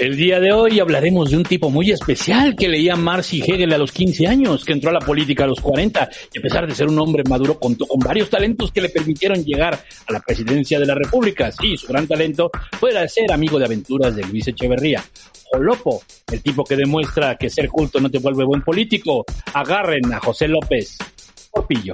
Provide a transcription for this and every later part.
El día de hoy hablaremos de un tipo muy especial que leía Marx y Hegel a los 15 años, que entró a la política a los 40 y a pesar de ser un hombre maduro contó con varios talentos que le permitieron llegar a la presidencia de la República. Sí, su gran talento fue el ser amigo de aventuras de Luis Echeverría. Jolopo, el tipo que demuestra que ser culto no te vuelve buen político. Agarren a José López. Porpillo.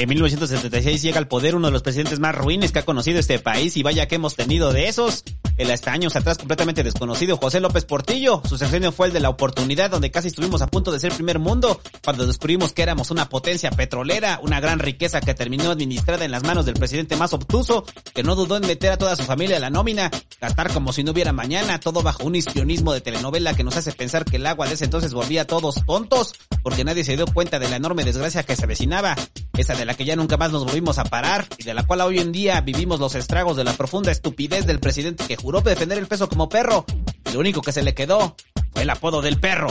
En 1976 llega al poder uno de los presidentes más ruines que ha conocido este país y vaya que hemos tenido de esos. El hasta años atrás completamente desconocido José López Portillo. Su sexenio fue el de la oportunidad donde casi estuvimos a punto de ser primer mundo cuando descubrimos que éramos una potencia petrolera, una gran riqueza que terminó administrada en las manos del presidente más obtuso que no dudó en meter a toda su familia a la nómina, gastar como si no hubiera mañana, todo bajo un histrionismo de telenovela que nos hace pensar que el agua de ese entonces volvía a todos tontos porque nadie se dio cuenta de la enorme desgracia que se avecinaba, esa de la que ya nunca más nos volvimos a parar y de la cual hoy en día vivimos los estragos de la profunda estupidez del presidente que juró defender el peso como perro. Y lo único que se le quedó fue el apodo del perro.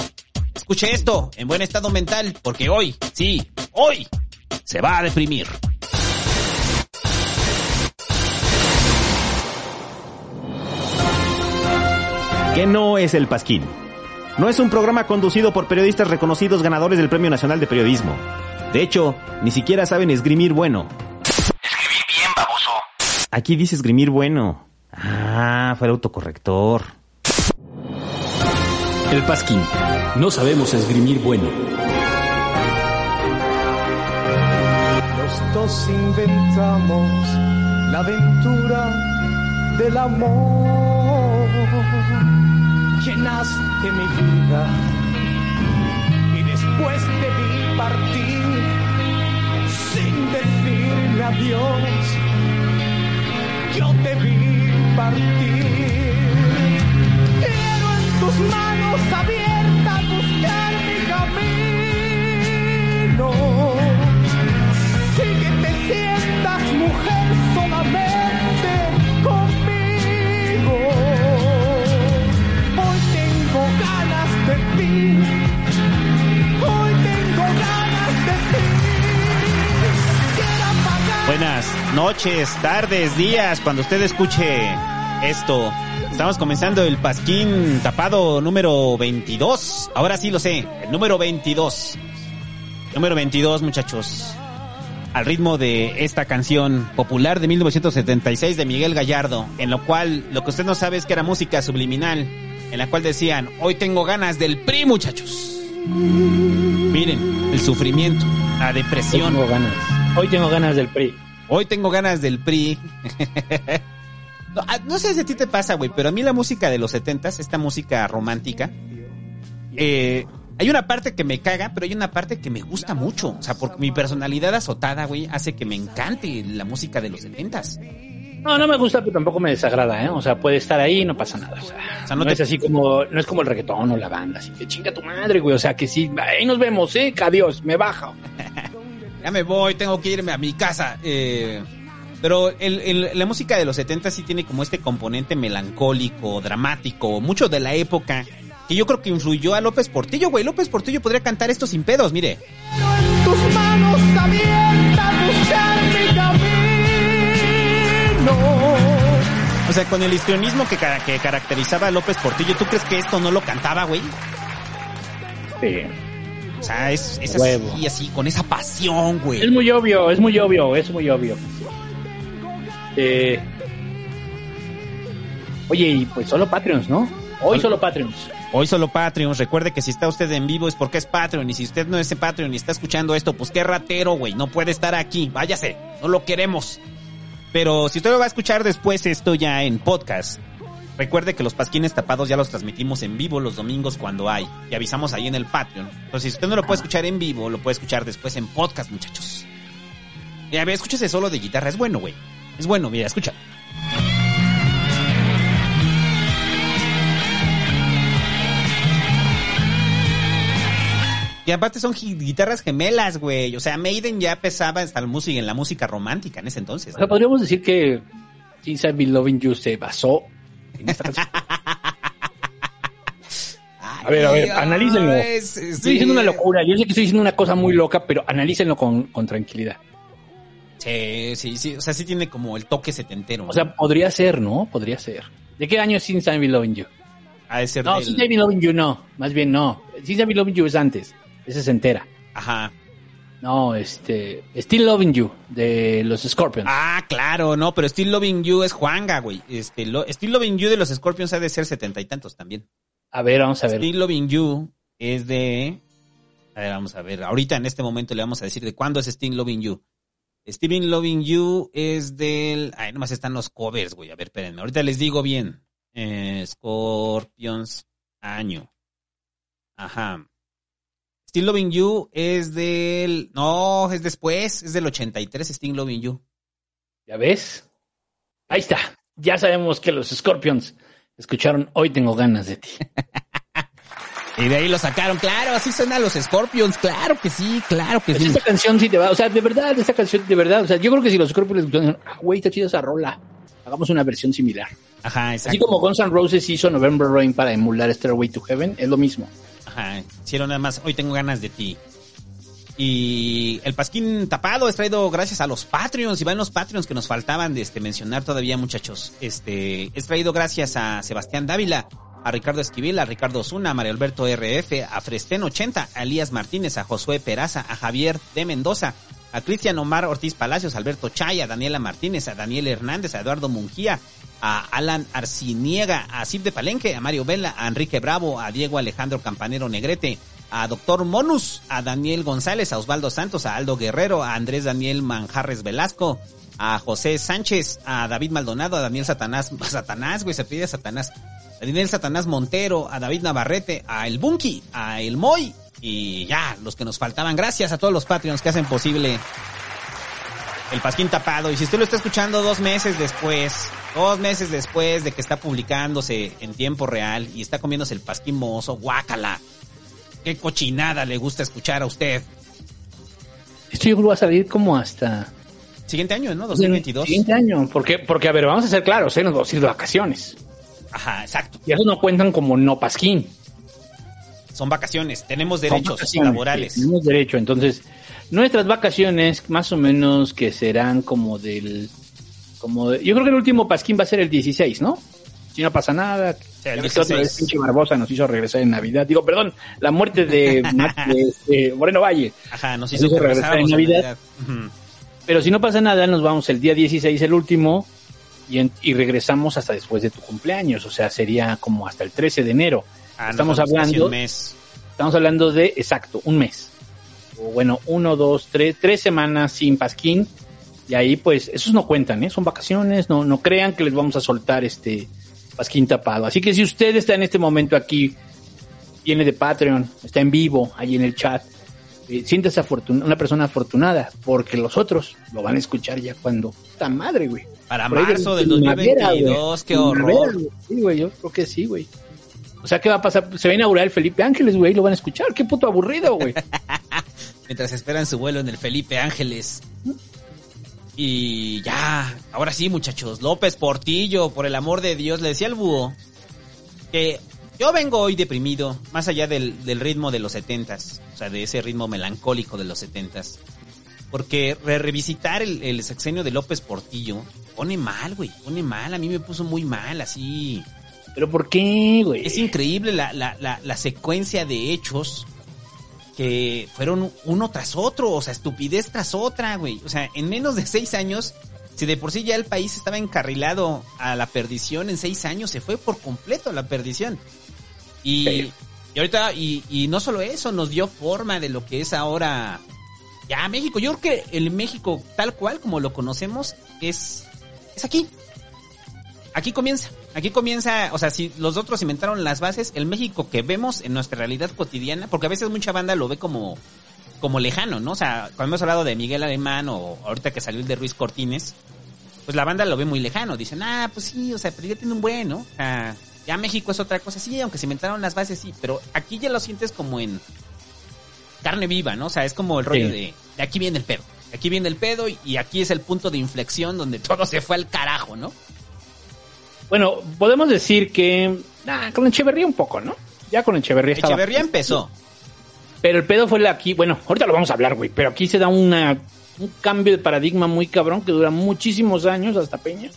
Escuche esto, en buen estado mental, porque hoy, sí, hoy, se va a deprimir. ¿Qué no es el Pasquín? No es un programa conducido por periodistas reconocidos ganadores del Premio Nacional de Periodismo. De hecho, ni siquiera saben esgrimir bueno. Escribir bien, baboso. Aquí dice esgrimir bueno. Ah, fue el autocorrector. El Pasquín. No sabemos esgrimir bueno. Los dos inventamos la aventura del amor. Llenaste mi vida y después te vi partir decirme adiós. Yo te vi partir. Quiero en tus manos abiertas buscar mi camino. Noches, tardes, días, cuando usted escuche esto. Estamos comenzando el Pasquín tapado número 22. Ahora sí lo sé, el número 22. Número 22, muchachos. Al ritmo de esta canción popular de 1976 de Miguel Gallardo, en lo cual lo que usted no sabe es que era música subliminal, en la cual decían, hoy tengo ganas del PRI, muchachos. Miren, el sufrimiento, la Hoy depresión. tengo ganas. Hoy tengo ganas del PRI. Hoy tengo ganas del PRI. no, ah, no sé si a ti te pasa, güey, pero a mí la música de los setentas, esta música romántica, eh, hay una parte que me caga, pero hay una parte que me gusta mucho. O sea, porque mi personalidad azotada, güey, hace que me encante la música de los setentas. No, no me gusta, pero tampoco me desagrada, ¿eh? O sea, puede estar ahí y no pasa nada. O sea, O sea, no no, te- es así como, no es como el reggaetón o la banda, así que chinga tu madre, güey. O sea, que sí, ahí nos vemos, ¿eh? Que Adiós, me baja. ya me voy, tengo que irme a mi casa. Eh, pero el, el, la música de los 70 sí tiene como este componente melancólico, dramático, mucho de la época, que yo creo que influyó a López Portillo, güey. López Portillo podría cantar esto sin pedos, mire. O sea, con el histrionismo que, caracterizaba a López Portillo, ¿tú crees que esto no lo cantaba, güey? Sí. O sea, es, es Huevo. así, así, con esa pasión, güey. Es muy obvio, es muy obvio, es muy obvio. Eh, oye, y pues solo Patreons, ¿no? Hoy solo Patreons. Hoy solo Patreon. Recuerde que si está usted en vivo es porque es Patreon. Y si usted no es Patreon y está escuchando esto, pues qué ratero, güey. No puede estar aquí. Váyase. No lo queremos. Pero si usted lo va a escuchar después esto ya en podcast, recuerde que los pasquines tapados ya los transmitimos en vivo los domingos cuando hay. Y avisamos ahí en el Patreon. Entonces, si usted no lo puede escuchar en vivo, lo puede escuchar después en podcast, muchachos. Mira, ve, escúchese solo de guitarra. Es bueno, güey. Es bueno, mira, escucha. Y aparte son guitarras gemelas, güey. O sea, Maiden ya pesaba hasta música, en la música romántica en ese entonces. O sea, podríamos decir que Since I've Loving You se basó en esta canción. A ver, a ver, analícenlo. es- es- Estoy diciendo una locura. Yo sé que estoy diciendo una cosa muy loca, pero analícenlo con, con tranquilidad. Sí, sí, sí. O sea, sí tiene como el toque setentero. O sea, podría ser, ¿no? Podría ser. ¿De qué año es Since Been Loving You? ha de ser No, del- Since Been Loving You no. Más bien no. Since Been Loving You es antes. Es entera. Ajá. No, este... Still Loving You, de los Scorpions. Ah, claro, no, pero Still Loving You es Juanga, güey. Este, lo, Still Loving You de los Scorpions ha de ser setenta y tantos también. A ver, vamos a ver. Still Loving You es de... A ver, vamos a ver. Ahorita en este momento le vamos a decir de cuándo es Still Loving You. Steven Loving You es del... Ay, nomás están los covers, güey. A ver, espérenme. Ahorita les digo bien. Eh, Scorpions, año. Ajá. Still Loving You es del... No, es después. Es del 83, Still Loving You. ¿Ya ves? Ahí está. Ya sabemos que los Scorpions escucharon Hoy tengo ganas de ti. Y de ahí lo sacaron. Claro, así suenan los Scorpions. Claro que sí, claro que Pues sí. esta canción sí te va, o sea, de verdad, esta canción, de verdad, o sea, yo creo que si los Scorpions escucharon, ah, güey, está chida esa rola, hagamos una versión similar. Ajá, exacto. Así como Guns N' Roses hizo November Rain para emular Stairway to Heaven, es lo mismo. Hicieron nada más, hoy tengo ganas de ti. Y el pasquín tapado es traído gracias a los Patreons, y van los Patreons que nos faltaban de este mencionar todavía, muchachos. Este, es traído gracias a Sebastián Dávila, a Ricardo Esquivel, a Ricardo Zuna, a Mario Alberto RF, a Fresten 80, a Elías Martínez, a Josué Peraza, a Javier de Mendoza, a Cristian Omar Ortiz Palacios, Alberto Chay, a Daniela Martínez, a Daniel Hernández, a Eduardo Mungía, a Alan Arciniega, a Cip de Palenque, a Mario Vela, a Enrique Bravo, a Diego Alejandro Campanero Negrete, a Doctor Monus, a Daniel González, a Osvaldo Santos, a Aldo Guerrero, a Andrés Daniel Manjarres Velasco, a José Sánchez, a David Maldonado, a Daniel Satanás, Satanás, güey, se pide Satanás, a Daniel Satanás Montero, a David Navarrete, a El Bunky, a El Moy, y ya, los que nos faltaban. Gracias a todos los Patreons que hacen posible el Pasquín tapado. Y si usted lo está escuchando dos meses después, dos meses después de que está publicándose en tiempo real y está comiéndose el Pasquín mozo, guácala. Qué cochinada le gusta escuchar a usted. Esto yo creo va a salir como hasta... Siguiente año, ¿no? 2022. Siguiente año, porque, porque a ver, vamos a ser claros, ¿eh? nos vamos a ir de vacaciones. Ajá, exacto. Y eso no cuentan como no pasquín. Son vacaciones, tenemos derechos vacaciones, laborales. sí, Tenemos derecho. Entonces, nuestras vacaciones, más o menos que serán como del. como de- Yo creo que el último pasquín va a ser el 16, ¿no? Si no pasa nada. el Ya ves que otra vez 16. pinche Barbosa nos hizo regresar en Navidad. Digo, perdón, la muerte de, Mar- de- de Moreno Valle. Ajá, nos Nos hizo regresar en Navidad. Ujú. Pero si no pasa nada, nos vamos el día 16, el último, y, en- y regresamos hasta después de tu cumpleaños. O sea, sería como hasta el 13 de enero. Ah, Estamos casi hablando. un mes. Estamos hablando de, exacto, un mes. O bueno, uno, dos, tres, tres semanas sin pasquín. Y ahí, pues, esos no cuentan, ¿eh? Son vacaciones, no, no crean que les vamos a soltar este pasquín tapado. Así que si usted está en este momento aquí, viene de Patreon, está en vivo, ahí en el chat, eh, afortun- una persona afortunada, porque los otros lo van a escuchar ya cuando... ¡Puta madre, güey! Para Por marzo del primavera, 2022, qué Primavera, horror. güey. Sí, güey, yo creo que sí, güey. O sea, ¿qué va a pasar? Se va a inaugurar el Felipe Ángeles, güey, lo van a escuchar. Qué puto aburrido, güey. mientras esperan su vuelo en el Felipe Ángeles. Y ya, ahora sí, muchachos, López Portillo, por el amor de Dios, le decía al búho que yo vengo hoy deprimido, más allá del, del ritmo de los setentas, o sea, de ese ritmo melancólico de los setentas. Porque re- revisitar el, el sexenio de López Portillo pone mal, güey. Pone mal. A mí me puso muy mal, así. ¿Pero por qué, güey? Es increíble la, la, la, la secuencia de hechos que fueron uno tras otro. O sea, estupidez tras otra, güey. O sea, en menos de seis años, si de por sí ya el país estaba encarrilado a la perdición, en seis años se fue por completo la perdición. Y, y ahorita, y, y no solo eso, nos dio forma de lo que es ahora ya México. Yo creo que el México tal cual como lo conocemos es, es aquí. Aquí comienza, aquí comienza, o sea, si los otros inventaron las bases, el México que vemos en nuestra realidad cotidiana, porque a veces mucha banda lo ve como, como lejano, ¿no? O sea, cuando hemos hablado de Miguel Alemán o ahorita que salió el de Ruiz Cortines, pues la banda lo ve muy lejano. Dicen, ah, pues sí, o sea, pero ya tiene un buen, ¿no? O sea, ya México es otra cosa, sí, aunque se inventaron las bases, sí, pero aquí ya lo sientes como en carne viva, ¿no? O sea, es como el rollo Sí. de, de aquí viene el pedo. De aquí viene el pedo y, y aquí es el punto de inflexión donde todo se fue al carajo, ¿no? Bueno, podemos decir que. ah, con Echeverría un poco, ¿no? Ya con Echeverría estaba. Echeverría empezó. Pero el pedo fue la aquí. Bueno, ahorita lo vamos a hablar, güey. Pero aquí se da una, un cambio de paradigma muy cabrón que dura muchísimos años hasta Peña.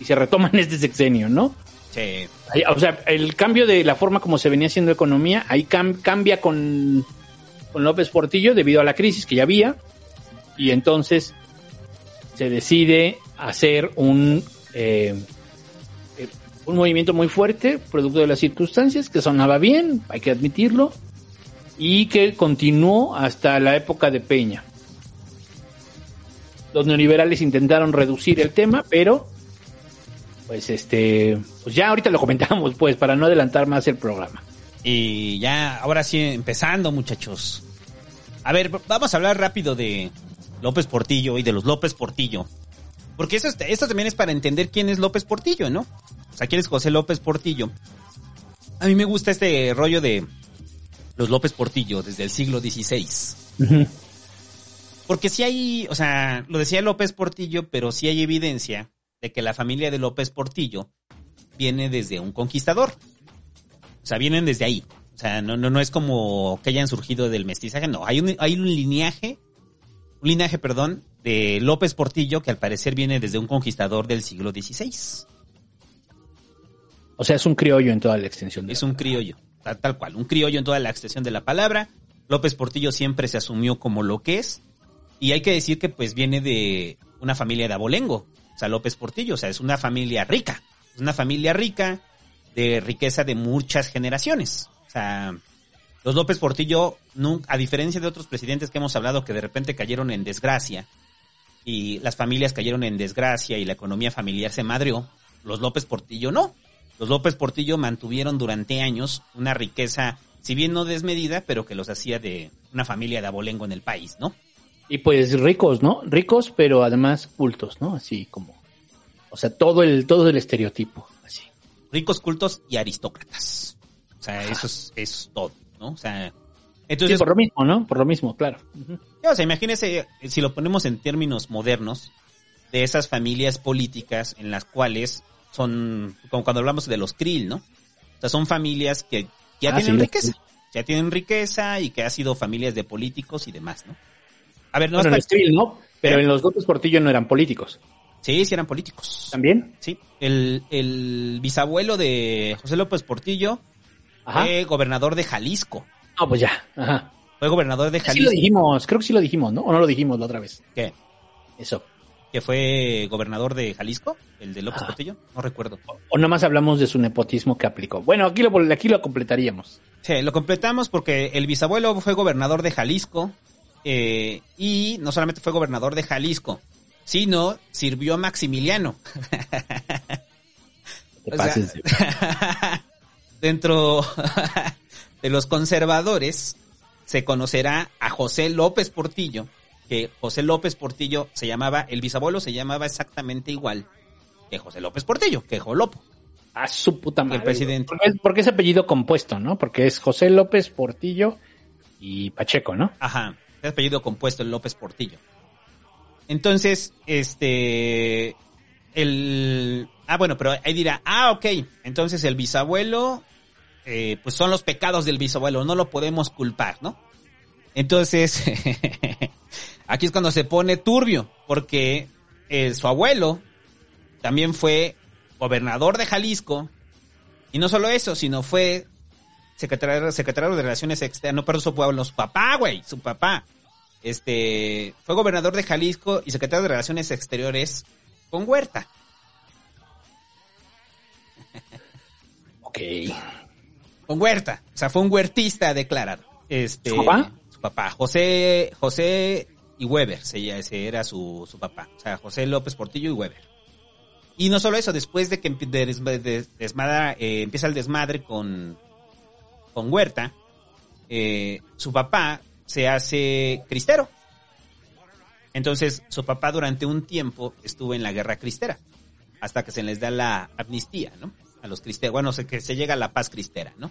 Y se retoma en este sexenio, ¿no? Sí. O sea, el cambio de la forma como se venía haciendo economía, ahí cam- cambia con, con López Portillo debido a la crisis que ya había. Y entonces se decide hacer un, eh, un movimiento muy fuerte, producto de las circunstancias, que sonaba bien, hay que admitirlo, y que continuó hasta la época de Peña. Los neoliberales intentaron reducir el tema, pero pues este, pues ya ahorita lo comentamos, pues, para no adelantar más el programa. Y ya, ahora sí, empezando, muchachos. A ver, vamos a hablar rápido de López Portillo y de los López Portillo. Porque eso, es- esto también es para entender quién es López Portillo, ¿no? O sea, quién es José López Portillo. A mí me gusta este rollo de los López Portillo desde el siglo XVI. Porque sí hay, o sea, lo decía López Portillo, pero sí hay evidencia de que la familia de López Portillo viene desde un conquistador. O sea, vienen desde ahí. O sea, no, no, no es como que hayan surgido del mestizaje, no. Hay un, hay un lineaje, un linaje, perdón, de López Portillo que al parecer viene desde un conquistador del siglo XVI. O sea, es un criollo en toda la extensión. De Es un criollo, tal, tal cual, un criollo en toda la extensión de la palabra. López Portillo siempre se asumió como lo que es. Y hay que decir que pues viene de una familia de abolengo. O sea, López Portillo, o sea, es una familia rica. Es una familia rica de riqueza de muchas generaciones. O sea, los López Portillo, a diferencia de otros presidentes que hemos hablado que de repente cayeron en desgracia y las familias cayeron en desgracia y la economía familiar se madrió, los López Portillo no. Los López Portillo mantuvieron durante años una riqueza, si bien no desmedida, pero que los hacía de una familia de abolengo en el país, ¿no? Y pues ricos, ¿no? Ricos, pero además cultos, ¿no? Así como. O sea, todo el, todo el estereotipo, así. Ricos, cultos y aristócratas. O sea, eso es, es todo, ¿no? O sea, Sí, entonces, por lo mismo, ¿no? Por lo mismo, claro. O sea, imagínese, eh, si lo ponemos en términos modernos, de esas familias políticas en las cuales son, como cuando hablamos de los krill, ¿no? O sea, son familias que ya Ah, tienen sí, riqueza, ya tienen riqueza y que ha sido familias de políticos y demás, ¿no? A ver, no bueno, en el ¿no? Pero ¿Eh? en los López Portillo no eran políticos. Sí, sí eran políticos. ¿También? Sí, el, el bisabuelo de José López Portillo Ajá. fue gobernador de Jalisco. No, pues ya. Ajá. Fue gobernador de Sí Jalisco. lo dijimos, creo que sí lo dijimos, ¿no? O no lo dijimos la otra vez. ¿Qué? Eso. ¿Que fue gobernador de Jalisco? ¿El de López Ah. Portillo? No recuerdo. O nomás hablamos de su nepotismo que aplicó. Bueno, aquí lo, aquí lo completaríamos. Sí, lo completamos porque el bisabuelo fue gobernador de Jalisco eh, y no solamente fue gobernador de Jalisco, sino sirvió a Maximiliano. Te sea, dentro de los conservadores se conocerá a José López Portillo, que José López Portillo se llamaba, el bisabuelo se llamaba exactamente igual que José López Portillo, que Jolopo. A su puta madre. El presidente. Porque es, porque es apellido compuesto, ¿no? Porque es José López Portillo y Pacheco, ¿no? Ajá, es apellido compuesto el López Portillo. Entonces, este, el, ah, bueno, pero ahí dirá, ah, ok, entonces el bisabuelo, eh, pues son los pecados del bisabuelo, no lo podemos culpar, ¿no? Entonces, aquí es cuando se pone turbio, porque eh, su abuelo también fue gobernador de Jalisco, y no solo eso, sino fue secretario, secretario de Relaciones Externas, no, perdón, su pueblo, su papá, güey, su papá. Este, fue gobernador de Jalisco y secretario de Relaciones Exteriores con Huerta. Ok. Con Huerta. O sea, fue un huertista declarado. Este, ¿Su papá? Papá. José, José y Weber, ese, era su, su papá. O sea, José López Portillo y Weber. Y no solo eso, después de que desmadra, eh, empieza el desmadre con, con Huerta, eh, su papá se hace cristero. Entonces, su papá durante un tiempo estuvo en la guerra cristera, hasta que se les da la amnistía, ¿no? A los cristeros, bueno, se, que se llega a la paz cristera, ¿no?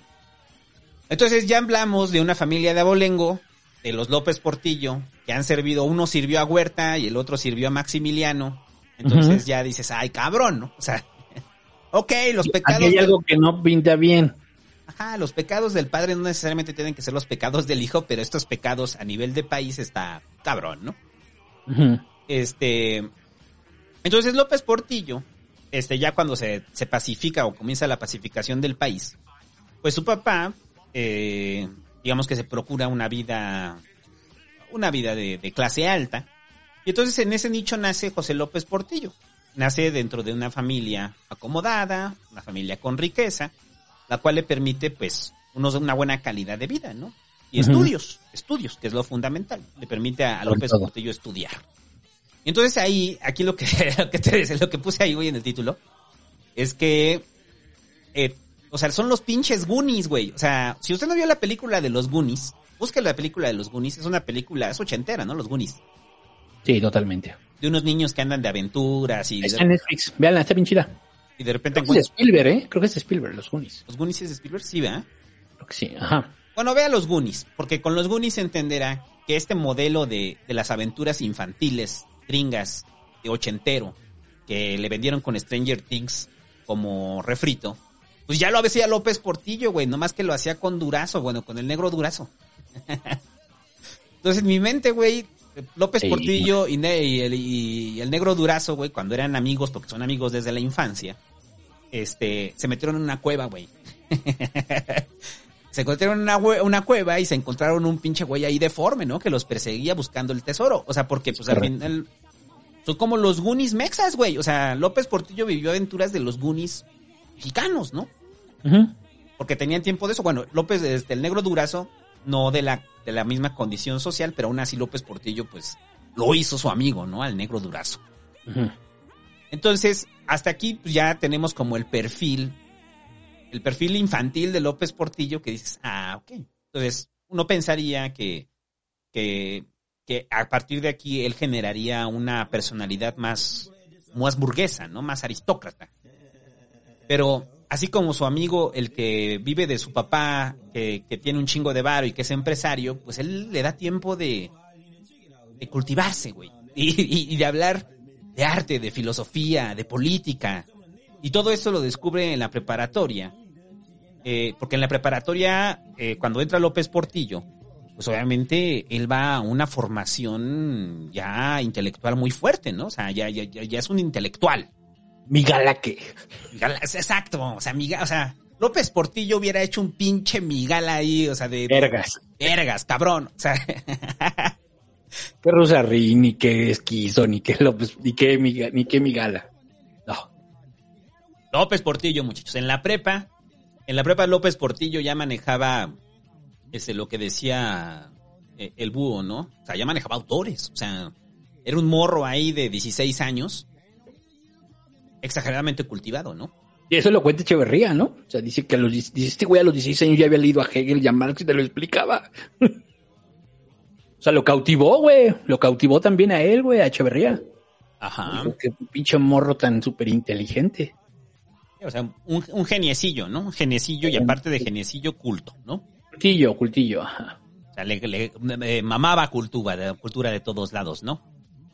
Entonces ya hablamos de una familia de abolengo, de los López Portillo, que han servido, uno sirvió a Huerta y el otro sirvió a Maximiliano. Entonces ya dices, ay, cabrón, ¿no? O sea, ok, los pecados... Aquí hay algo que no pinta bien. Ajá, los pecados del padre no necesariamente tienen que ser los pecados del hijo, pero estos pecados a nivel de país está cabrón, ¿no? Este. Entonces López Portillo, este, ya cuando se, se pacifica o comienza la pacificación del país, pues su papá, eh, digamos que se procura una vida, una vida de, de clase alta. Y entonces en ese nicho nace José López Portillo. Nace dentro de una familia acomodada, una familia con riqueza, la cual le permite, pues, unos, una buena calidad de vida, ¿no? Y estudios, estudios, que es lo fundamental. Le permite a, López todo. Portillo estudiar. Y entonces ahí, aquí lo que, lo que te lo que puse ahí, güey, en el título, es que, eh, o sea, son los pinches Goonies, güey. O sea, si usted no vio la película de los Goonies, busque la película de los Goonies, es una película, es ochentera, ¿no? Los Goonies. Sí, totalmente. De unos niños que andan de aventuras y Está en Netflix. Veanla, está bien chida. y de repente Creo que es de. Spielberg, ¿eh? Creo que es de Spielberg, los Goonies. Los Goonies es de Spielberg, sí, ¿verdad? Creo que sí, ajá. Bueno, vea los Goonies, porque con los Goonies entenderá que este modelo de, de las aventuras infantiles, gringas, de ochentero, que le vendieron con Stranger Things como refrito, pues ya lo hacía López Portillo, güey, nomás que lo hacía con Durazo, bueno, con el negro Durazo. Entonces, en mi mente, güey, López Sí. Portillo y, el, y el negro Durazo, güey, cuando eran amigos, porque son amigos desde la infancia, este, se metieron en una cueva, güey. se encontraron en una, cueva y se encontraron un pinche güey ahí deforme, ¿no? Que los perseguía buscando el tesoro. O sea, porque pues al final son como los Goonies mexas, güey. O sea, López Portillo vivió aventuras de los Goonies mexicanos, ¿no? Porque tenían tiempo de eso. Bueno, López, este, el negro Durazo, no de la, de la misma condición social, pero aún así López Portillo, pues, lo hizo su amigo, ¿no? Al negro Durazo. Entonces, hasta aquí pues, ya tenemos como el perfil, el perfil infantil de López Portillo que dices, ah, ok. Entonces, uno pensaría que, que, que a partir de aquí él generaría una personalidad más, más burguesa, ¿no? Más aristócrata. Pero así como su amigo, el que vive de su papá, que, que tiene un chingo de varo y que es empresario, pues él le da tiempo de, de cultivarse, güey. Y, y- y de hablar de arte, de filosofía, de política. Y todo esto lo descubre en la preparatoria. Eh, porque en la preparatoria, eh, cuando entra López Portillo, pues obviamente él va a una formación ya intelectual muy fuerte, ¿no? O sea, ya, ya, ya es un intelectual. Migalaque. Migala, exacto, o sea, miga, o sea, López Portillo hubiera hecho un pinche migala ahí, o sea, de... Vergas. Vergas, cabrón. O sea, Qué Rosarri, ni qué Esquizo, ni qué López, ni qué, Miga- ni qué Migala. No. López Portillo, muchachos. En la prepa, en la prepa López Portillo ya manejaba este, lo que decía eh, el búho, ¿no? O sea, ya manejaba autores. O sea, era un morro ahí de 16 años, exageradamente cultivado, ¿no? Y eso lo cuenta Echeverría, ¿no? O sea, dice que a los, dice, este güey a los 16 años ya había leído a Hegel y a Marx y te lo explicaba. o sea, lo cautivó, güey. Lo cautivó también a él, güey, a Echeverría. Ajá. Dijo, Qué pinche morro tan súper inteligente. O sea, un, un geniecillo, ¿no? Un geniecillo y aparte de geniecillo culto, ¿no? Cultillo, cultillo, ajá. O sea, le, le- eh, mamaba cultura, cultura de todos lados, ¿no?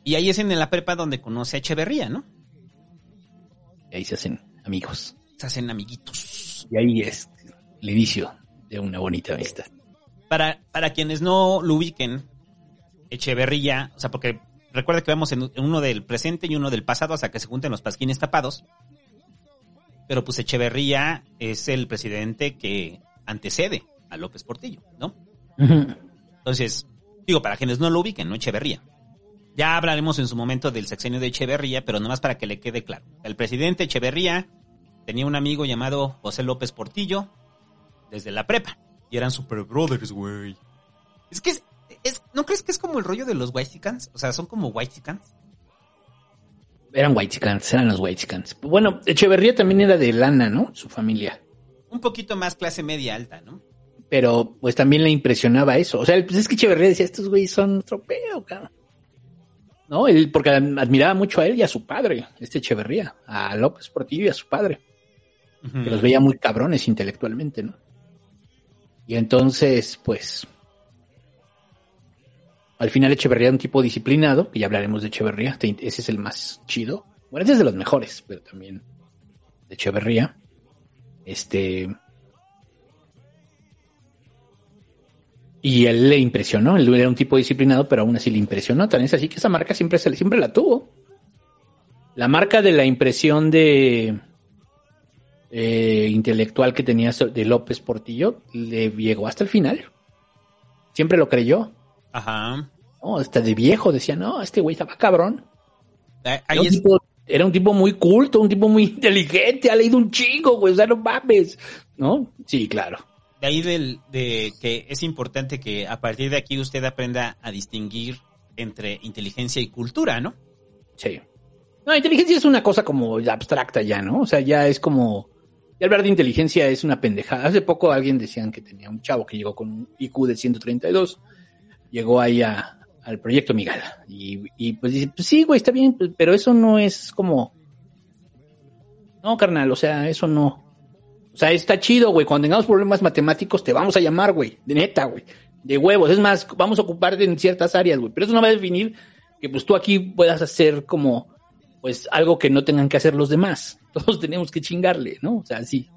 Y ahí es en la prepa donde conoce a Echeverría, ¿no? Y ahí se hacen amigos. Se hacen amiguitos. Y ahí es el inicio de una bonita amistad. Para, para quienes no lo ubiquen, Echeverría, o sea, porque recuerda que vemos en uno del presente y uno del pasado hasta que se junten los pasquines tapados. Pero pues Echeverría es el presidente que antecede a López Portillo, ¿no? Entonces, digo, para quienes no lo ubiquen, ¿no? Echeverría. Ya hablaremos en su momento del sexenio de Echeverría, pero nomás para que le quede claro. El presidente Echeverría tenía un amigo llamado José López Portillo desde la prepa. Y eran super brothers, güey. Es que es, es- ¿no crees que es como el rollo de los Whitexicans? O sea, son como Whitexicans. Eran Whitexicans, eran los Whitexicans. Bueno, Echeverría también era de lana, ¿no? Su familia. Un poquito más clase media alta, ¿no? Pero pues también le impresionaba eso. O sea, pues es que Echeverría decía, estos güeyes son tropeo, cabrón. No, él, porque admiraba mucho a él y a su padre, este Echeverría, a López Portillo y a su padre, que los veía muy cabrones intelectualmente, ¿no? Y entonces, pues, al final Echeverría era un tipo disciplinado, que ya hablaremos de Echeverría, te- ese es el más chido. Bueno, ese es de los mejores, pero también de Echeverría. Este, Y él le impresionó, él era un tipo disciplinado, pero aún así le impresionó. Tan es así que esa marca siempre, siempre la tuvo. La marca de la impresión de eh, intelectual que tenía de López Portillo le llegó hasta el final. Siempre lo creyó. Ajá. No, hasta de viejo decía, no, este güey estaba cabrón. Ah, Era un, tipo, era un tipo muy culto, un tipo muy inteligente, ha leído un chingo, güey, o sea, no mames. ¿No? Sí, claro. De ahí del, de que es importante que a partir de aquí usted aprenda a distinguir entre inteligencia y cultura, ¿no? Sí. No, inteligencia es una cosa como abstracta ya, ¿no? O sea, ya es como. Ya hablar de inteligencia es una pendejada. Hace poco alguien decían que tenía un chavo que llegó con un IQ de 132. Llegó ahí a- al proyecto Miguel. Y, y pues dice: Pues sí, güey, está bien, pero eso no es como. No, carnal, o sea, eso no. O sea, está chido, güey. Cuando tengamos problemas matemáticos, te vamos a llamar, güey. De neta, güey. De huevos. Es más, vamos a ocuparte en ciertas áreas, güey. Pero eso no va a definir que pues tú aquí puedas hacer como pues algo que no tengan que hacer los demás. Todos tenemos que chingarle, ¿no? O sea, sí.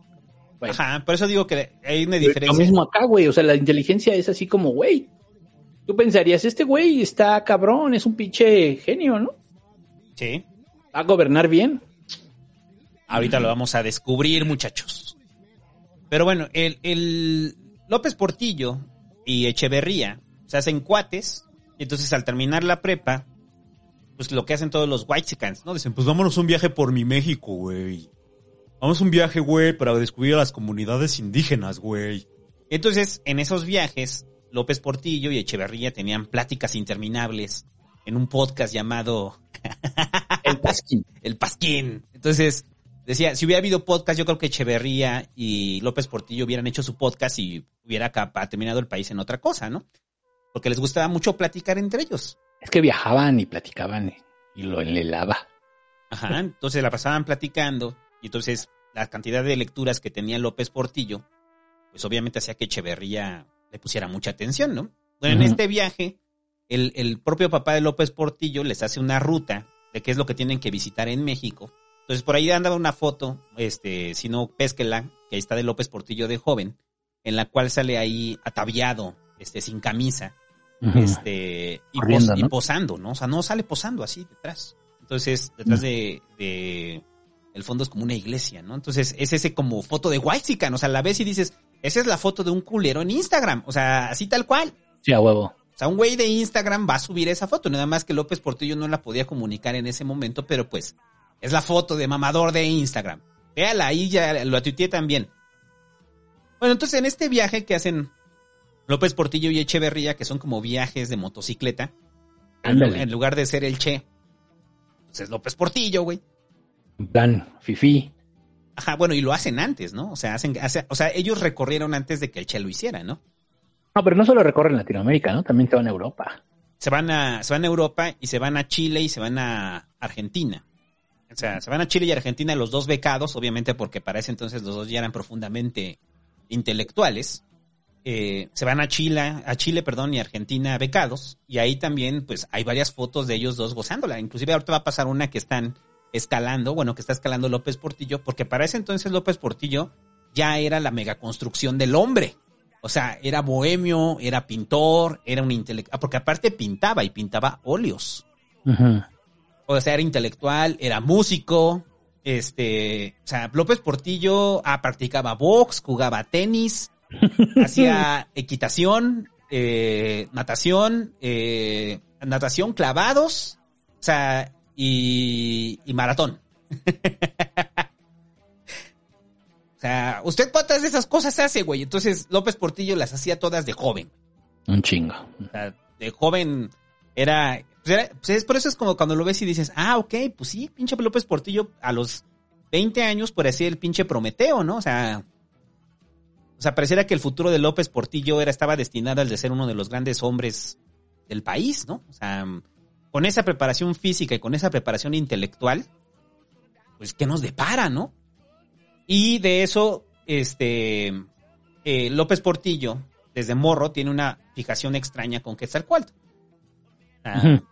Bueno. Ajá, por eso digo que hay una Lo diferencia. mismo acá, güey. O sea, la inteligencia es así como, güey. Tú pensarías, este güey está cabrón, es un pinche genio, ¿no? Sí. Va a gobernar bien. Ahorita lo vamos a descubrir, muchachos. Pero bueno, el, el López Portillo y Echeverría se hacen cuates. Y entonces al terminar la prepa, pues lo que hacen todos los Whitexicans, ¿no? Dicen, pues vámonos un viaje por mi México, güey. Vamos un viaje, güey, para descubrir a las comunidades indígenas, güey. Entonces, en esos viajes, López Portillo y Echeverría tenían pláticas interminables en un podcast llamado El Pasquín. El Pasquín. Entonces, decía, si hubiera habido podcast, yo creo que Echeverría y López Portillo hubieran hecho su podcast y hubiera terminado el país en otra cosa, ¿no? Porque les gustaba mucho platicar entre ellos. Es que viajaban y platicaban y lo enlelaba. Ajá, entonces la pasaban platicando y entonces la cantidad de lecturas que tenía López Portillo, pues obviamente hacía que Echeverría le pusiera mucha atención, ¿no? Bueno, en este viaje, el, el propio papá de López Portillo les hace una ruta de qué es lo que tienen que visitar en México. Entonces por ahí andaba una foto, este, si no, pésquela, que ahí está de López Portillo de joven, en la cual sale ahí ataviado, este, sin camisa, este, y, pos- y ¿no? posando, ¿no? O sea, no sale posando así detrás. Entonces, detrás de, de el fondo es como una iglesia, ¿no? Entonces, es ese como foto de Whitezican, o sea, la ves y dices, esa es la foto de un culero en Instagram, o sea, así tal cual. Sí, a huevo. O sea, un güey de Instagram va a subir esa foto, nada más que López Portillo no la podía comunicar en ese momento, pero pues, es la foto de mamador de Instagram. Véala, ahí ya lo tuiteé también. Bueno, entonces en este viaje que hacen López Portillo y Echeverría, que son como viajes de motocicleta, en, lu- Ándale. en lugar de ser el Che, pues es López Portillo, güey. En plan, fifi. Ajá, bueno, y lo hacen antes, ¿no? O sea, hacen, hace- o sea, ellos recorrieron antes de que el Che lo hiciera, ¿no? No, pero no solo recorren Latinoamérica, ¿no? También te van a Europa. Se van a, se van a Europa y se van a Chile y se van a Argentina. O sea, se van a Chile y Argentina los dos becados, obviamente porque para ese entonces los dos ya eran profundamente intelectuales. Eh, se van a Chile, a Chile, perdón, y Argentina becados. Y ahí también, pues, hay varias fotos de ellos dos gozándola. Inclusive ahorita va a pasar una que están escalando, bueno, que está escalando López Portillo, porque para ese entonces López Portillo ya era la megaconstrucción del hombre. O sea, era bohemio, era pintor, era un intelectual, porque aparte pintaba y pintaba óleos. Ujú. O sea, era intelectual, era músico, este, o sea, López Portillo ah, practicaba box, jugaba tenis, hacía equitación, eh, natación, eh, natación, clavados, o sea, y, y maratón. o sea, ¿usted cuántas de esas cosas hace, güey? Entonces, López Portillo las hacía todas de joven. Un chingo. O sea, de joven era, pues por eso es como cuando lo ves y dices, ah, ok, pues sí, pinche López Portillo a los 20 años parecía el pinche Prometeo, ¿no? O sea, o sea, pareciera que el futuro de López Portillo era, estaba destinado al de ser uno de los grandes hombres del país, ¿no? O sea, con esa preparación física y con esa preparación intelectual, pues, ¿qué nos depara, no? Y de eso, este, eh, López Portillo, desde morro, tiene una fijación extraña con Quetzalcóatl. O sea, Ujú.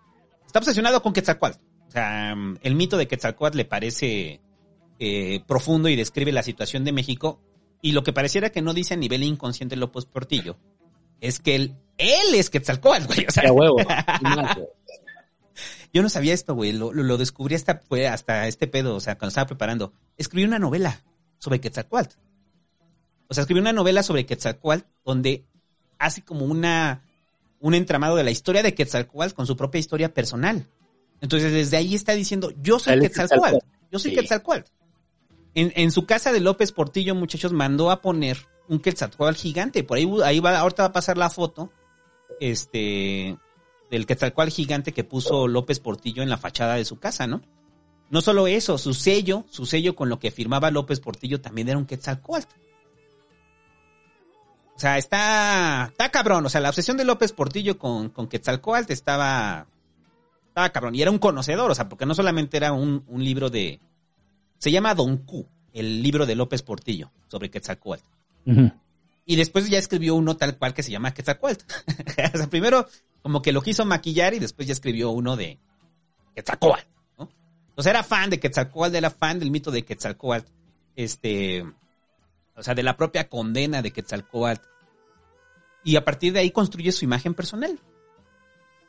Está obsesionado con Quetzalcóatl. O sea, el mito de Quetzalcóatl le parece eh, profundo y describe la situación de México. Y lo que pareciera que no dice a nivel inconsciente López Portillo es que él, él es Quetzalcóatl, güey. O sea, huevo. Yo no sabía esto, güey. Lo, lo- lo descubrí hasta, fue hasta este pedo, o sea, cuando estaba preparando. Escribí una novela sobre Quetzalcóatl. O sea, escribí una novela sobre Quetzalcóatl donde hace como una un entramado de la historia de Quetzalcóatl con su propia historia personal. Entonces, desde ahí está diciendo, yo soy. Quetzalcóatl. Yo soy Sí. Quetzalcóatl. En, en su casa de López Portillo, muchachos, mandó a poner un Quetzalcóatl gigante. Por ahí, ahí va, ahorita va a pasar la foto, este, del Quetzalcóatl gigante que puso López Portillo en la fachada de su casa, ¿no? No solo eso, su sello, su sello con lo que firmaba López Portillo también era un Quetzalcóatl. O sea, está, está cabrón. O sea, la obsesión de López Portillo con, con Quetzalcóatl estaba, estaba cabrón. Y era un conocedor, o sea, porque no solamente era un, un libro de... Se llama Don Q, el libro de López Portillo sobre Quetzalcóatl. Ujú. Y después ya escribió uno tal cual que se llama Quetzalcóatl. o sea, primero como que lo quiso maquillar y después ya escribió uno de Quetzalcóatl, ¿no? Entonces era fan de Quetzalcóatl, era fan del mito de Quetzalcóatl, este, o sea, de la propia condena de Quetzalcóatl. Y a partir de ahí construye su imagen personal.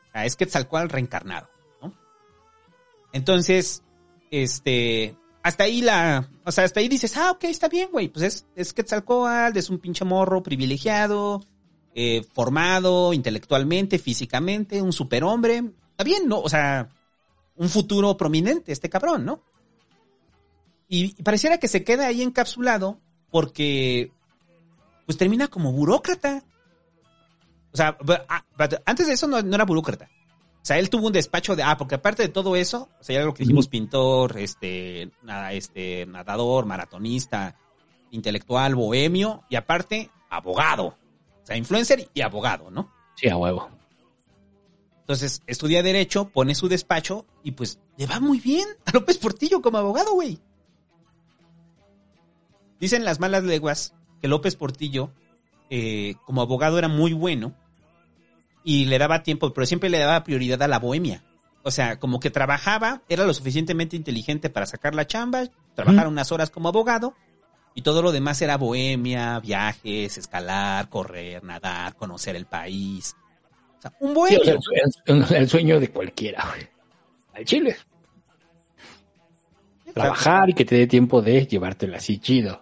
O sea, es Quetzalcóatl reencarnado, ¿no? Entonces, este, hasta ahí la, o sea, hasta ahí dices, ah, ok, está bien, güey, pues es, es Quetzalcóatl, es un pinche morro privilegiado, eh, formado intelectualmente, físicamente, un superhombre, está bien, ¿no? O sea, un futuro prominente, este cabrón, ¿no? Y pareciera que se queda ahí encapsulado porque, pues termina como burócrata. O sea, ah, antes de eso no, no era burócrata. O sea, él tuvo un despacho de, ah, porque aparte de todo eso, o sea, ya lo que dijimos, pintor, este, nada, este, nadador, maratonista, intelectual, bohemio, y aparte, abogado. O sea, influencer y abogado, ¿no? Sí, a huevo. Entonces, estudia Derecho, pone su despacho y pues le va muy bien a López Portillo como abogado, güey. Dicen las malas leguas que López Portillo, eh, como abogado, era muy bueno y le daba tiempo, pero siempre le daba prioridad a la bohemia. O sea, como que trabajaba, era lo suficientemente inteligente para sacar la chamba, trabajar unas horas como abogado y todo lo demás era bohemia, viajes, escalar, correr, nadar, conocer el país. O sea, un Sí, bohemio. o sea, el sueño de cualquiera, güey. Al chile. Trabajar y que te dé tiempo de llevártela así chido.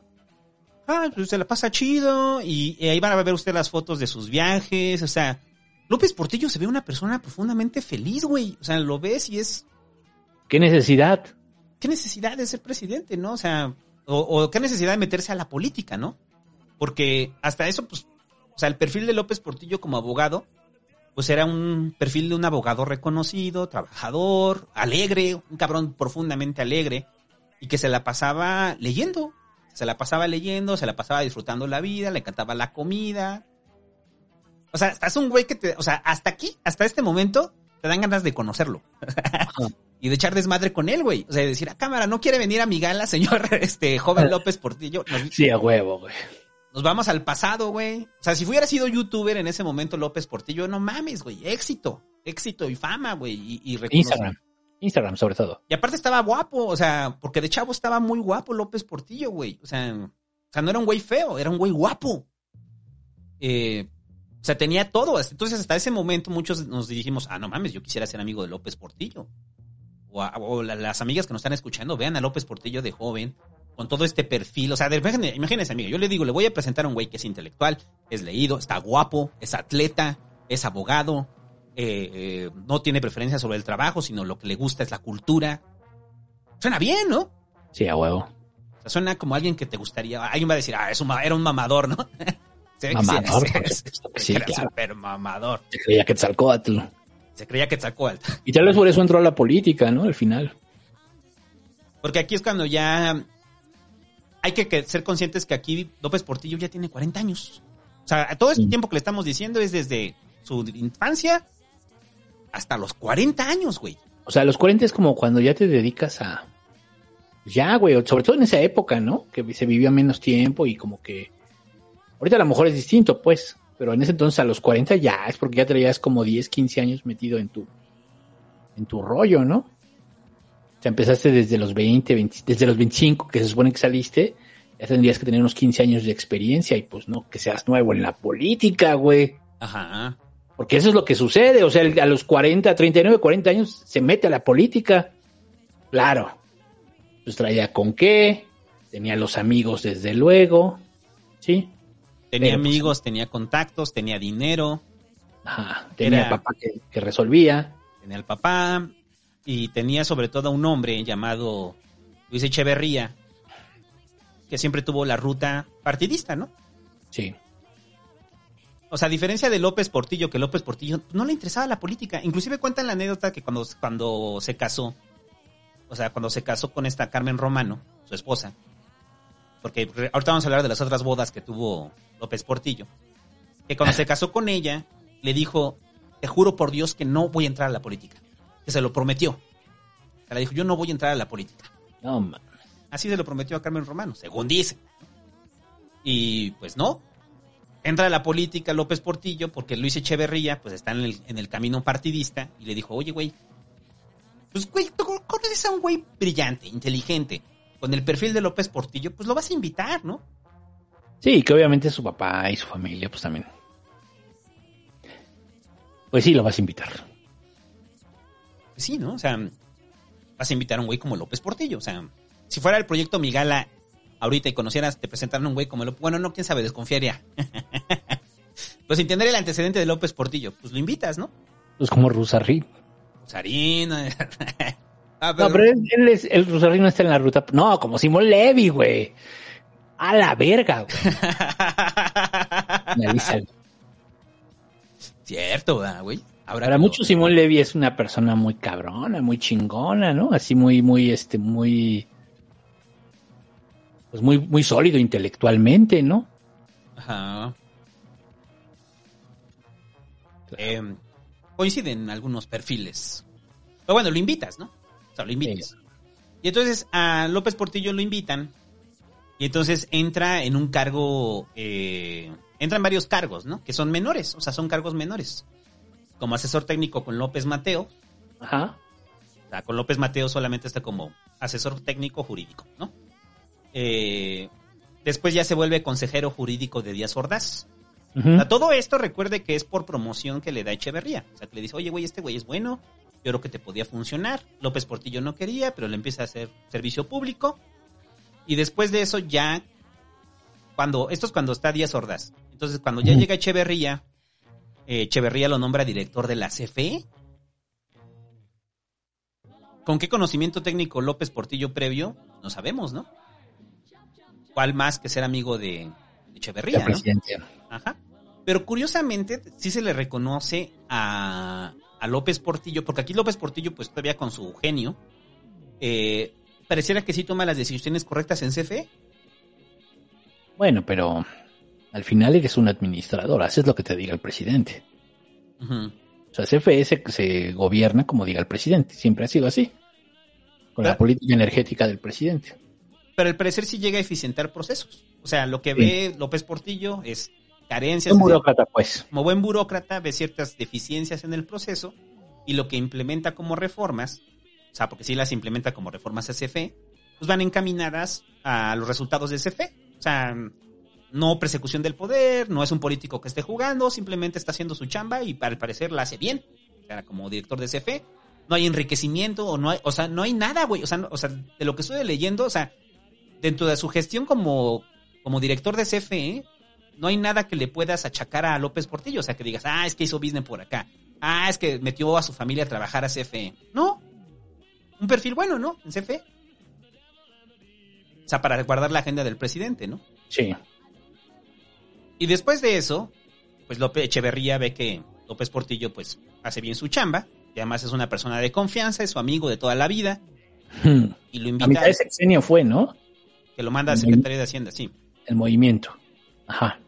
Ah, pues se la pasa chido y, y ahí van a ver usted las fotos de sus viajes, o sea, López Portillo se ve una persona profundamente feliz, güey. O sea, lo ves y es, ¿Qué necesidad? ¿qué necesidad de ser presidente, no? O sea, o, o qué necesidad de meterse a la política, ¿no? Porque hasta eso, pues, o sea, el perfil de López Portillo como abogado, pues era un perfil de un abogado reconocido, trabajador, alegre, un cabrón profundamente alegre, y que se la pasaba leyendo. Se la pasaba leyendo, se la pasaba disfrutando la vida, le encantaba la comida. O sea, es un güey que te, o sea, hasta aquí, hasta este momento, te dan ganas de conocerlo. y de echar desmadre con él, güey. O sea, de decir, a cámara, no quiere venir a mi gala, señor, este, joven López Portillo. Nos, Sí, a huevo, güey. nos vamos al pasado, güey. O sea, si hubiera sido youtuber en ese momento López Portillo, no mames, güey. Éxito, éxito y fama, güey. Y, y. Instagram. Instagram, sobre todo. Y aparte estaba guapo, o sea, porque de chavo estaba muy guapo López Portillo, güey. O sea, o sea, no era un güey feo, era un güey guapo. eh, o sea, tenía todo. Entonces, hasta ese momento, muchos nos dijimos, ah, no mames, yo quisiera ser amigo de López Portillo. O, a- las amigas que nos están escuchando, vean a López Portillo de joven, con todo este perfil. O sea, imagínense, imagínense, amiga, yo le digo, le voy a presentar a un güey que es intelectual, es leído, está guapo, es atleta, es abogado, eh, eh, no tiene preferencia sobre el trabajo, sino lo que le gusta es la cultura. Suena bien, ¿no? Sí, a huevo. O sea, suena como alguien que te gustaría. Alguien va a decir, ah, es un, era un mamador, ¿no? Sí, Mamador, sí, sí, sí, era claro. súper mamador. Se creía que Tzalcóatl. Se creía que sacó alto. Y tal vez por eso entró a la política, ¿no? Al final. Porque aquí es cuando ya hay que, que ser conscientes que aquí López Portillo ya tiene 40 años. O sea, todo este Mm. tiempo que le estamos diciendo es desde su infancia hasta los 40 años, güey. O sea, los 40 es como cuando ya te dedicas a. Ya, güey, sobre todo en esa época, ¿no? Que se vivía menos tiempo y como que. Ahorita a lo mejor es distinto, pues. Pero en ese entonces a los 40 ya es porque ya traías como 10, 15 años metido en tu. En tu rollo, ¿no? O sea, empezaste desde los 20, 20 desde los 25, que se supone que saliste. Ya tendrías que tener unos 15 años de experiencia y pues no que seas nuevo en la política, güey. Ajá. Porque eso es lo que sucede. O sea, a los 40, 39, 40 años se mete a la política. Claro. Pues traía con qué. Tenía los amigos, desde luego. Sí. Tenía Pero, pues, amigos, tenía contactos, tenía dinero, Ajá. Tenía Era- papá que, que resolvía. tenía el papá y tenía sobre todo un hombre llamado Luis Echeverría, que siempre tuvo la ruta partidista, ¿no? Sí. O sea, a diferencia de López Portillo, que López Portillo no le interesaba la política. Inclusive cuentan la anécdota que cuando, cuando se casó, o sea, cuando se casó con esta Carmen Romano, su esposa, porque ahorita vamos a hablar de las otras bodas que tuvo López Portillo, que cuando se casó con ella, le dijo, te juro por Dios que no voy a entrar a la política, que se lo prometió. Se le dijo, yo no voy a entrar a la política. No, ma- Así se lo prometió a Carmen Romano, según dice. Y pues no. Entra a la política López Portillo porque Luis Echeverría pues está en el, en el camino partidista y le dijo, oye güey, pues güey, tú conoces a un güey brillante, inteligente, con el perfil de López Portillo, pues lo vas a invitar, ¿no? Sí, que obviamente su papá y su familia, pues también. Pues sí, lo vas a invitar. Pues sí, ¿no? O sea, vas a invitar a un güey como López Portillo. O sea, si fuera el proyecto Migala ahorita y conocieras, te presentaran un güey como López. Bueno, no, quién sabe, desconfiaría. pues sin tener el antecedente de López Portillo, pues lo invitas, ¿no? Pues como Rusarri. Sarín. ah, No, pero él, él es, el Rusarri no está en la ruta. No, como Simón Levy, güey. A la verga, güey. Cierto, ¿verdad, güey. Ahora Para muchos Simón Levy es una persona muy cabrona, muy chingona, ¿no? Así muy, muy, este, muy, pues muy, muy sólido intelectualmente, ¿no? Ajá. Eh, coinciden algunos perfiles. Pero bueno, lo invitas, ¿no? O sea, lo invitas. Y entonces a López Portillo lo invitan. Y entonces entra en un cargo. Eh, entra en varios cargos, ¿no? Que son menores. O sea, son cargos menores. Como asesor técnico con López Mateo. Ajá. O sea, con López Mateo solamente está como asesor técnico jurídico, ¿no? Eh, después ya se vuelve consejero jurídico de Díaz Ordaz. Ujú. O sea, todo esto recuerde que es por promoción que le da Echeverría. O sea, que le dice, oye, güey, este güey es bueno, yo creo que te podía funcionar. López Portillo no quería, pero le empieza a hacer servicio público. Y después de eso ya, cuando, esto es cuando está Díaz Ordaz. Entonces, cuando ya llega Echeverría, eh, Echeverría lo nombra director de la CFE. ¿Con qué conocimiento técnico López Portillo previo? No sabemos, ¿no? ¿Cuál más que ser amigo de Echeverría? ¿no? Ajá. Pero curiosamente, sí se le reconoce a, a López Portillo, porque aquí López Portillo, pues todavía con su genio, eh, pareciera que sí toma las decisiones correctas en CFE. Bueno, pero al final eres un administrador, haces lo que te diga el presidente. O sea, CFE se, se gobierna como diga el presidente, siempre ha sido así. Con la política energética del presidente. Pero al parecer sí llega a eficientar procesos. O sea, lo que Sí. ve López Portillo es carencias. Un de- burócrata, pues. como buen burócrata, ve ciertas deficiencias en el proceso y lo que implementa como reformas, o sea, porque si las implementa como reformas a CFE, pues van encaminadas a los resultados de CFE. O sea, no persecución del poder, no es un político que esté jugando, simplemente está haciendo su chamba y al parecer la hace bien. O sea, como director de CFE, no hay enriquecimiento o no hay, o sea, no hay nada, güey. O sea, no- o sea, de lo que estoy leyendo, o sea, dentro de su gestión como, como director de CFE, no hay nada que le puedas achacar a López Portillo. O sea, que digas, ah, es que hizo business por acá. Ah, es que metió a su familia a trabajar a CFE. No. Un perfil bueno, ¿no? En CFE. O sea, para guardar la agenda del presidente, ¿no? Sí. Y después de eso, pues López Echeverría ve que López Portillo, pues, hace bien su chamba. Y además es una persona de confianza, es su amigo de toda la vida. Hmm. Y lo A invita mitad a de sexenio fue, ¿no? Que lo manda a secretario de Hacienda, sí. El movimiento. Ajá.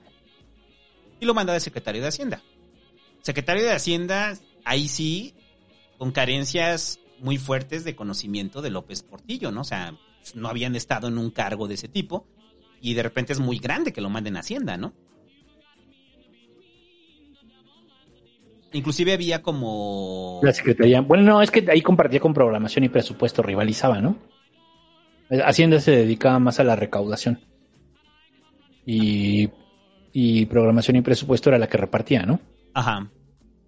y lo manda de secretario de Hacienda. Secretario de Hacienda, ahí sí, con carencias muy fuertes de conocimiento de López Portillo, ¿no? O sea, no habían estado en un cargo de ese tipo y de repente es muy grande que lo manden a Hacienda, ¿no? Inclusive había como... La Secretaría. Bueno, no, es que ahí compartía con programación y presupuesto, rivalizaba, ¿no? Hacienda se dedicaba más a la recaudación. Y, y programación y presupuesto era la que repartía, ¿no? Ajá.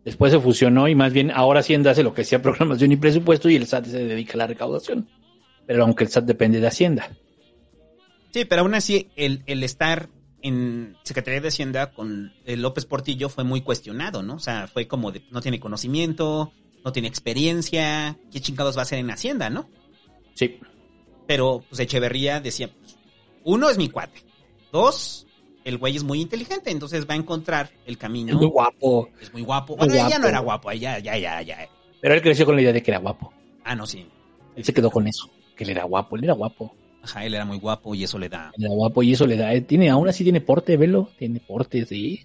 Después se fusionó y más bien ahora Hacienda hace lo que sea programación y presupuesto y el SAT se dedica a la recaudación. Pero aunque el SAT depende de Hacienda. Sí, pero aún así el, el estar en Secretaría de Hacienda con López Portillo fue muy cuestionado, ¿no? O sea, fue como de no tiene conocimiento, no tiene experiencia, ¿qué chingados va a hacer en Hacienda, no? Sí. Pero pues Echeverría decía, pues, uno es mi cuate, dos, el güey es muy inteligente, entonces va a encontrar el camino. Es muy guapo. Es muy guapo. Muy Bueno, ya guapo. no era guapo, ya, ya, ya, ya. Pero él creció con la idea de que era guapo. Ah, no, sí. Él se quedó con eso. Que él era guapo, él era guapo. Ajá, él era muy guapo y eso le da. Él era guapo y eso le da. Tiene, aún así tiene porte, velo. Tiene porte, sí.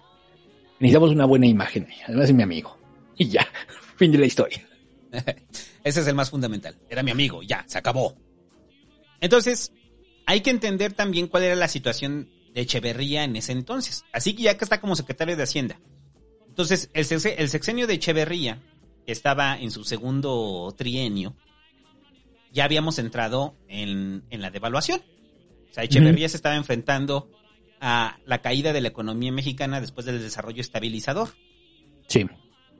Necesitamos una buena imagen. Además es mi amigo. Y ya. Fin de la historia. Ese es el más fundamental. Era mi amigo, ya, se acabó. Entonces, hay que entender también cuál era la situación de Echeverría en ese entonces. Así que ya que está como secretario de Hacienda. Entonces, el, sexe- el sexenio de Echeverría, que estaba en su segundo trienio, ya habíamos entrado en, en la devaluación. O sea, Echeverría se estaba enfrentando a la caída de la economía mexicana después del desarrollo estabilizador Sí.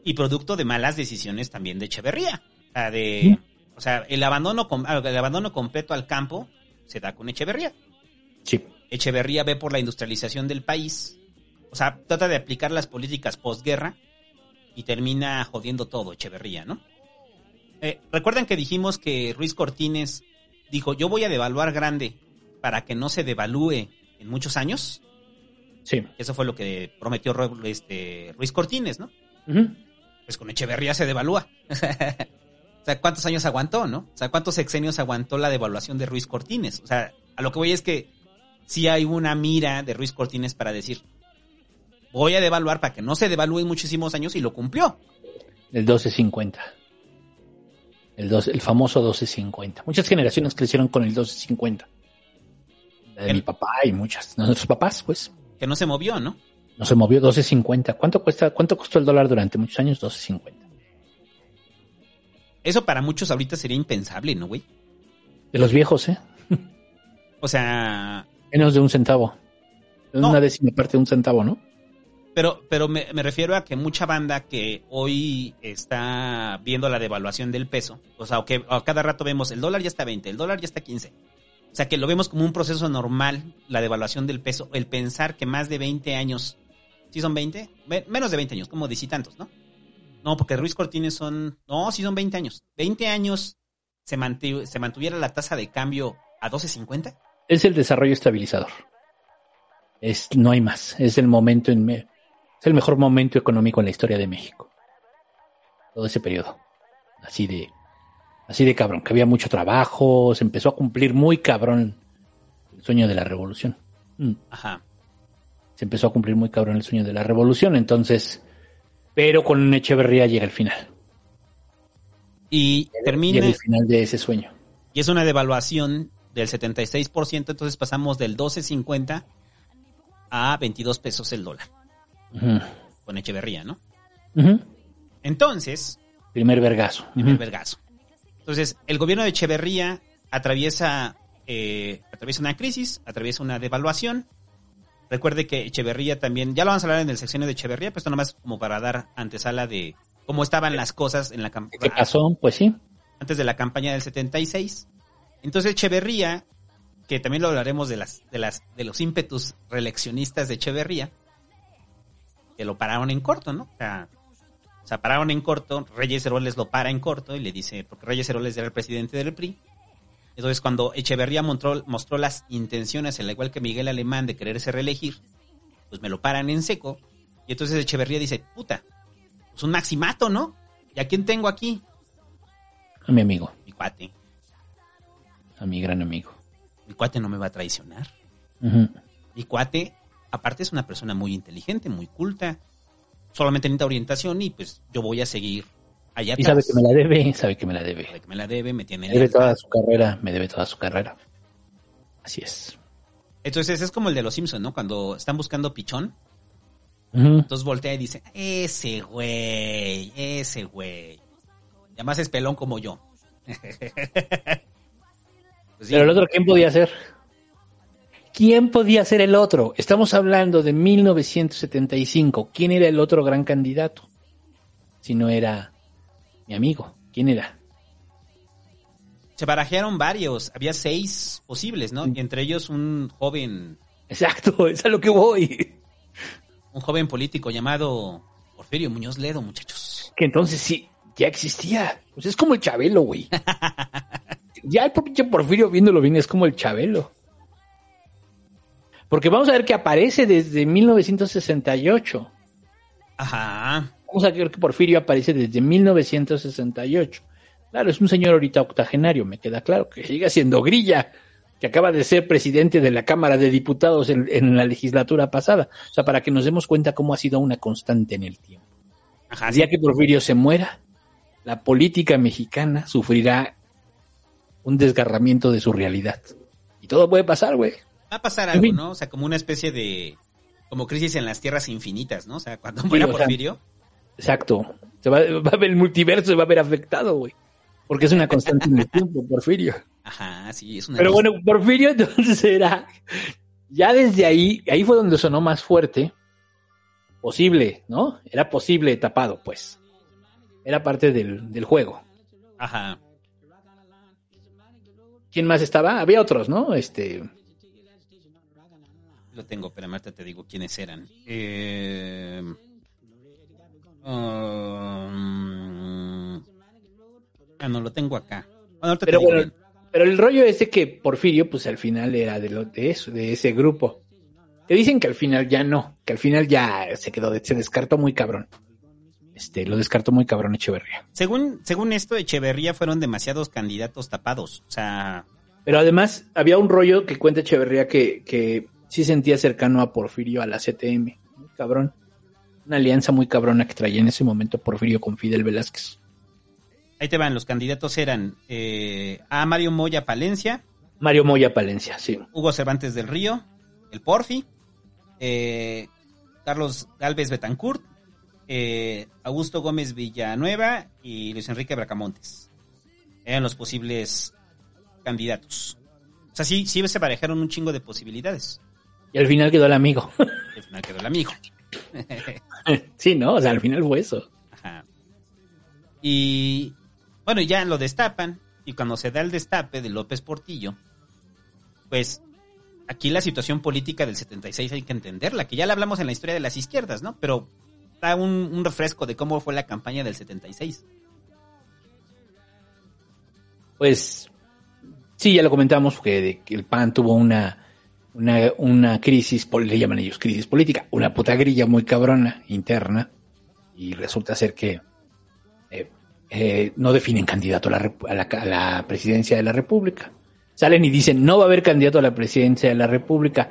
y producto de malas decisiones también de Echeverría. O sea, de, o sea el, abandono, ah, el abandono completo al campo se da con Echeverría. Sí. Echeverría ve por la industrialización del país. O sea, trata de aplicar las políticas posguerra y termina jodiendo todo Echeverría, ¿no? Eh, ¿Recuerdan que dijimos que Ruiz Cortines dijo, yo voy a devaluar grande para que no se devalúe en muchos años? Sí. Eso fue lo que prometió este, Ruiz Cortines, ¿no? Pues con Echeverría se devalúa. o sea, ¿cuántos años aguantó, no? O sea, ¿cuántos sexenios aguantó la devaluación de Ruiz Cortines? O sea, a lo que voy es que sí hay una mira de Ruiz Cortines para decir, voy a devaluar para que no se devalúe en muchísimos años y lo cumplió. El 1250. El, 12, el famoso 1250. Muchas generaciones crecieron con el 1250. La de mi papá y muchas. Nuestros papás, pues. Que no se movió, ¿no? No se movió 1250. ¿Cuánto cuesta, cuánto costó el dólar durante muchos años? 1250. Eso para muchos ahorita sería impensable, ¿no, güey? De los viejos, ¿eh? O sea, Menos de un centavo. No. Una décima parte de un centavo, ¿no? Pero, pero me, me refiero a que mucha banda que hoy está viendo la devaluación del peso, o sea, o que a cada rato vemos el dólar ya está 20, el dólar ya está 15. O sea, que lo vemos como un proceso normal, la devaluación del peso, el pensar que más de 20 años, ¿sí son 20? Me- menos de 20 años, como y tantos, ¿no? No, porque Ruiz Cortines son, no, sí son 20 años. 20 años se, se mantuviera la tasa de cambio a 12.50. Es el desarrollo estabilizador. Es, no hay más. Es el momento en me- es el mejor momento económico en la historia de México. Todo ese periodo. Así de, así de cabrón, que había mucho trabajo, se empezó a cumplir muy cabrón el sueño de la revolución. Mm. Ajá. Se empezó a cumplir muy cabrón el sueño de la revolución, entonces, pero con Echeverría llega el final. Y termina... Llega el final de ese sueño. y es una devaluación del 76%, entonces pasamos del 12.50 a 22 pesos el dólar, con Echeverría, ¿no? Entonces, Primer vergazo. primer vergazo. Entonces, el gobierno de Echeverría atraviesa, eh, atraviesa una crisis, atraviesa una devaluación, Recuerde que Echeverría también, ya lo vamos a hablar en el sexenio de Echeverría, pues esto nomás como para dar antesala de cómo estaban las cosas en la ¿Qué campaña. pasó? Pues sí. Antes de la campaña del 76. Entonces Echeverría, que también lo hablaremos de las, de las, de los ímpetus reeleccionistas de Echeverría, que lo pararon en corto, ¿no? O sea, o sea, pararon en corto, Reyes Heroles lo para en corto y le dice, porque Reyes Heroles era el presidente del PRI. Entonces, cuando Echeverría mostró, mostró las intenciones, al igual que Miguel Alemán, de quererse reelegir, pues me lo paran en seco. Y entonces Echeverría dice, puta, pues un maximato, ¿no? ¿Y a quién tengo aquí? A mi amigo, Mi cuate. a mi gran amigo. Mi cuate no me va a traicionar. Mi cuate, aparte es una persona muy inteligente, muy culta. Solamente necesita orientación y pues yo voy a seguir allá Y sabe que me la debe, sabe que me la debe. Sabe que me la debe, me tiene Me debe toda su carrera, me debe toda su carrera. Así es. Entonces es como el de los Simpsons, ¿no? Cuando están buscando pichón, entonces voltea y dice, ese güey, ese güey. Y además es pelón como yo. Pues sí. Pero el otro, ¿quién podía ser? ¿Quién podía ser el otro? Estamos hablando de 1975. ¿Quién era el otro gran candidato? Si no era mi amigo. ¿Quién era? Se barajearon varios, había seis posibles, ¿no? Y entre ellos un joven, Exacto, es a lo que voy. un joven político llamado Porfirio Muñoz Ledo, muchachos. Que entonces sí, ya existía. Pues es como el Chabelo, güey. ya el pinche Porfirio viéndolo bien es como el Chabelo. Porque vamos a ver que aparece desde 1968. Ajá. Vamos a ver que Porfirio aparece desde 1968. Claro, es un señor ahorita octogenario, me queda claro, que sigue siendo grilla, que acaba de ser presidente de la Cámara de Diputados en, en la legislatura pasada. O sea, para que nos demos cuenta cómo ha sido una constante en el tiempo. Ajá, día que Porfirio se muera, la política mexicana sufrirá un desgarramiento de su realidad. Y todo puede pasar, güey. Va a pasar algo. ¿no? O sea, como una especie de. Como crisis en las tierras infinitas, ¿no? O sea, cuando Sí, muera sea, Porfirio. Exacto. Se va, va a ver el multiverso, se va a ver afectado, güey. Porque es una constante en el tiempo, Porfirio. Ajá, sí, es una. Pero bueno, Porfirio entonces era, ya desde ahí, ahí fue donde sonó más fuerte, posible, ¿no? Era posible tapado, pues. Era parte del, del juego. Ajá. ¿Quién más estaba? Había otros, ¿no? Este, Lo tengo, pero ahorita te digo quiénes eran. Eh, um, ah, no, lo tengo acá. Bueno, ahorita te pero bueno, pero el rollo es de que Porfirio, pues al final era de, lo, de eso, de ese grupo. Te dicen que al final ya no, que al final ya se quedó, se descartó muy cabrón. Este, lo descartó muy cabrón Echeverría. Según, según esto, Echeverría fueron demasiados candidatos tapados. O sea, Pero además había un rollo que cuenta Echeverría que, que sí sentía cercano a Porfirio, a la CTM. Muy cabrón. Una alianza muy cabrona que traía en ese momento Porfirio con Fidel Velázquez. ahí te van. Los candidatos eran eh, a Mario Moya Palencia, Mario Moya Palencia, sí. Hugo Cervantes del Río, el Porfi, eh, Carlos Galvez Betancourt, eh, Augusto Gómez Villanueva y Luis Enrique Bracamontes. Eran los posibles candidatos. O sea, sí, sí se parejaron un chingo de posibilidades. Y al final quedó el amigo. Al final quedó el amigo. sí, ¿no? O sea, al final fue eso. Ajá. Y bueno, ya lo destapan. Y cuando se da el destape de López Portillo, pues aquí la situación política del 76 hay que entenderla, que ya la hablamos en la historia de las izquierdas, ¿no? Pero da un, un refresco de cómo fue la campaña del 76. Pues sí, ya lo comentamos, que el PAN tuvo una, una, una crisis, le llaman ellos crisis política, una puta grilla muy cabrona interna, y resulta ser que eh, eh, no definen candidato a la, a, a la presidencia de la República. Salen y dicen, no va a haber candidato a la presidencia de la República.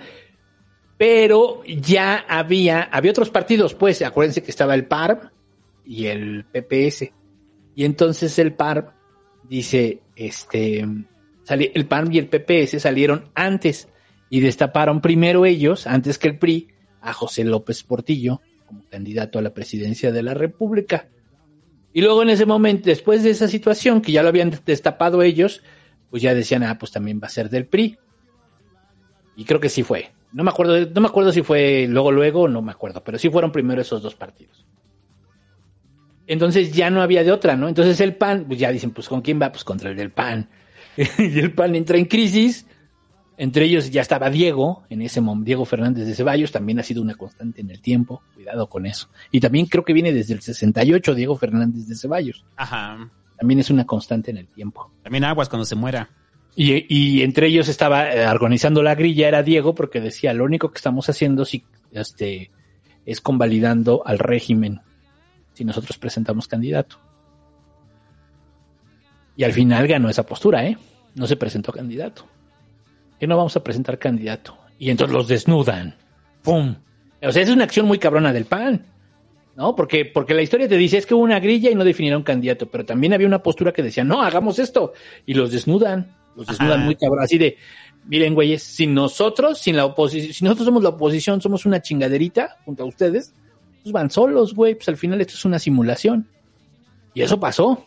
Pero ya había, había otros partidos, pues, acuérdense que estaba el PARP y el PPS. Y entonces el PARP dice, este, el PAN y el PPS salieron antes y destaparon primero ellos, antes que el PRI, a José López Portillo como candidato a la presidencia de la República. Y luego en ese momento, después de esa situación, que ya lo habían destapado ellos, pues ya decían, ah, pues también va a ser del PRI. Y creo que sí fue. No me acuerdo, no me acuerdo si fue luego, luego, no me acuerdo, pero sí fueron primero esos dos partidos. Entonces ya no había de otra, ¿no? Entonces el PAN, pues ya dicen, pues ¿con quién va? Pues contra el del PAN. y el PAN entra en crisis. Entre ellos ya estaba Diego, en ese momento, Diego Fernández de Ceballos, también ha sido una constante en el tiempo, cuidado con eso. Y también creo que viene desde el 68 Diego Fernández de Ceballos. Ajá. También es una constante en el tiempo. También aguas cuando se muera. Y, y entre ellos estaba eh, organizando la grilla, era Diego, porque decía, lo único que estamos haciendo si, este, es convalidando al régimen si nosotros presentamos candidato. Y al final ganó esa postura, ¿eh? No se presentó candidato. Que no vamos a presentar candidato. Y entonces los desnudan. ¡Pum! O sea, es una acción muy cabrona del PAN. ¿No? Porque, porque la historia te dice es que hubo una grilla y no definieron candidato, pero también había una postura que decía, no, hagamos esto. Y los desnudan. Los desnudan Ajá. muy cabrón. Así de, miren, güeyes, sin nosotros, sin la oposición, si nosotros somos la oposición, somos una chingaderita junto a ustedes, pues van solos, güey. Pues al final esto es una simulación. Y eso pasó.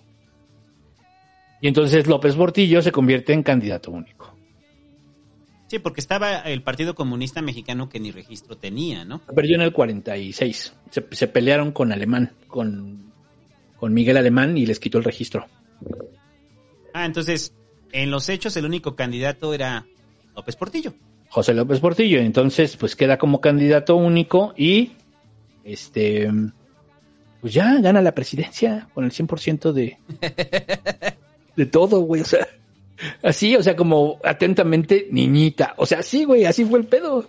Y entonces López Portillo se convierte en candidato único. Sí, porque estaba el Partido Comunista Mexicano que ni registro tenía, ¿no? Perdió en el 46. Se, se pelearon con Alemán, con, con Miguel Alemán y les quitó el registro. Ah, entonces, en los hechos el único candidato era López Portillo. José López Portillo. Entonces, pues queda como candidato único y este pues ya gana la presidencia con el 100% de de todo, güey, o sea, así, o sea, como atentamente niñita, o sea, sí, güey, así fue el pedo. O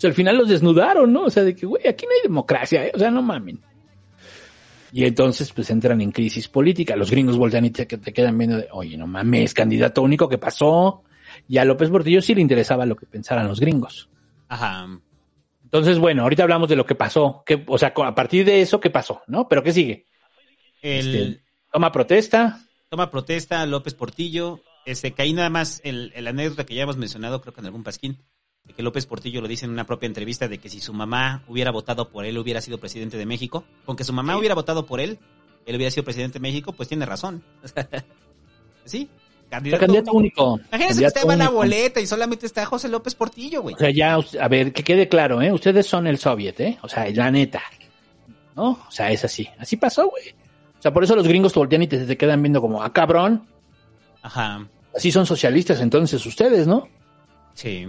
sea, al final los desnudaron, ¿no? O sea, de que, güey, aquí no hay democracia, ¿eh? o sea, no mamen. Y entonces, pues entran en crisis política. Los gringos voltean y te, te quedan viendo de, oye, no mames, candidato único, ¿qué pasó? Y a López Portillo sí le interesaba lo que pensaran los gringos. Ajá. Entonces, bueno, ahorita hablamos de lo que pasó. Que, o sea, a partir de eso, ¿qué pasó? ¿No? ¿Pero qué sigue? El Este, toma protesta. toma protesta López Portillo. Este, que ahí nada más el, el anécdota que ya hemos mencionado, creo que en algún pasquín, de que López Portillo lo dice en una propia entrevista de que si su mamá hubiera votado por él, hubiera sido presidente de México. Con que su mamá hubiera votado por él, él hubiera sido presidente de México, pues tiene razón. sí, candidato. Candidato único. Imagínense que usted va a la boleta y solamente está José López Portillo, güey. O sea, ya, a ver, que quede claro, ¿eh? Ustedes son el soviet, ¿eh? O sea, la neta. ¿No? O sea, es así. Así pasó, güey. O sea, por eso los gringos te voltean y te, te quedan viendo como, ah, cabrón. Ajá. Así son socialistas entonces ustedes, ¿no? Sí.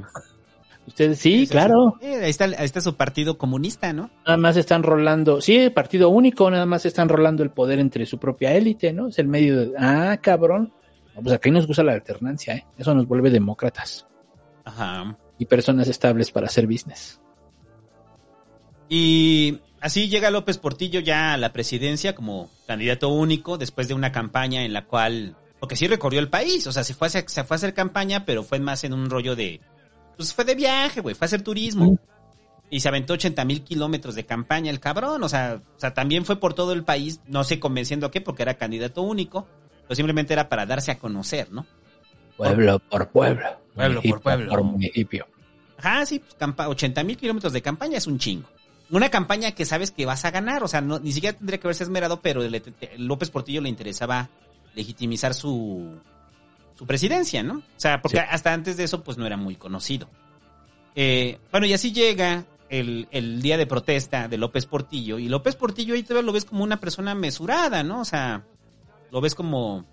Ustedes sí, claro. Eh, ahí, está, ahí está su partido comunista, ¿no? Nada más están rolando, sí, partido único, nada más están rolando el poder entre su propia élite, ¿no? Es el medio de, ah, cabrón. Pues aquí nos gusta la alternancia, ¿eh? Eso nos vuelve demócratas Ajá. y personas estables para hacer business. Y así llega López Portillo ya a la presidencia como candidato único después de una campaña en la cual, porque sí recorrió el país, o sea, se fue a hacer, se fue a hacer campaña, pero fue más en un rollo de, pues fue de viaje, güey, fue a hacer turismo. Y se aventó 80 mil kilómetros de campaña el cabrón, o sea, o sea, también fue por todo el país, no sé convenciendo a qué, porque era candidato único, pero simplemente era para darse a conocer, ¿no? Pueblo por pueblo. Pueblo por pueblo. Por municipio. Ajá, sí, pues, campa 80 mil kilómetros de campaña es un chingo. Una campaña que sabes que vas a ganar, o sea, no, ni siquiera tendría que haberse esmerado, pero le- te- López Portillo le interesaba legitimizar su, su presidencia, ¿no? O sea, porque Sí. hasta antes de eso, pues no era muy conocido. Eh, bueno, y así llega el, el día de protesta de López Portillo, y López Portillo ahí todavía lo ves como una persona mesurada, ¿no? O sea, lo ves como...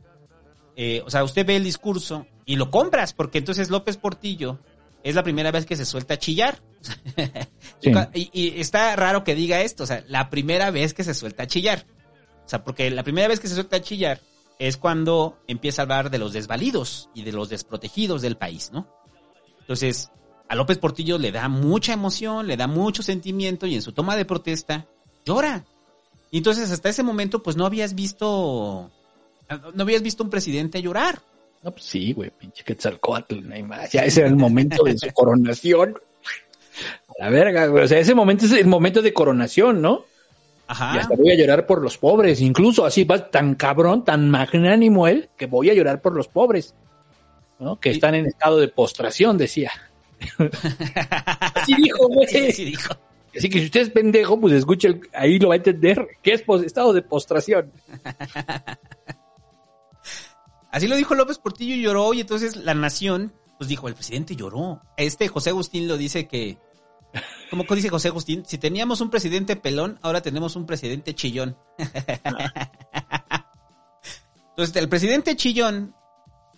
eh, o sea, usted ve el discurso y lo compras, porque entonces López Portillo es la primera vez que se suelta a chillar. Sí. y, y está raro que diga esto, o sea, la primera vez que se suelta a chillar. O sea, porque la primera vez que se suelta a chillar es cuando empieza a hablar de los desvalidos y de los desprotegidos del país, ¿no? Entonces, a López Portillo le da mucha emoción, le da mucho sentimiento y en su toma de protesta llora. Y entonces hasta ese momento pues no habías visto no habías visto un presidente llorar. No, pues sí, güey, pinche Quetzalcóatl, no hay más. Ya ese era el momento de su coronación. La verga, güey. O sea, ese momento es el momento de coronación, ¿no? Ajá. Y hasta voy a llorar por los pobres. Incluso así va tan cabrón, tan magnánimo él, que voy a llorar por los pobres. ¿No? Que están en estado de postración, decía. así dijo, güey. Sí, sí dijo. Así que si usted es pendejo, pues escuche, el- ahí lo va a entender. ¿Qué es estado de postración? Así lo dijo López Portillo y lloró y entonces la nación pues dijo, el presidente lloró. Este José Agustín lo dice que, ¿cómo dice José Agustín? Si teníamos un presidente pelón, ahora tenemos un presidente chillón. Entonces, el presidente chillón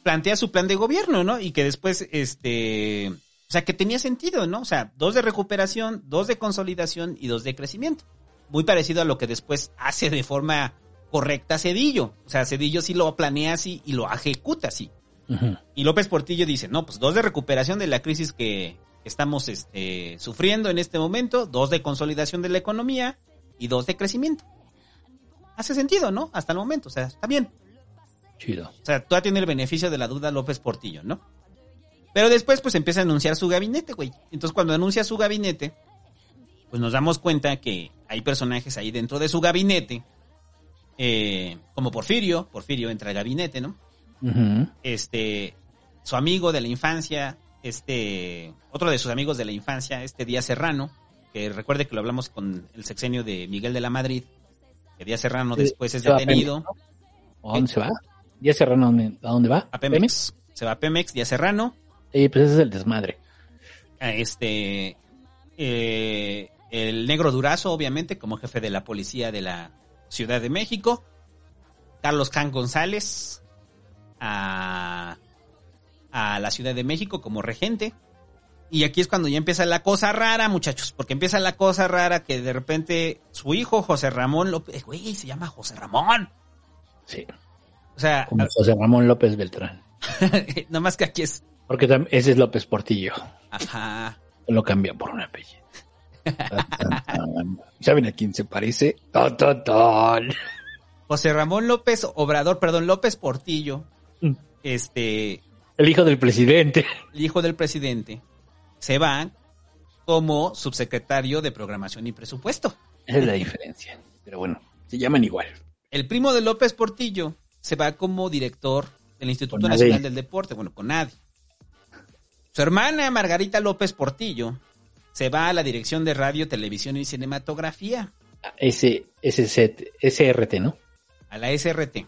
plantea su plan de gobierno, ¿no? Y que después, este, o sea, que tenía sentido, ¿no? O sea, dos de recuperación, dos de consolidación y dos de crecimiento. Muy parecido a lo que después hace de forma correcta Cedillo. O sea, Cedillo sí lo planea así y lo ejecuta así. Y López Portillo dice, no, pues dos de recuperación de la crisis que estamos este, sufriendo en este momento, dos de consolidación de la economía y dos de crecimiento. Hace sentido, ¿no? Hasta el momento, o sea, está bien. Chido. O sea, todavía tiene el beneficio de la duda López Portillo, ¿no? Pero después, pues empieza a anunciar su gabinete, güey. Entonces, cuando anuncia su gabinete, pues nos damos cuenta que hay personajes ahí dentro de su gabinete, eh, como Porfirio. Porfirio entra al gabinete, ¿no? Este, su amigo de la infancia, este, otro de sus amigos de la infancia, este Díaz Serrano, que recuerde que lo hablamos con el sexenio de Miguel de la Madrid, que Díaz Serrano Sí, después es detenido. ¿A dónde se va? ¿Ya Serrano a dónde, va? A Pemex. Se va a Pemex, Díaz Serrano. Sí, pues ese es el desmadre. a este eh, el negro Durazo, obviamente, como jefe de la policía de la Ciudad de México. Carlos Can González a, a la Ciudad de México como regente. Y aquí es cuando ya empieza la cosa rara, muchachos, porque empieza la cosa rara que de repente su hijo José Ramón López, güey, se llama José Ramón. Sí. O sea, Como José Ramón López Beltrán. nada más que aquí es, Porque ese es López Portillo. ajá, Lo cambian por un apellido. ¿Saben a quién se parece? Ton, ton, ton. José Ramón López Obrador, perdón, López Portillo, Mm. este, El hijo del presidente. el hijo del presidente, se va como subsecretario de Programación y Presupuesto. Esa es la diferencia. Pero bueno, se llaman igual. El primo de López Portillo se va como director del Instituto. Nacional del Deporte, bueno, con nadie. Su hermana Margarita López Portillo se va a la dirección de radio, televisión y cinematografía, set, SRT, ¿no? a la SRT.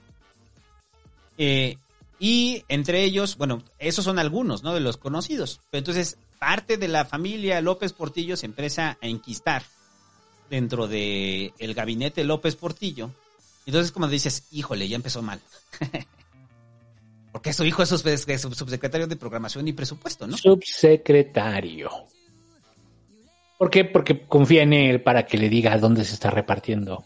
Eh, y entre ellos, bueno, esos son algunos, ¿no? De los conocidos. Pero entonces, parte de la familia López Portillo se empieza a enquistar dentro de el gabinete López Portillo. Entonces, como dices, híjole, ya empezó mal. Porque su hijo es sub- es sub- subsecretario de programación y presupuesto, ¿no? Subsecretario. ¿Por qué? Porque confía en él para que le diga dónde se está repartiendo.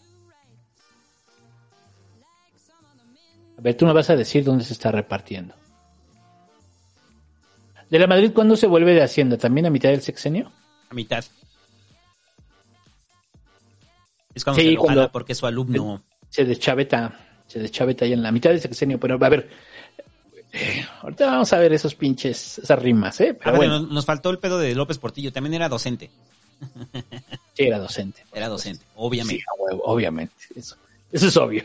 A ver, tú me vas a decir dónde se está repartiendo. ¿De la Madrid cuándo se vuelve de Hacienda? ¿También a mitad del sexenio? A mitad. Es cuando Sí, se lo cuando- jala porque es su alumno. Se deschaveta, se deschaveta ya en la mitad del sexenio, pero a ver, eh, ahorita vamos a ver esos pinches, esas rimas, ¿eh? A Pero ver, bueno, nos, nos faltó el pedo de López Portillo. También era docente. sí, era docente. Era docente, obviamente. Sí, obviamente, eso, eso es obvio.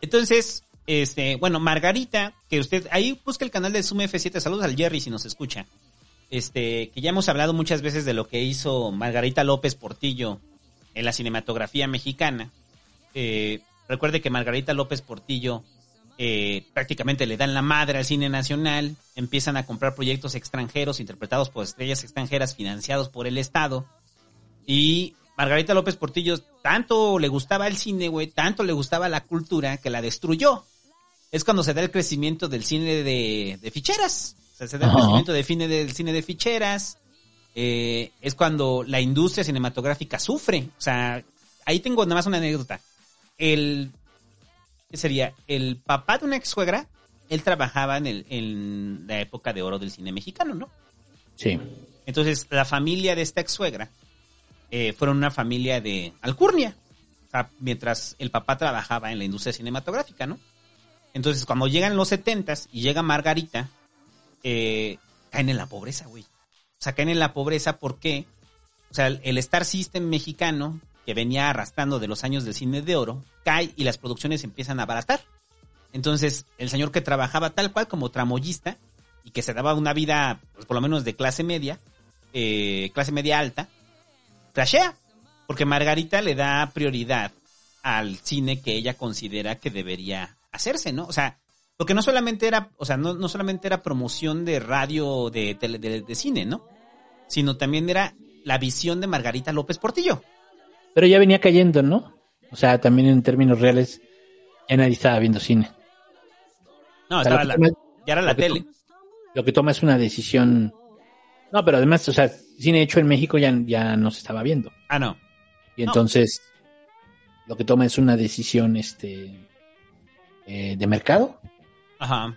Entonces, este, bueno, Margarita, que usted, ahí busca el canal de Zoom F7, saludos al Jerry si nos escucha. Este, que ya hemos hablado muchas veces de lo que hizo Margarita López Portillo en la cinematografía mexicana. Eh, recuerde que Margarita López Portillo eh, prácticamente le dan la madre al cine nacional, empiezan a comprar proyectos extranjeros interpretados por estrellas extranjeras financiados por el Estado. Y Margarita López Portillo tanto le gustaba el cine, güey, tanto le gustaba la cultura que la destruyó. Es cuando se da el crecimiento del cine de, de ficheras. O sea, se da el crecimiento de cine del cine de ficheras. Eh, es cuando la industria cinematográfica sufre. O sea, ahí tengo nada más una anécdota. El, ¿qué sería? El papá de una ex suegra, él trabajaba en, el, en la época de oro del cine mexicano, ¿no? Sí. Entonces, la familia de esta ex suegra eh, fueron una familia de alcurnia. O sea, mientras el papá trabajaba en la industria cinematográfica, ¿no? Entonces, cuando llegan los setentas y llega Margarita, eh, caen en la pobreza, güey. O sea, caen en la pobreza porque, o sea, el, Star System mexicano, que venía arrastrando de los años del cine de oro, cae y las producciones empiezan a abaratar. Entonces, el señor que trabajaba tal cual como tramoyista y que se daba una vida, pues, por lo menos de clase media, eh, clase media alta, crashea. Porque Margarita le da prioridad al cine que ella considera que debería hacerse, ¿no? O sea, Porque no solamente era, o sea, no, no solamente era promoción de radio, de, tele- de, de cine, ¿no? Sino también era la visión de Margarita López Portillo. Pero ya venía cayendo, ¿no? O sea, también en términos reales, ya nadie estaba viendo cine. No, O sea, estaba la- toma- ya era la lo tele. Lo que toma es una decisión. No, pero además, o sea, cine hecho en México ya, ya no se estaba viendo. Ah, no. Y No. entonces, lo que toma es una decisión este eh, de mercado. Ajá.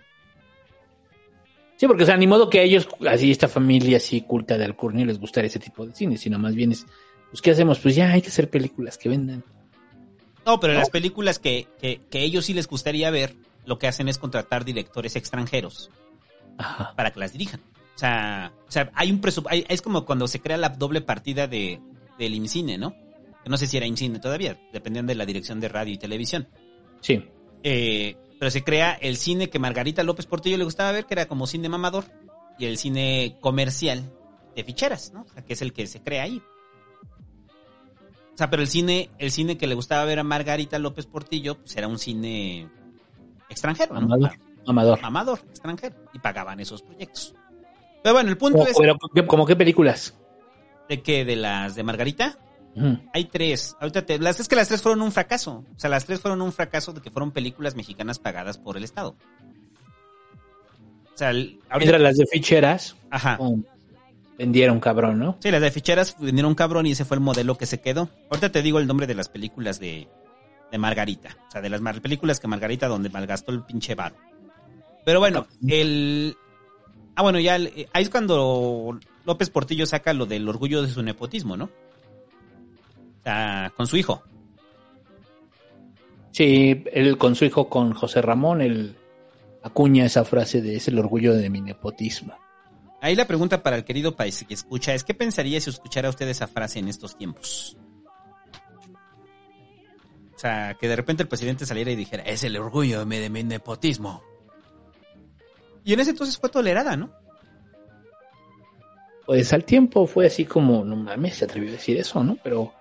Sí, porque, o sea, ni modo que a ellos, así esta familia así culta de Alcurnia, les gustara ese tipo de cine, sino más bien es, pues, ¿qué hacemos? Pues ya hay que hacer películas que vendan. No, pero las películas que, que, que ellos sí les gustaría ver, lo que hacen es contratar directores extranjeros Ajá. para que las dirijan. O sea, o sea hay un presupuesto. Es como cuando se crea la doble partida de, del IMCINE, ¿no? Que no sé si era IMCINE todavía, dependían de la dirección de radio y televisión. Sí. Eh, pero se crea el cine que Margarita López Portillo le gustaba ver, que era como cine mamador, y el cine comercial de ficheras, ¿no? O sea, que es el que se crea ahí. O sea, pero el cine, el cine que le gustaba ver a Margarita López Portillo, pues era un cine extranjero, ¿no? Amador. Amador. Amador, extranjero. Y pagaban esos proyectos. Pero bueno, el punto es pero, ¿qué- como qué películas? de que de las de Margarita, Hay tres. Ahorita te, las es que las tres fueron un fracaso. O sea, las tres fueron un fracaso de que fueron películas mexicanas pagadas por el Estado. O sea, el- ahorita- Mientras las de ficheras ajá. oh, vendieron cabrón, ¿no? Sí, las de ficheras vinieron un cabrón y ese fue el modelo que se quedó. Ahorita te digo el nombre de las películas de, de Margarita. O sea, de las películas que Margarita donde malgastó el pinche varo. Pero bueno, el... Ah, bueno, ya el- eh, ahí es cuando López Portillo saca lo del orgullo de su nepotismo, ¿no? Con su hijo. Sí, él con su hijo, con José Ramón, él acuña esa frase de es el orgullo de mi nepotismo. Ahí la pregunta para el querido país que escucha es, ¿qué pensaría si escuchara usted esa frase en estos tiempos? O sea, que de repente el presidente saliera y dijera, es el orgullo de mi, de mi nepotismo. Y en ese entonces fue tolerada, ¿no? Pues al tiempo fue así como, no mames, se atrevió a decir eso, ¿no? Pero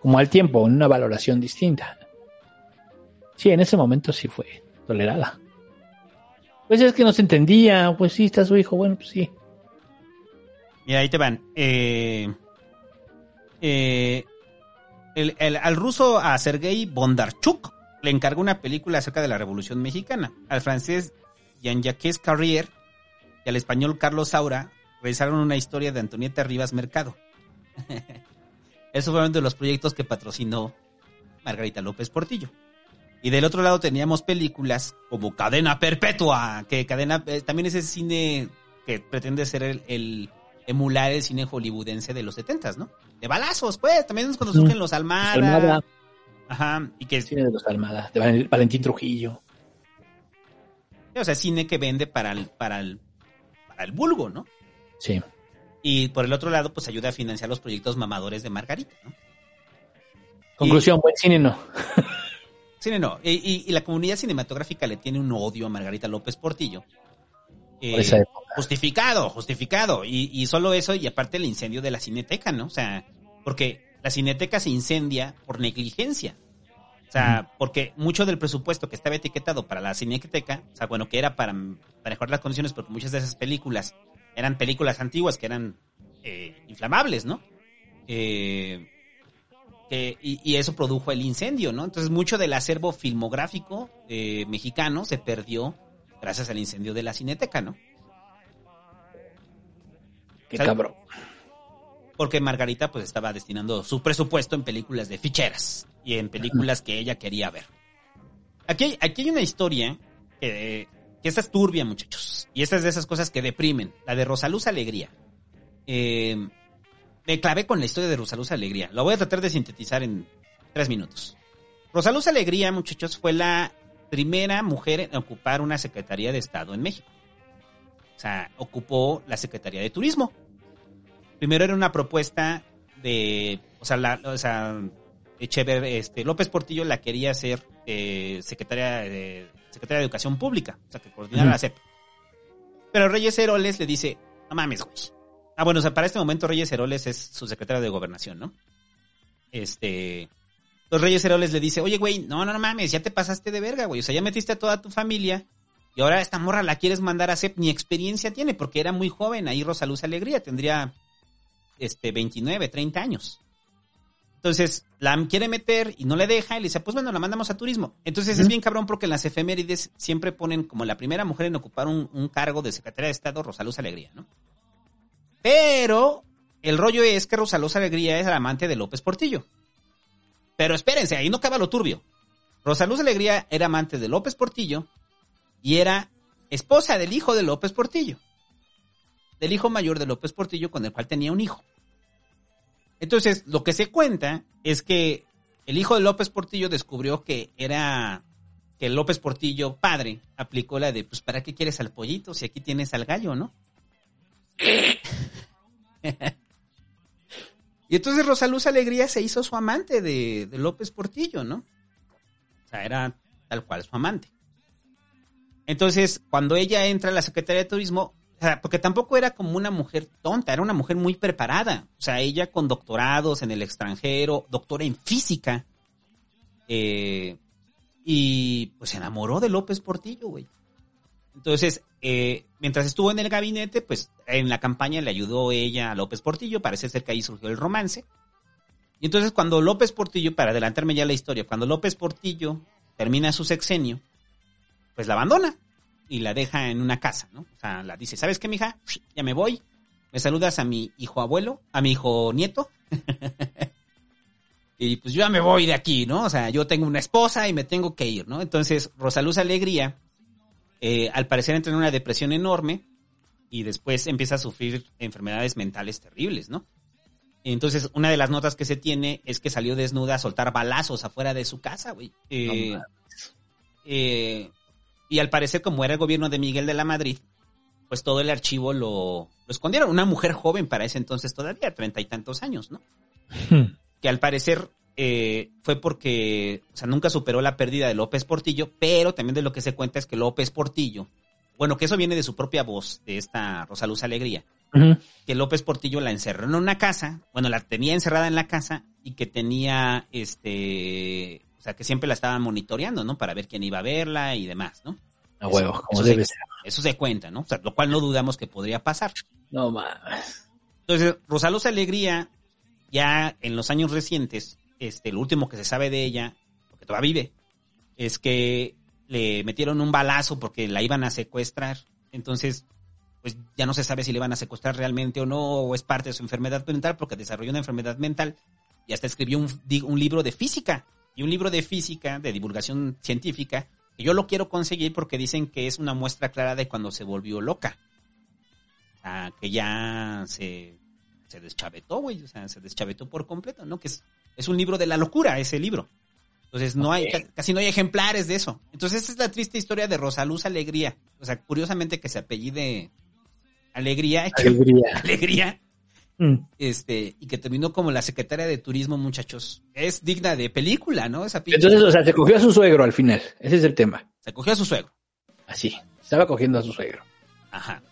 como al tiempo, en una valoración distinta. Sí, en ese momento sí fue tolerada. Pues es que no se entendía, pues sí, está su hijo, bueno, pues sí. Y ahí te van. Eh, eh, el- el- al ruso, a Sergei Bondarchuk, le encargó una película acerca de la Revolución Mexicana. Al francés Jean-Jacques Carrier y al español Carlos Saura realizaron una historia de Antonieta Rivas Mercado. Eso fue uno de los proyectos que patrocinó Margarita López Portillo. Y del otro lado teníamos películas como Cadena Perpetua, que Cadena eh, también es ese cine que pretende ser el, el emular el cine hollywoodense de los setentas, ¿no? De balazos, pues, también es cuando surgen los Almada. Almada, Ajá, y que es, cine de los Almada, de Val- Valentín Trujillo. o sea, cine que vende para el, para el, para el vulgo, ¿no? Sí. Y por el otro lado, pues ayuda a financiar los proyectos mamadores de Margarita, ¿no? Conclusión, buen cine no. Cine no. Y, y- y la comunidad cinematográfica le tiene un odio a Margarita López Portillo. Eh, Por esa época. justificado, justificado. Y, y solo eso, y aparte el incendio de la cineteca, ¿no? O sea, porque la cineteca se incendia por negligencia. O sea, porque mucho del presupuesto que estaba etiquetado para la cineteca, o sea, bueno, que era para, para mejorar las condiciones, porque muchas de esas películas eran películas antiguas que eran eh, inflamables, ¿no? Eh, que- y, y eso produjo el incendio, ¿no? Entonces mucho del acervo filmográfico eh, mexicano se perdió gracias al incendio de la cineteca, ¿no? Qué cabrón. Porque Margarita pues estaba destinando su presupuesto en películas de ficheras y en películas que ella quería ver. Aquí hay, aquí hay una historia que, que esta es turbia, muchachos. Y esta es de esas cosas que deprimen. La de Rosaluz Alegría. Eh, me clavé con la historia de Rosaluz Alegría. Lo voy a tratar de sintetizar en tres minutos. Rosaluz Alegría, muchachos, fue la primera mujer en ocupar una Secretaría de Estado en México. O sea, ocupó la Secretaría de Turismo. Primero era una propuesta de, o sea, la, o sea, Echever, este, López Portillo la quería hacer eh, secretaria de, secretaria de Educación Pública, o sea, que coordinara Ujú. la SEP. Pero Reyes Heroles le dice, no mames, güey. Ah, bueno, o sea, para este momento Reyes Heroles es su secretario de Gobernación, ¿no? Este, los Reyes Heroles le dice, oye, güey, no, no, no mames, ya te pasaste de verga, güey. O sea, ya metiste a toda tu familia Y ahora esta morra la quieres mandar a CEP, ni experiencia tiene, porque era muy joven, ahí Rosa Luz Alegría, tendría este 29, 30 años. Entonces, la quiere meter y no le deja, y le dice, pues bueno, la mandamos a turismo. Entonces es bien cabrón porque en las efemérides siempre ponen como la primera mujer en ocupar un, un cargo de Secretaría de Estado, Rosa Luz Alegría, ¿no? Pero el rollo es que Rosa Luz Alegría es la amante de López Portillo. Pero espérense, ahí no acaba lo turbio. Rosa Luz Alegría era amante de López Portillo y era esposa del hijo de López Portillo. Del hijo mayor de López Portillo con el cual tenía un hijo. Entonces, lo que se cuenta es que el hijo de López Portillo descubrió que era que López Portillo, padre, aplicó la de, pues, ¿para qué quieres al pollito si aquí tienes al gallo, no? y entonces Rosaluz Alegría se hizo su amante de, de López Portillo, ¿no? O sea, era tal cual su amante. Entonces, cuando ella entra a la Secretaría de Turismo, sea, porque tampoco era como una mujer tonta, era una mujer muy preparada. O sea, ella con doctorados en el extranjero, doctora en física. eh, y pues se enamoró de López Portillo, güey. Entonces, eh, mientras estuvo en el gabinete, pues en la campaña le ayudó ella a López Portillo. Parece ser que ahí surgió el romance. Y entonces cuando López Portillo, para adelantarme ya la historia, cuando López Portillo termina su sexenio, pues la abandona y la deja en una casa, ¿no? O sea, la dice, ¿sabes qué, mija? Ya me voy. Me saludas a mi hijo abuelo, a mi hijo nieto. y pues yo ya me voy de aquí, ¿no? O sea, yo tengo una esposa y me tengo que ir, ¿no? Entonces, Rosaluz Alegría, eh, al parecer entra en una depresión enorme y después empieza a sufrir enfermedades mentales terribles, ¿no? Entonces, una de las notas que se tiene es que salió desnuda a soltar balazos afuera de su casa, güey. Eh, No eh, y al parecer, como era el gobierno de Miguel de la Madrid, pues todo el archivo lo, lo escondieron. Una mujer joven para ese entonces todavía, treinta y tantos años, ¿no? que al parecer eh, fue porque, o sea, nunca superó la pérdida de López Portillo, pero también de lo que se cuenta es que López Portillo, bueno, que eso viene de su propia voz, de esta Rosaluz Alegría, que López Portillo la encerró en una casa, bueno, la tenía encerrada en la casa y que tenía, este, o sea, que siempre la estaban monitoreando, ¿no? Para ver quién iba a verla y demás, ¿no? A huevo, como eso debe se, ser. Eso se cuenta, ¿no? O sea, lo cual no dudamos que podría pasar. No mames. Entonces, Rosaluz Alegría, ya en los años recientes, este, lo último que se sabe de ella, porque todavía vive, es que le metieron un balazo porque la iban a secuestrar. Entonces, pues ya no se sabe si le van a secuestrar realmente o no, o es parte de su enfermedad mental, porque desarrolló una enfermedad mental y hasta escribió un libro de física. Y un libro de física, de divulgación científica, que yo lo quiero conseguir porque dicen que es una muestra clara de cuando se volvió loca. O sea, que ya se, se deschavetó, güey. O sea, se deschavetó por completo, ¿no? Que es, es un libro de la locura, ese libro. Entonces, no hay, ca- casi no hay ejemplares de eso. Entonces, esa es la triste historia de Rosaluz Alegría. O sea, curiosamente que se apellide Alegría. Alegría. Alegría. Mm. Este, y que terminó como la secretaria de turismo, muchachos. Es digna de película, ¿no? Esa pinche- Entonces, o sea, se cogió a su suegro al final. Ese es el tema. Se cogió a su suegro. Así. Estaba cogiendo a su suegro. Ajá.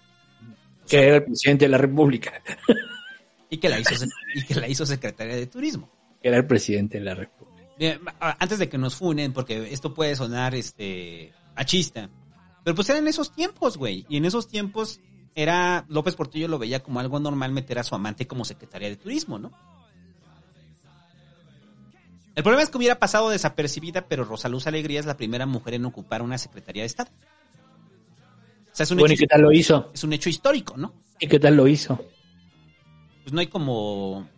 Que era el presidente de la República. Y que la hizo, y que la hizo secretaria de turismo. Que era el presidente de la República. Bien, antes de que nos funen, porque esto puede sonar este machista. Pero pues eran esos tiempos, güey. Y en esos tiempos era López Portillo lo veía como algo normal meter a su amante como secretaria de turismo, ¿no? El problema es que hubiera pasado desapercibida, pero Rosaluz Alegría es la primera mujer en ocupar una secretaría de Estado. O sea, es un, Bueno, ¿y qué tal lo hizo? es un hecho histórico, ¿no? ¿Y qué tal lo hizo? Pues no hay como,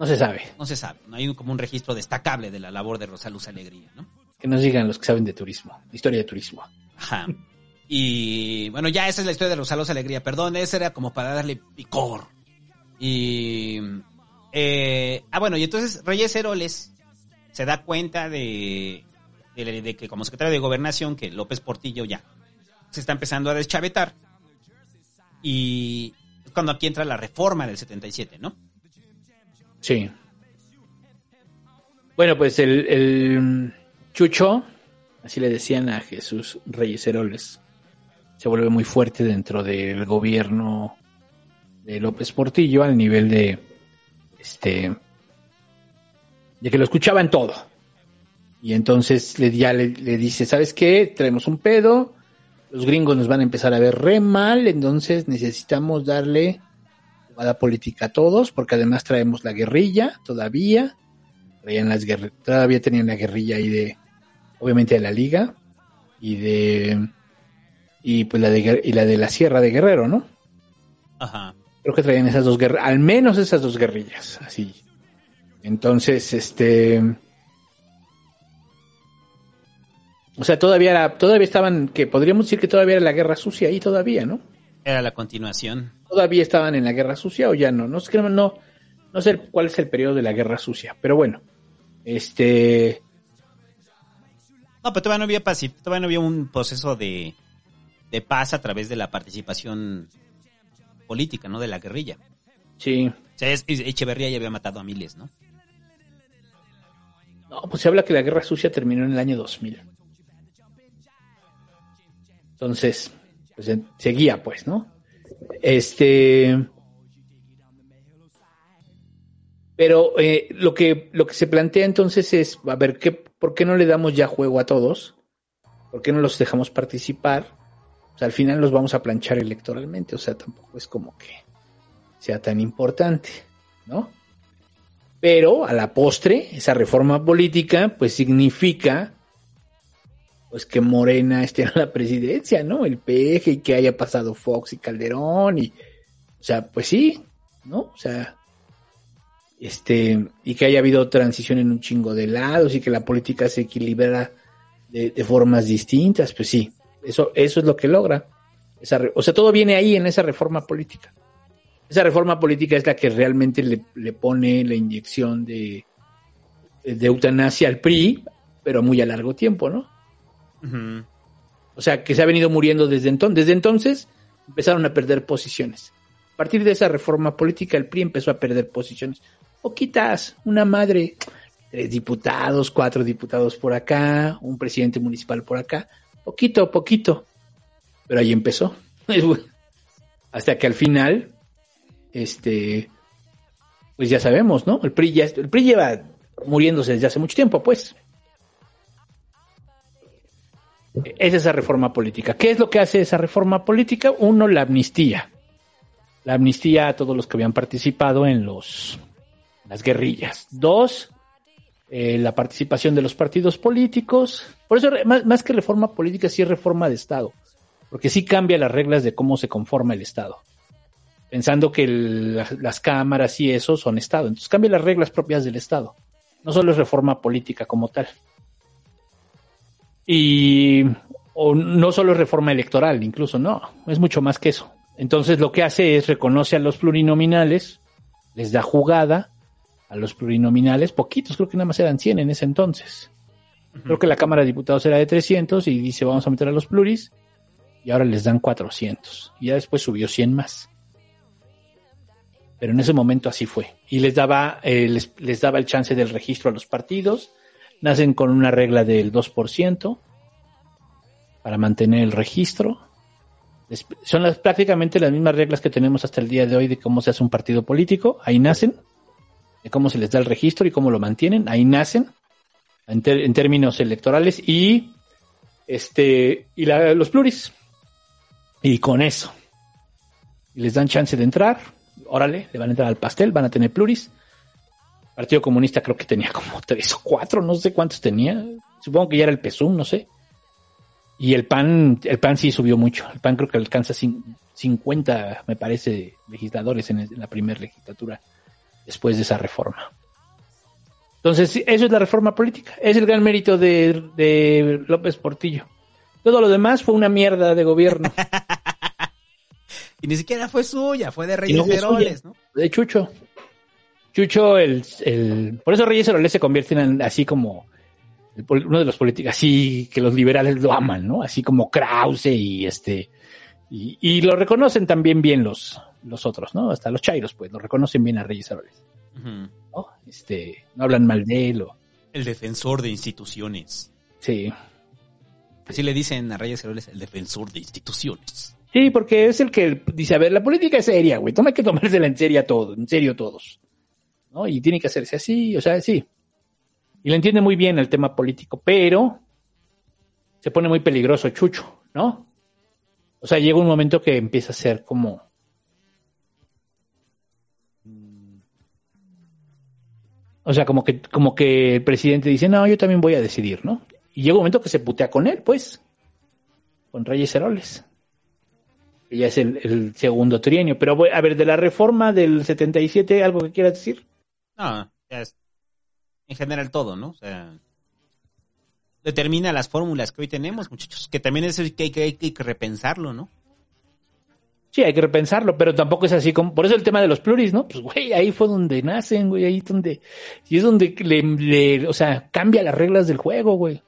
No se sabe. no se sabe, no hay como un registro destacable de la labor de Rosaluz Alegría, ¿no? Que nos digan los que saben de turismo. Historia de turismo. Ajá. Y bueno, ya esa es la historia de Rosaluz Alegría. Perdón, esa era como para darle picor. Y. eh, ah, bueno, y entonces Reyes Heroles se da cuenta de, de, de que, como secretario de Gobernación, que López Portillo ya se está empezando a deschavetar. Y es cuando aquí entra la reforma del 77, ¿no? Sí. Bueno, pues el, el Chucho, así le decían a Jesús Reyes Heroles, se vuelve muy fuerte dentro del gobierno de López Portillo al nivel de este de que lo escuchaban todo. Y entonces le, ya le, dice, ¿sabes qué? Traemos un pedo, los gringos nos van a empezar a ver re mal, entonces necesitamos darle jugada política a todos, porque además traemos la guerrilla todavía, traían las todavía tenían la guerrilla ahí de, obviamente de la liga, y de, y pues la de, y la de la Sierra de Guerrero, ¿no? Ajá. Creo que traían esas dos guerrillas, al menos esas dos guerrillas, así. Entonces, este. O sea, todavía era, todavía estaban, que podríamos decir que todavía era la guerra sucia ahí todavía, ¿no? Era la continuación. Todavía estaban en la guerra sucia o ya no. No sé, no, no sé cuál es el periodo de la guerra sucia, pero bueno. Este. No, pero todavía no había pacif- todavía no había un proceso de, de paz a través de la participación política, ¿no? De la guerrilla. Sí. O sea, es- Echeverría ya había matado a miles, ¿no? No, pues se habla que la guerra sucia terminó en el año 2000. Entonces, pues seguía, pues, ¿no? Este. Pero eh, lo, que, lo que se plantea entonces es, a ver, ¿qué, ¿por qué no le damos ya juego a todos? ¿Por qué no los dejamos participar? Al final los vamos a planchar electoralmente, o sea, tampoco es como que sea tan importante, ¿no? Pero a la postre, esa reforma política, pues significa pues que Morena esté en la presidencia, ¿no? El peje y que haya pasado Fox y Calderón y, o sea, pues sí, ¿no? O sea, este, y que haya habido transición en un chingo de lados y que la política se equilibra de formas distintas, pues sí, eso, eso es lo que logra. Esa o sea, todo viene ahí en esa reforma política. Esa reforma política es la que realmente le, le pone la inyección de, de eutanasia al PRI, pero muy a largo tiempo, ¿no? O sea, que se ha venido muriendo desde entonces. Desde entonces empezaron a perder posiciones. A partir de esa reforma política, el PRI empezó a perder posiciones. Poquitas, una madre, tres diputados, cuatro diputados por acá, un presidente municipal por acá. Poquito, poquito. Pero ahí empezó. Hasta que al final, este, pues ya sabemos, ¿no? El PRI ya, el PRI lleva muriéndose desde hace mucho tiempo, pues. Es esa reforma política. ¿Qué es lo que hace esa reforma política? Uno, la amnistía. La amnistía a todos los que habían participado en los las guerrillas. Dos, eh, la participación de los partidos políticos. Por eso, más, que reforma política, sí es reforma de Estado. Porque sí cambia las reglas de cómo se conforma el Estado. Pensando que las, las cámaras y eso son Estado. Entonces cambia las reglas propias del Estado. No solo es reforma política como tal y o no solo es reforma electoral, incluso no, es mucho más que eso. Entonces lo que hace es reconoce a los plurinominales, les da jugada a los plurinominales, poquitos, creo que nada más eran 100 en ese entonces. Creo que la Cámara de Diputados era de 300 y dice vamos a meter a los pluris y ahora les dan 400 y ya después subió 100 más. Pero en ese momento así fue y les daba eh, les, les daba el chance del registro a los partidos nacen con una regla del 2% para mantener el registro. Son las, prácticamente las mismas reglas que tenemos hasta el día de hoy de cómo se hace un partido político. Ahí nacen, de cómo se les da el registro y cómo lo mantienen. Ahí nacen en, términos electorales y este y la- los pluris. Y con eso. Les dan chance de entrar. Órale, le van a entrar al pastel, van a tener pluris. Partido Comunista creo que tenía como tres o cuatro, no sé cuántos tenía. Supongo que ya era el PSUM, no sé. Y el PAN, el PAN sí subió mucho. El PAN creo que alcanza cin- 50, me parece, legisladores en la primera legislatura después de esa reforma. Entonces, eso es la reforma política. Es el gran mérito de, de López Portillo. Todo lo demás fue una mierda de gobierno. Y ni siquiera fue suya, fue de Reyes no Heroles. ¿no? De Chucho. Chucho, el, el- por eso Reyes Heroles se convierten en así como el uno de los políticos, así que los liberales lo aman, ¿no? Así como Krause y este, y, y lo reconocen también bien los, los otros, ¿no? Hasta los chairos, pues, lo reconocen bien a Reyes Ujú. ¿no? Este, no hablan mal de él, o, El defensor de instituciones. sí. Así le dicen a Reyes Heroles, el defensor de instituciones. Sí, porque es el que dice, a ver, la política es seria, güey, toma que tomársela en serio todo, en serio todos, ¿no? Y tiene que hacerse así, o sea, sí. Y le entiende muy bien el tema político, pero se pone muy peligroso Chucho, ¿no? O sea, llega un momento que empieza a ser como... O sea, como que, como que el presidente dice, no, yo también voy a decidir, ¿no? Y llega un momento que se putea con él, pues, con Reyes Heroles. Ya es el, el segundo trienio. Pero, a ver, de la reforma del 77, ¿algo que quieras decir? No, ya es- en general todo, ¿no? O sea, determina las fórmulas que hoy tenemos, muchachos, que también es que, hay que repensarlo, ¿no? Sí, hay que repensarlo, pero tampoco es así como... Por eso el tema de los pluris, ¿no? Pues, güey, ahí fue donde nacen, güey, ahí es donde... Y es donde le, le- o sea, cambia las reglas del juego, güey.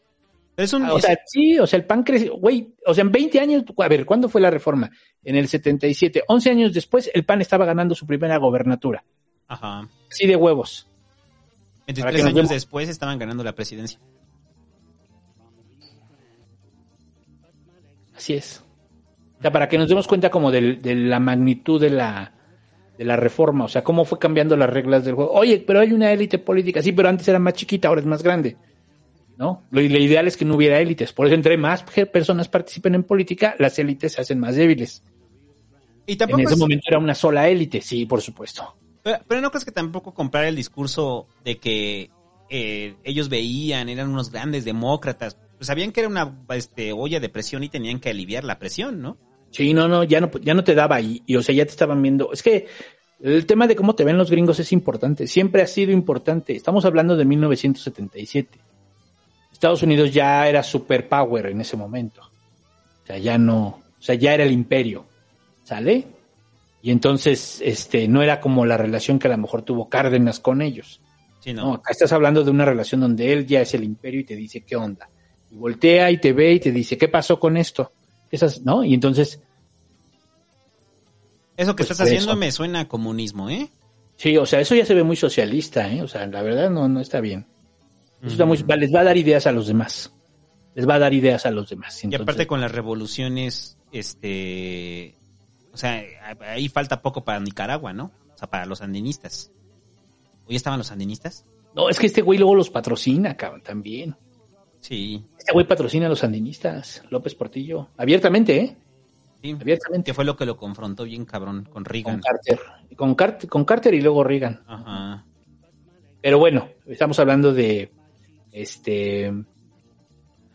Es un, Ah, O sea, sí, o sea, el PAN creció, güey, o sea, en 20 años, a ver, ¿cuándo fue la reforma? En el 77, 11 años después, el PAN estaba ganando su primera gobernatura. ajá. Sí, de huevos. Para 23 que nos años después estaban ganando la presidencia. Así es. O sea, para que nos demos cuenta como de, la magnitud de la, de la reforma, o sea, cómo fue cambiando las reglas del juego. Oye, pero hay una élite política, sí, pero antes era más chiquita, ahora es más grande. ¿No? Lo, lo ideal es que no hubiera élites. Por eso, entre más personas participen en política, las élites se hacen más débiles. Y En ese es- momento era una sola élite, sí, por supuesto. Pero, pero no crees que tampoco comprar el discurso de que eh, ellos veían, eran unos grandes demócratas, pues sabían que era una este, olla de presión y tenían que aliviar la presión, ¿no? Sí, no, no, ya no, ya no te daba y, y, o sea, ya te estaban viendo. Es que el tema de cómo te ven los gringos es importante, siempre ha sido importante. Estamos hablando de 1977. Estados Unidos ya era superpower en ese momento. O sea, ya no, o sea, ya era el imperio. ¿Sale? Y entonces, este, no era como la relación que a lo mejor tuvo Cárdenas con ellos. Sí, No, acá estás hablando de una relación donde él ya es el imperio y te dice qué onda. Y voltea y te ve y te dice, ¿qué pasó con esto? Esas, ¿no? Y entonces, Eso que Pues estás haciendo eso. me suena a comunismo, ¿eh? sí, o sea, eso ya se ve muy socialista, ¿eh? O sea, la verdad no, no está bien. Eso está muy, va- les va a dar ideas a los demás. Les va a dar ideas a los demás. Y aparte con las revoluciones, este... O sea, ahí falta poco para Nicaragua, ¿no? O sea, para los sandinistas. ¿Hoy estaban los sandinistas? No, es que este güey luego los patrocina, cabrón, también. Sí. Este güey patrocina a los sandinistas, López Portillo. Abiertamente, ¿eh? sí. Abiertamente. Que fue lo que lo confrontó bien cabrón con Con Reagan. Carter. Con, con Carter y luego Reagan. Ajá. Pero bueno, estamos hablando de este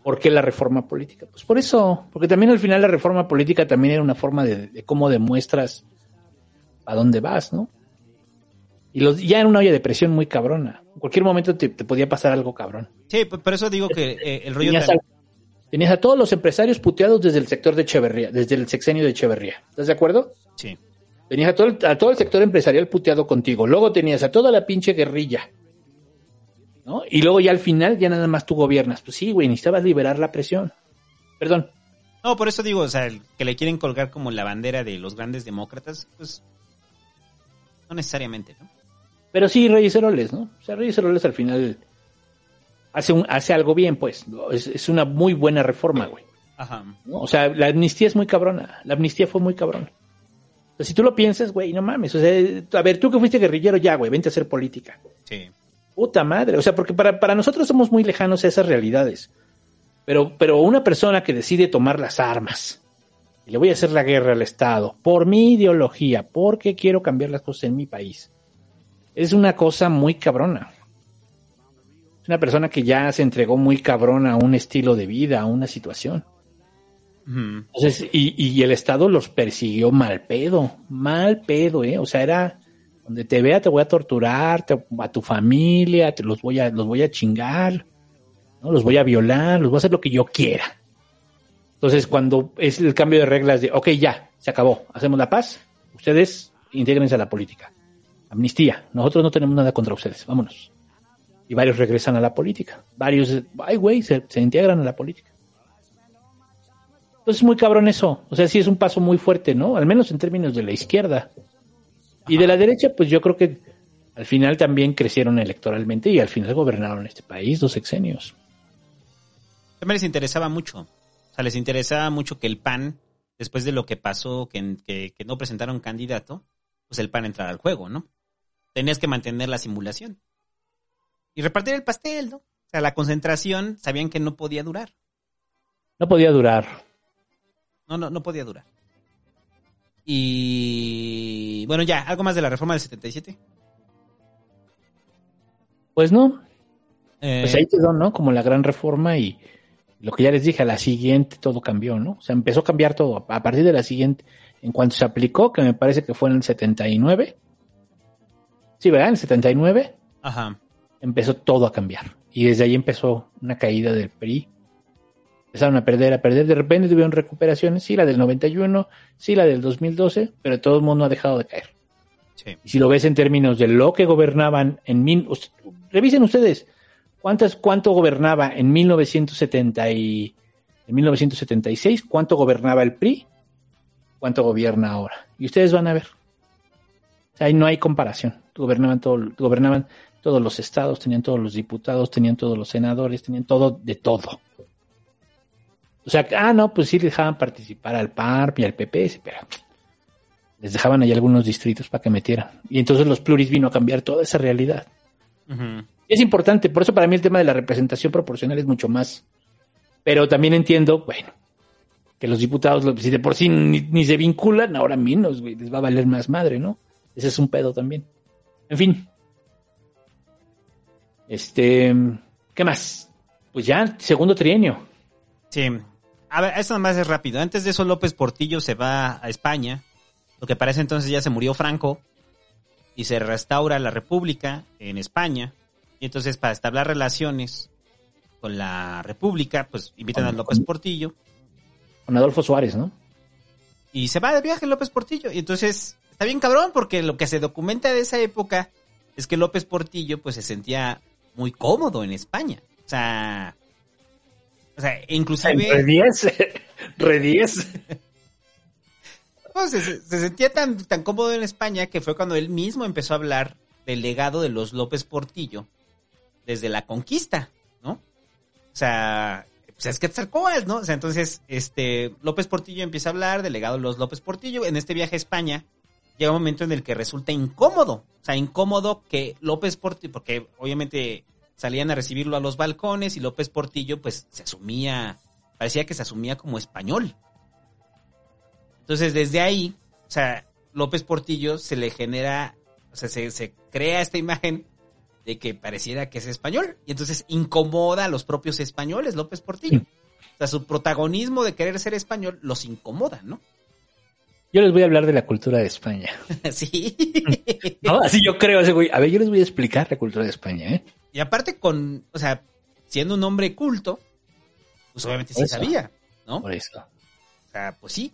¿por qué la reforma política? Pues por eso, porque también al final la reforma política también era una forma de, de cómo demuestras a dónde vas, ¿no? Y los, ya era una olla de presión muy cabrona. En cualquier momento te, te podía pasar algo cabrón. Sí, por eso digo que eh, el rollo... Tenías, a, tenías a todos los empresarios puteados desde el sector de Echeverría, desde el sexenio de Echeverría. ¿Estás de acuerdo? Sí. Tenías a todo, el, a todo el sector empresarial puteado contigo. Luego tenías a toda la pinche guerrilla. ¿No? Y luego ya al final ya nada más tú gobiernas. Pues sí, güey, necesitabas liberar la presión. Perdón. No, por eso digo, o sea, el que le quieren colgar como la bandera de los grandes demócratas, pues... No necesariamente, ¿no? Pero sí, Reyes Heroles, ¿no? O sea, Reyes Heroles al final hace, un, hace algo bien, pues. ¿no? Es, es una muy buena reforma, güey. Ajá. ¿no? O sea, la amnistía es muy cabrona. La amnistía fue muy cabrona. O sea, si tú lo piensas, güey, no mames. O sea, a ver, tú que fuiste guerrillero, ya, güey, vente a hacer política. Sí. Puta madre. O sea, porque para, para nosotros somos muy lejanos a esas realidades. Pero, pero una persona que decide tomar las armas y le voy a hacer la guerra al Estado por mi ideología, porque quiero cambiar las cosas en mi país, es una cosa muy cabrona. Es una persona que ya se entregó muy cabrona a un estilo de vida, a una situación. Entonces, y, y el Estado los persiguió mal pedo, mal pedo, ¿eh? O sea, era donde te vea te voy a torturar, te- a tu familia, te los voy a, los voy a chingar, ¿no? Los voy a violar, los voy a hacer lo que yo quiera. Entonces, cuando es el cambio de reglas de, ok, ya, se acabó, hacemos la paz, ustedes intégrense a la política. Amnistía, nosotros no tenemos nada contra ustedes, vámonos. Y varios regresan a la política. Varios, ay, güey, se, integran a la política. Entonces es muy cabrón eso. O sea, sí es un paso muy fuerte, ¿no? Al menos en términos de la izquierda. Y de la derecha, pues yo creo que al final también crecieron electoralmente y al final gobernaron este país dos sexenios. También les interesaba mucho. O sea, les interesaba mucho que el PAN, después de lo que pasó, que, que no presentaron candidato, pues el PAN entrara al juego, ¿no? Tenías que mantener la simulación. Y repartir el pastel, ¿no? O sea, la concentración sabían que no podía durar. No podía durar. No, no, no podía durar. Y bueno, ya, algo más de la reforma del 77. Pues no, Eh, pues ahí quedó, ¿no? Como la gran reforma y lo que ya les dije, a la siguiente todo cambió, ¿no? O sea, empezó a cambiar todo. A partir de la siguiente, en cuanto se aplicó, que me parece que fue en el 79. Sí, ¿verdad? En el 79 Ajá. empezó todo a cambiar. Y desde ahí empezó una caída del PRI. Empezaron a perder, a perder. De repente tuvieron recuperaciones. Sí, la del 91, sí, la del 2012, pero todo el mundo ha dejado de caer. Sí. Y si lo ves en términos de lo que gobernaban en mil, revisen ustedes cuántas cuánto gobernaba en 1970 y en 1976, cuánto gobernaba el PRI, cuánto gobierna ahora. Y ustedes van a ver. O sea, ahí no hay comparación. Gobernaban todo, gobernaban todos los estados, tenían todos los diputados, tenían todos los senadores, tenían todo de todo. O sea, ah, no, pues sí dejaban participar al PARP y al PP, pero les dejaban ahí algunos distritos para que metieran. Y entonces los pluris vino a cambiar toda esa realidad. Es importante, por eso para mí el tema de la representación proporcional es mucho más. Pero también entiendo, bueno, que los diputados, si de por sí ni, ni se vinculan, ahora menos, güey, les va a valer más madre, ¿no? Ese es un pedo también. En fin. Este, ¿qué más? Pues ya, segundo trienio. Sí. A ver, esto nomás es rápido. Antes de eso, López Portillo se va a España. Lo que parece entonces ya se murió Franco. Y se restaura la República en España. Y entonces, para establecer relaciones con la República, pues invitan a López Portillo. Con Adolfo Suárez, ¿no? Y se va de viaje López Portillo. Y entonces, está bien cabrón, porque lo que se documenta de esa época es que López Portillo, pues se sentía muy cómodo en España. O sea. O sea, inclusive. Re 10. Re 10. No, se, se- se sentía tan, tan cómodo en España que fue cuando él mismo empezó a hablar del legado de los López Portillo desde la conquista, ¿no? O sea, pues es Quetzalcóatl, ¿no? O sea, entonces, este, López Portillo empieza a hablar del legado de los López Portillo. En este viaje a España llega un momento en el que resulta incómodo. O sea, incómodo que López Portillo, porque obviamente salían a recibirlo a los balcones y López Portillo, pues, se asumía, parecía que se asumía como español. Entonces, desde ahí, o sea, López Portillo se le genera, o sea, se, se crea esta imagen de que pareciera que es español. Y entonces incomoda a los propios españoles, López Portillo. O sea, su protagonismo de querer ser español los incomoda, ¿no? Yo les voy a hablar de la cultura de España. sí. ¿No? Así yo creo ese güey. A ver, yo les voy a explicar la cultura de España, ¿eh? Y aparte con, o sea, siendo un hombre culto, pues obviamente sí eso. sabía, ¿no? Por eso. O sea, pues sí.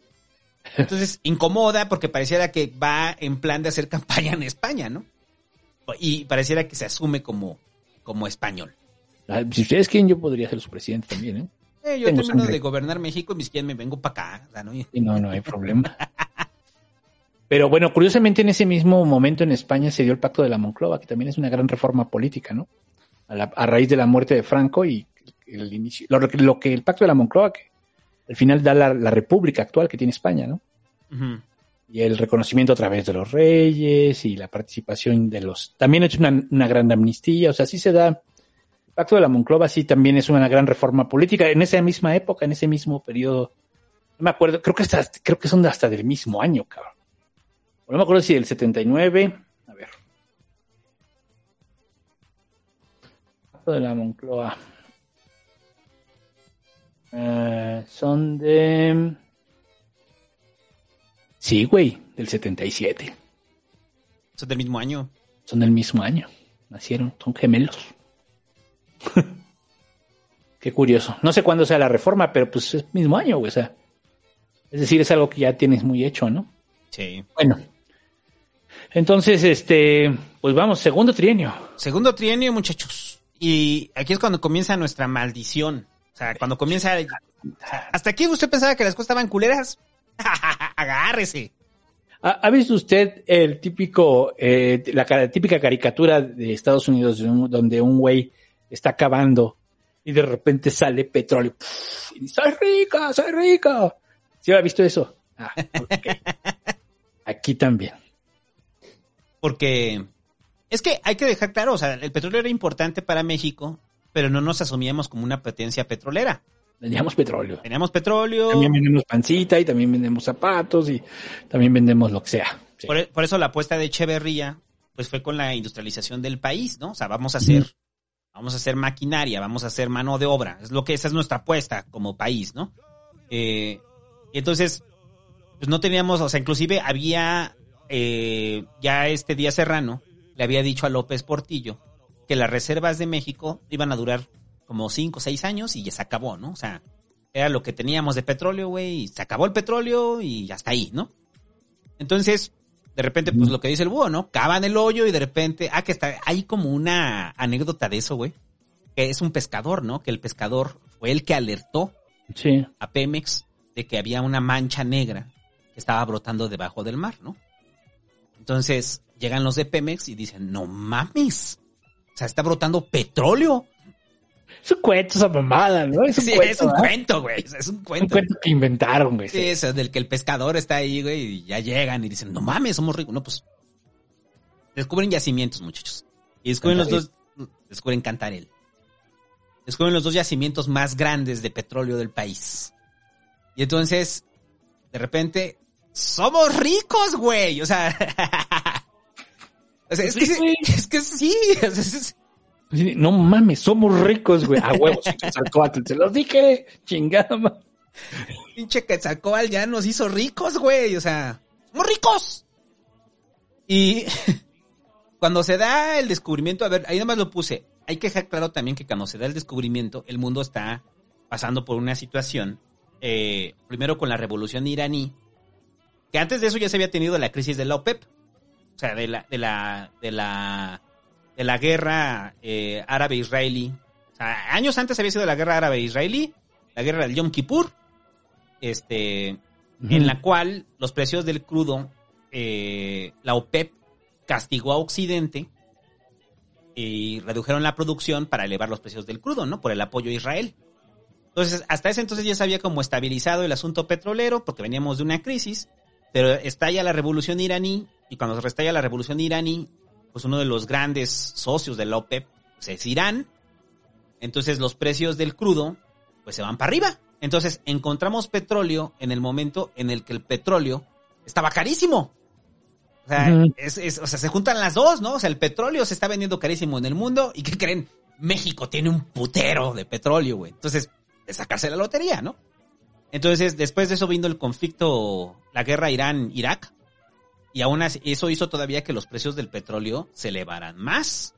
Entonces, incomoda porque pareciera que va en plan de hacer campaña en España, ¿no? Y pareciera que se asume como, como español. Ah, Si ustedes quieren, yo podría ser su presidente también, ¿eh? Eh, yo Tengo termino sangre. de gobernar México y mis quien me vengo para acá. ¿no? Y no, no hay problema. Pero bueno, curiosamente en ese mismo momento en España se dio el Pacto de la Monclova, que también es una gran reforma política, ¿no? A, la- a raíz de la muerte de Franco y el inicio, lo, que- lo que el Pacto de la Monclova, que al final da la, la república actual que tiene España, ¿no? Y el reconocimiento a través de los reyes y la participación de los... También ha hecho una, una gran amnistía, o sea, sí se da... El Pacto de la Monclova sí también es una gran reforma política. En esa misma época, en ese mismo periodo, no me acuerdo, creo que, hasta, creo que son hasta del mismo año, cabrón. No me acuerdo si del 79, a ver. De la Moncloa. Eh, son de... Sí, güey, del 77. Son del mismo año. Son del mismo año. Nacieron, son gemelos. Qué curioso. No sé cuándo sea la reforma, pero pues es mismo año, güey. O sea, es decir, es algo que ya tienes muy hecho, ¿no? Sí. Bueno. Entonces, este, pues vamos, segundo trienio. Segundo trienio, muchachos. Y aquí es cuando comienza nuestra maldición. O sea, cuando comienza... Hasta aquí usted pensaba que las cosas estaban culeras. Agárrese. ¿Ha, visto usted el típico, eh, la ca- típica caricatura de Estados Unidos de un- donde un güey está cavando y de repente sale petróleo? y dice, soy rica, soy rica. ¿Sí ha visto eso? Ah, ok. Aquí también. Porque es que hay que dejar claro, o sea, el petróleo era importante para México, pero no nos asumíamos como una potencia petrolera. Vendíamos petróleo. Teníamos petróleo. También vendemos pancita y también vendemos zapatos y también vendemos lo que sea. Sí. Por, e, por eso la apuesta de Echeverría, pues fue con la industrialización del país, ¿no? O sea, vamos a hacer, vamos a hacer maquinaria, vamos a hacer mano de obra. Es lo que esa es nuestra apuesta como país, ¿no? Eh, y entonces, pues no teníamos, o sea, inclusive había eh, ya este día Serrano le había dicho a López Portillo que las reservas de México iban a durar como cinco o seis años y ya se acabó, ¿no? O sea, era lo que teníamos de petróleo, güey, y se acabó el petróleo y hasta ahí, ¿no? Entonces, de repente, pues lo que dice el búho, ¿no? Cavan el hoyo y de repente, ah, que está, hay como una anécdota de eso, güey, que es un pescador, ¿no? Que el pescador fue el que alertó Sí. a Pemex de que había una mancha negra que estaba brotando debajo del mar, ¿no? Entonces llegan los de Pemex y dicen, no mames, o sea, está brotando petróleo. Es un cuento esa mamada, ¿no? Es un Sí, cuento. es un ¿verdad? cuento, güey, es un Es un cuento. cuento que inventaron, güey. Sí, eso, del que el pescador está ahí, güey, y ya llegan y dicen, no mames, somos ricos. No, pues, descubren yacimientos, muchachos. Y descubren los dos, descubren Cantarel. Descubren los dos yacimientos más grandes de petróleo del país. Y entonces, de repente, somos ricos, güey. O sea, o sea, es, que, Sí, es que sí, es- es- No mames, somos ricos, güey. A huevos, se los dije, chingada. pinche Quetzalcóatl ya nos hizo ricos, güey. O sea, somos ricos. Y cuando se da el descubrimiento, a ver, ahí nomás lo puse. Hay que dejar claro también que cuando se da el descubrimiento, el mundo está pasando por una situación, eh, primero con la revolución iraní, que antes de eso ya se había tenido la crisis de la OPEP, o sea, de la, de la, de la, de la guerra eh, árabe-israelí. O sea, años antes había sido la guerra árabe-israelí, la guerra del Yom Kippur, este, en la cual los precios del crudo, eh, la OPEP castigó a Occidente y redujeron la producción para elevar los precios del crudo, ¿no? Por el apoyo a Israel. Entonces, hasta ese entonces ya se había como estabilizado el asunto petrolero porque veníamos de una crisis, pero estalla la revolución iraní y cuando se restalla la revolución iraní, pues uno de los grandes socios de la OPEP pues, es Irán. Entonces los precios del crudo pues se van para arriba. Entonces encontramos petróleo en el momento en el que el petróleo estaba carísimo. O sea, es- es- o sea, se juntan las dos, ¿no? O sea, el petróleo se está vendiendo carísimo en el mundo y ¿qué creen? México tiene un putero de petróleo, güey. Entonces, de sacarse la lotería, ¿no? Entonces, después de eso vino el conflicto, la guerra Irán-Irak. Y aún así, eso hizo todavía que los precios del petróleo se elevaran más.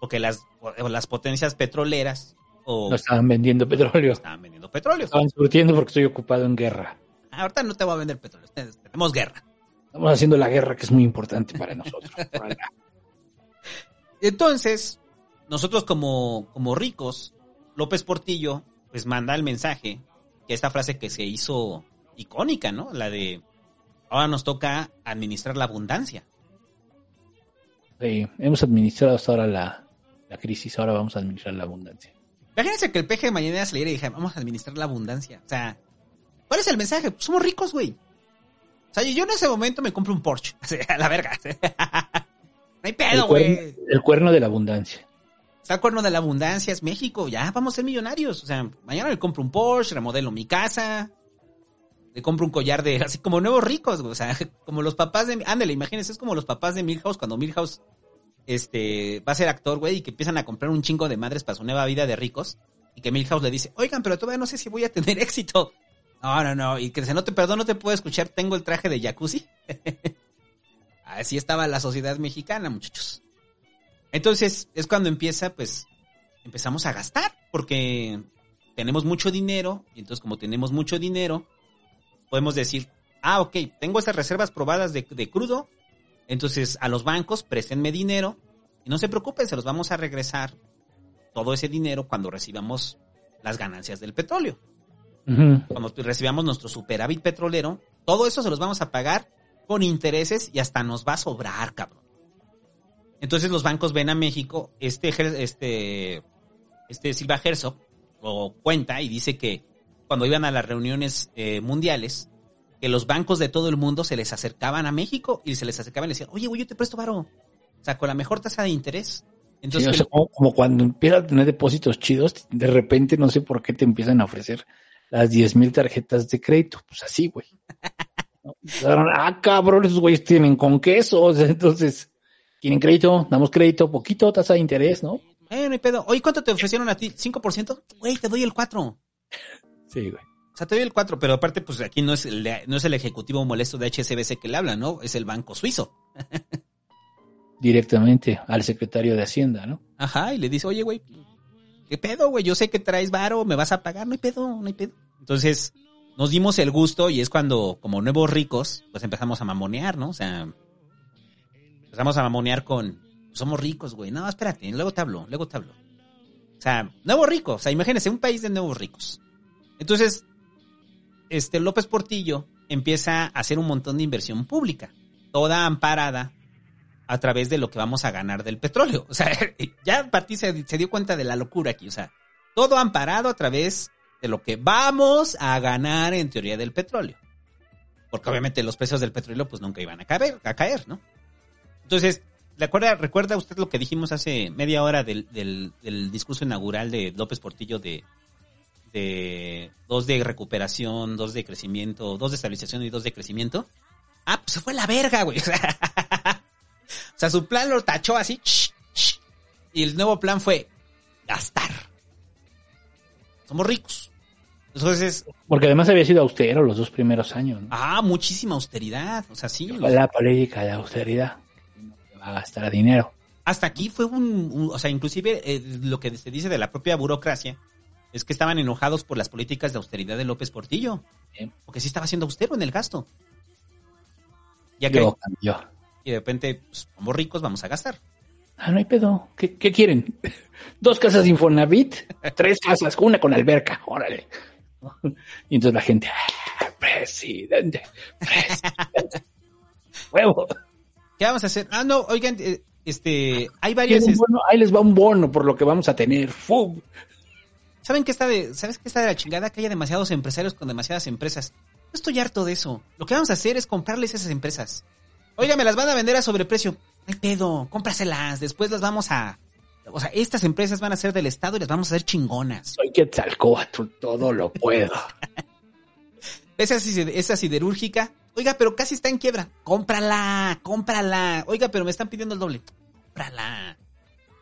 Porque las, o las potencias petroleras o No estaban vendiendo petróleo. estaban vendiendo petróleo. Estaban surtiendo porque estoy ocupado en guerra. Ah, Ahorita no te voy a vender petróleo, tenemos guerra. Estamos haciendo la guerra que es muy importante para nosotros. Entonces, nosotros como, como ricos, López Portillo, pues manda el mensaje, esta frase que se hizo icónica, ¿no? La de, ahora nos toca administrar la abundancia. Sí, hemos administrado hasta ahora la, la crisis, ahora vamos a administrar la abundancia. Imagínense que el peje de mañana saliera y dijera, vamos a administrar la abundancia. O sea, ¿cuál es el mensaje? Pues somos ricos, güey. O sea, yo en ese momento me compro un Porsche. O sea, a la verga. no hay pedo, güey. el cuerno de la abundancia. Está cuerno de la abundancia, es México. Ya vamos a ser millonarios. O sea, mañana me compro un Porsche, remodelo mi casa. Le compro un collar de, así como nuevos ricos. O sea, como los papás de, ándale, imagínense, es como los papás de Milhouse cuando Milhouse, este, va a ser actor, güey, y que empiezan a comprar un chingo de madres para su nueva vida de ricos. Y que Milhouse le dice, oigan, pero todavía no sé si voy a tener éxito. No, no, no. Y que dice, no te, perdón, no te puedo escuchar, tengo el traje de jacuzzi. Así estaba la sociedad mexicana, muchachos. Entonces, es cuando empieza, pues, empezamos a gastar, porque tenemos mucho dinero, y entonces como tenemos mucho dinero, podemos decir, ah, ok, tengo estas reservas probadas de, de crudo, entonces a los bancos préstenme dinero, y no se preocupen, se los vamos a regresar todo ese dinero cuando recibamos las ganancias del petróleo. Cuando recibamos nuestro superávit petrolero, todo eso se los vamos a pagar con intereses y hasta nos va a sobrar, cabrón. Entonces los bancos ven a México, este, este, este Silva Herzog, o cuenta y dice que cuando iban a las reuniones eh, mundiales, que los bancos de todo el mundo se les acercaban a México y se les acercaban y les decían, oye, güey, yo te presto varo. O sea, con la mejor tasa de interés. Entonces, Sí, o sea, como, como cuando empiezas a tener depósitos chidos, de repente no sé por qué te empiezan a ofrecer las 10 mil tarjetas de crédito. Pues así, güey. ¿No? Ah, cabrón, esos güeyes tienen con quesos. Entonces, ¿quieren crédito? Damos crédito, poquito, tasa de interés, ¿no? eh, no hay pedo. Oye, ¿cuánto te ofrecieron a ti? ¿5%? Güey, te doy el 4. Sí, güey. O sea, te doy el 4, pero aparte, pues aquí no es, el, no es el ejecutivo molesto de HSBC que le habla, ¿no? Es el banco suizo. Directamente al secretario de Hacienda, ¿no? Ajá, y le dice, oye, güey, ¿qué pedo, güey? Yo sé que traes varo, me vas a pagar, no hay pedo, no hay pedo. Entonces, nos dimos el gusto y es cuando, como nuevos ricos, pues empezamos a mamonear, ¿no? O sea, empezamos a mamonear con, somos ricos, güey. No, espérate, luego te hablo, luego te hablo. O sea, nuevos ricos, o sea, imagínense, un país de nuevos ricos. Entonces, este López Portillo empieza a hacer un montón de inversión pública, toda amparada a través de lo que vamos a ganar del petróleo. O sea, ya Partí se, se dio cuenta de la locura aquí. O sea, todo amparado a través de lo que vamos a ganar en teoría del petróleo. Porque obviamente los precios del petróleo pues nunca iban a caer, a caer ¿no? Entonces, ¿recuerda, ¿recuerda usted lo que dijimos hace media hora del, del, del discurso inaugural de López Portillo de, de dos de recuperación, dos de crecimiento, dos de estabilización y dos de crecimiento? Ah, pues se fue la verga, güey. O sea, su plan lo tachó así. Y el nuevo plan fue gastar. Somos ricos. Entonces, Porque además había sido austero los dos primeros años, ¿no? ah, muchísima austeridad. O sea, sí. los- La política de austeridad. A gastar dinero. hasta aquí fue un, un- o sea, inclusive eh, lo que se dice de la propia burocracia es que estaban enojados por las políticas de austeridad de López Portillo. Porque sí estaba siendo austero en el gasto. Ya que, cambió. y de repente, pues, somos ricos, vamos a gastar. Ah, no hay pedo. ¿Qué, qué quieren? Dos casas de Infonavit, tres casas, una con alberca. Órale. Y entonces la gente, "Ah, presidente, presidente. Huevo. ¿Qué vamos a hacer? Ah, no, oigan, eh, este, hay ¿Quieren varias... un bono? Ahí les va un bono por lo que vamos a tener. ¡Fum! ¿Saben qué está de, ¿Sabes qué está de la chingada? Que haya demasiados empresarios con demasiadas empresas. No estoy harto de eso. Lo que vamos a hacer es comprarles esas empresas. Oiga, me las van a vender a sobreprecio. No pedo, cómpraselas. Después las vamos a... O sea, estas empresas van a ser del Estado y las vamos a hacer chingonas. Soy Quetzalcóatl, todo lo puedo. Esa siderúrgica. Oiga, pero casi está en quiebra. Cómprala, cómprala. Oiga, pero me están pidiendo el doble. Cómprala.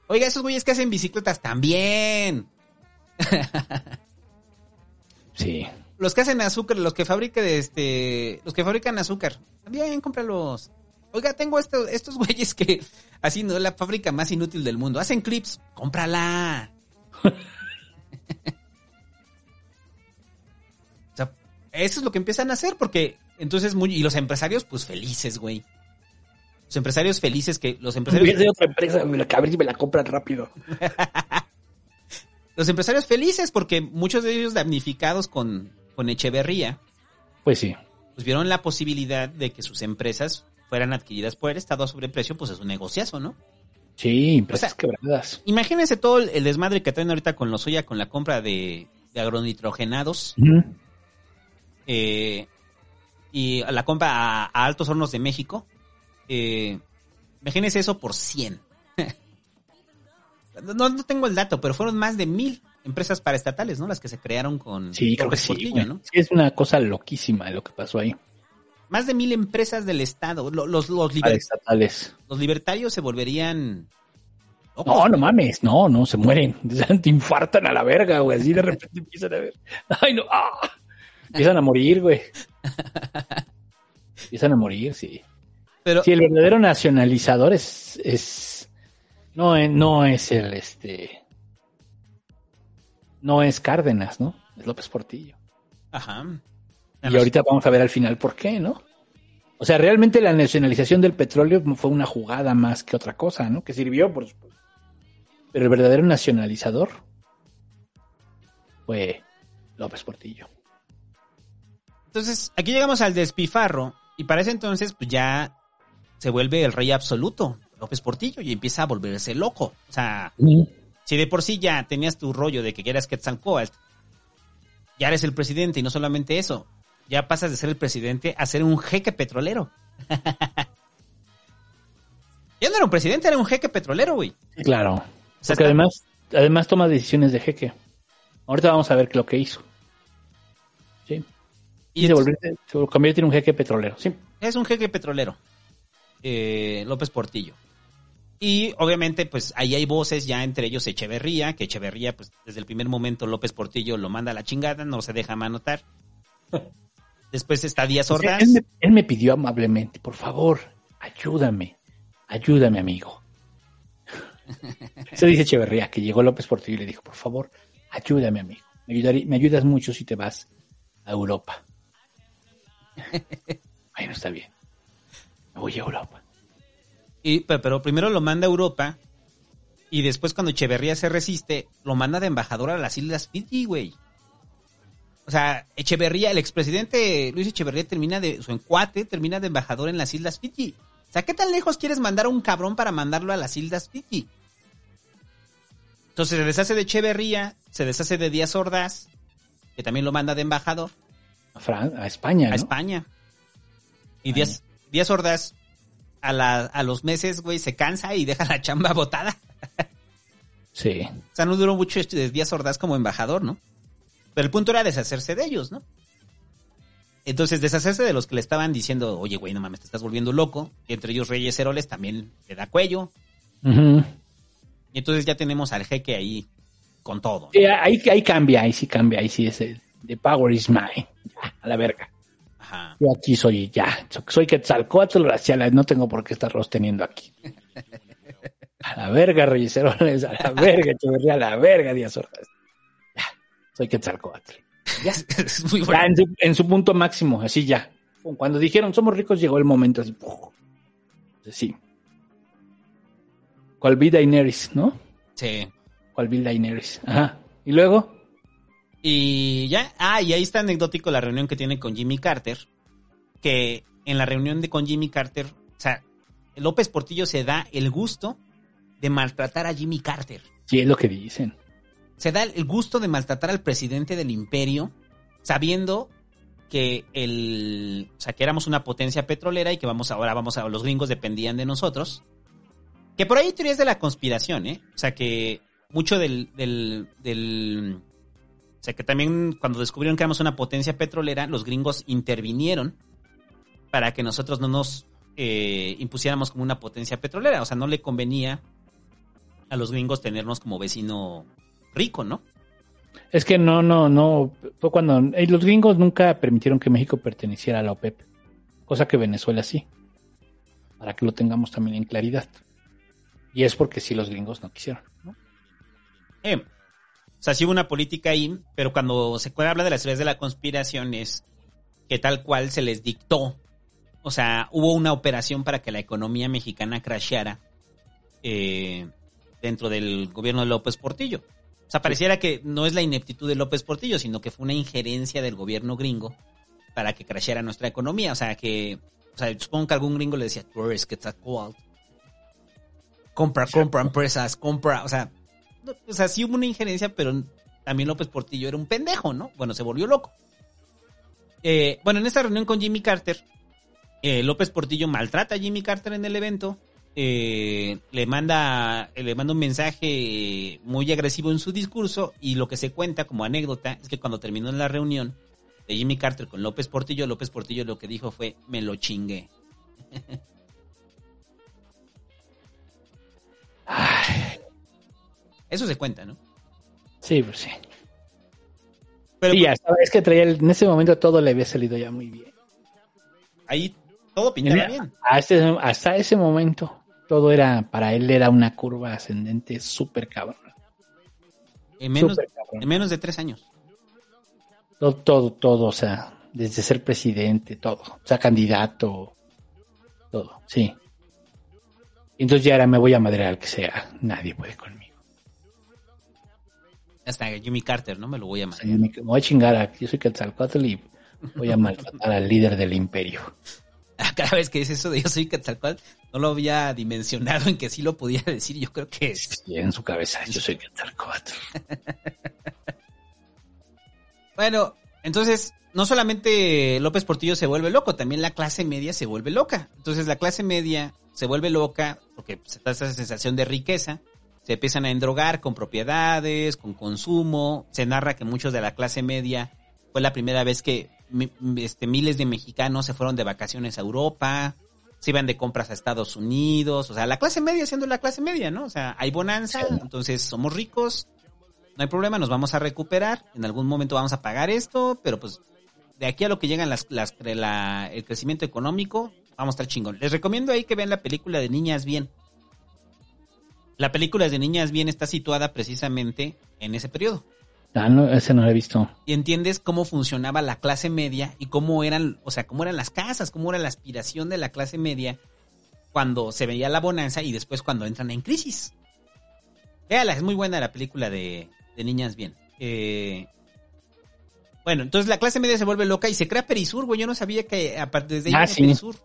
Oiga, esos güeyes que hacen bicicletas también. Sí. Los que hacen azúcar, los que fabrican este, los que fabrican azúcar, también cómpralos. Oiga, tengo estos, estos güeyes que así no la fábrica más inútil del mundo. Hacen clips, cómprala. o sea, eso es lo que empiezan a hacer porque entonces muy y los empresarios pues felices, güey. Los empresarios felices que los empresarios hacer otra empresa, me la- a ver si me la compran rápido. los empresarios felices porque muchos de ellos damnificados con con Echeverría Pues sí. pues vieron la posibilidad de que sus empresas fueran adquiridas por el Estado a sobreprecio, pues es un negociazo, ¿no? Sí, empresas O sea, quebradas. Imagínense todo el, desmadre que traen ahorita con lo suya, con la compra de, de agronitrogenados eh, y la compra a, a Altos Hornos de México. Eh, imagínense eso por 100. no, no tengo el dato, pero fueron más de mil empresas paraestatales, ¿no? Las que se crearon con Sí, creo que sí. Portillo. ¿no? Sí, es una cosa loquísima lo que pasó ahí. Más de mil empresas del Estado. Lo- Los, los, liber- Estatales. los libertarios se volverían... locos, No, no mames, no, no, se mueren. Te infartan a la verga, güey. Así de repente empiezan a ver. Ay, no. ah. Empiezan a morir, güey. Empiezan a morir, sí. Pero Sí, el verdadero nacionalizador es, es no, es- no es el este no es Cárdenas, ¿no? Es López Portillo. Ajá. Y ahorita vamos a ver al final por qué, ¿no? O sea, realmente la nacionalización del petróleo fue una jugada más que otra cosa, ¿no? Que sirvió, por supuesto. Pero el verdadero nacionalizador fue López Portillo. Entonces, aquí llegamos al despifarro. Y para ese entonces, pues ya se vuelve el rey absoluto, López Portillo, y empieza a volverse loco. O sea, si de por sí ya tenías tu rollo de que quieras Quetzalcóatl, ya eres el presidente, y no solamente eso, ya pasas de ser el presidente a ser un jeque petrolero. Él no era un presidente, era un jeque petrolero, güey. Claro. sea, Porque además, además toma decisiones de jeque. Ahorita vamos a ver lo que hizo. Y, se, volvió, se convierte en un jeque petrolero. Sí. es un jeque petrolero. eh, López Portillo. Y obviamente, pues ahí hay voces ya entre ellos Echeverría, que Echeverría, pues desde el primer momento López Portillo lo manda a la chingada, no se deja manotar. Después está Díaz Ordaz. Él me, él me pidió amablemente, por favor, ayúdame, ayúdame, amigo. Eso dice Echeverría, que llegó López Portillo y le dijo, por favor, ayúdame, amigo. Me, ayudarí- me ayudas mucho si te vas a Europa. Bueno, está bien. Me voy a Europa. Y, pe- pero primero lo manda a Europa y después cuando Echeverría se resiste, lo manda de embajador a las Islas Fiji, güey. O sea, Echeverría, el expresidente Luis Echeverría termina de, su encuate termina de embajador en las Islas Fiji. O sea, ¿qué tan lejos quieres mandar a un cabrón para mandarlo a las Islas Fiji? Entonces se deshace de Echeverría, se deshace de Díaz Ordaz, que también lo manda de embajador Fran- a España, a. España. Y Díaz, Díaz Ordaz, a, la- a los meses, güey, se cansa y deja la chamba botada. Sí. O sea, no duró mucho este Díaz Ordaz como embajador, ¿no? Pero el punto era deshacerse de ellos, ¿no? Entonces, deshacerse de los que le estaban diciendo, oye, güey, no mames, te estás volviendo loco. Y entre ellos Reyes Heroles también le da cuello. Y entonces ya tenemos al jeque ahí con todo. ¿no? Sí, ahí, ahí cambia, ahí sí cambia, ahí sí es el The power is mine. Ya, a la verga. Ajá. Yo aquí soy ya, so- soy Quetzalcóatl, racial, no tengo por qué estarlos teniendo aquí. A la verga, Reyes Heroles, a la verga, Echeverría, a la verga, Díaz Ordaz. Ya, soy Quetzalcóatl. es muy Ya bueno. en su, en su punto máximo, así ya. Cuando dijeron somos ricos, llegó el momento así. Sí. Cual vida Daenerys, ¿no? Sí. Cual vida Daenerys. Ajá. Y luego, Y ya, ah, y ahí está anecdótico la reunión que tiene con Jimmy Carter, que en la reunión de con Jimmy Carter, o sea, López Portillo se da el gusto de maltratar a Jimmy Carter. sí es lo que dicen. Se da el gusto de maltratar al presidente del imperio, sabiendo que el, o sea, que éramos una potencia petrolera y que vamos ahora vamos a los gringos dependían de nosotros. Que por ahí teorías de la conspiración, ¿eh? O sea, que mucho del, del, del sea, que también cuando descubrieron que éramos una potencia petrolera, los gringos intervinieron para que nosotros no nos eh, impusiéramos como una potencia petrolera. O sea, no le convenía a los gringos tenernos como vecino rico, ¿no? Es que no, no, no. Fue cuando eh, los gringos nunca permitieron que México perteneciera a la OPEP, cosa que Venezuela sí. Para que lo tengamos también en claridad. Y es porque sí los gringos no quisieron. ¿no? Eh, o sea, sí hubo una política ahí, pero cuando se habla de las teorías de la conspiración es que tal cual se les dictó. O sea, hubo una operación para que la economía mexicana crasheara eh, dentro del gobierno de López Portillo. O sea, pareciera que no es la ineptitud de López Portillo, sino que fue una injerencia del gobierno gringo para que crasheara nuestra economía. O sea, que, o sea, supongo que algún gringo le decía, tú eres Quetzalcóatl. Compra, compra empresas, compra, o sea, o sea, sí hubo una injerencia, pero también López Portillo era un pendejo, ¿no? Bueno, se volvió loco. Eh, bueno, en esta reunión con Jimmy Carter, eh, López Portillo maltrata a Jimmy Carter en el evento, eh, le manda le manda un mensaje muy agresivo en su discurso y lo que se cuenta como anécdota es que cuando terminó la reunión de Jimmy Carter con López Portillo, López Portillo lo que dijo fue me lo chingué. Eso se cuenta, ¿no? Sí, pues sí. Pero sí, ya sabes que traía el- en ese momento todo le había salido ya muy bien. ahí todo pintaba bien. Hasta ese, hasta ese momento todo era, para él era una curva ascendente súper cabrón. En menos, cabrón. en menos de tres años. Todo, todo, todo, o sea, desde ser presidente, todo, o sea, candidato, todo, sí. Entonces ya era, me voy a madrear al que sea, nadie puede conmigo. Hasta Jimmy Carter, ¿no? Me lo voy a me, me voy a chingar a, yo soy Quetzalcóatl y voy a maltratar al líder del imperio. Cada vez que dice eso de yo soy Quetzalcóatl, no lo había dimensionado en que sí lo podía decir. Yo creo que es. Y en su cabeza, yo soy Quetzalcóatl. Bueno, entonces, no solamente López Portillo se vuelve loco, también la clase media se vuelve loca. Entonces, la clase media se vuelve loca porque pues, está esa sensación de riqueza, se empiezan a endrogar con propiedades, con consumo, se narra que muchos de la clase media fue la primera vez que este, miles de mexicanos se fueron de vacaciones a Europa, se iban de compras a Estados Unidos, o sea, la clase media siendo la clase media, ¿no? O sea, hay bonanza, entonces somos ricos, no hay problema, nos vamos a recuperar, en algún momento vamos a pagar esto, pero pues de aquí a lo que llegan las, las, la- el crecimiento económico, vamos a estar chingón. Les recomiendo ahí que vean la película de Niñas Bien. La película de Niñas Bien está situada precisamente en ese periodo. Ah, no, ese no lo he visto. Y entiendes cómo funcionaba la clase media y cómo eran, o sea, cómo eran las casas, cómo era la aspiración de la clase media cuando se veía la bonanza y después cuando entran en crisis. Véala, es muy buena la película de, de Niñas Bien. Eh, bueno, entonces la clase media se vuelve loca y se crea Perisur, güey. Yo no sabía que aparte desde ahí Ah, sí. Perisur.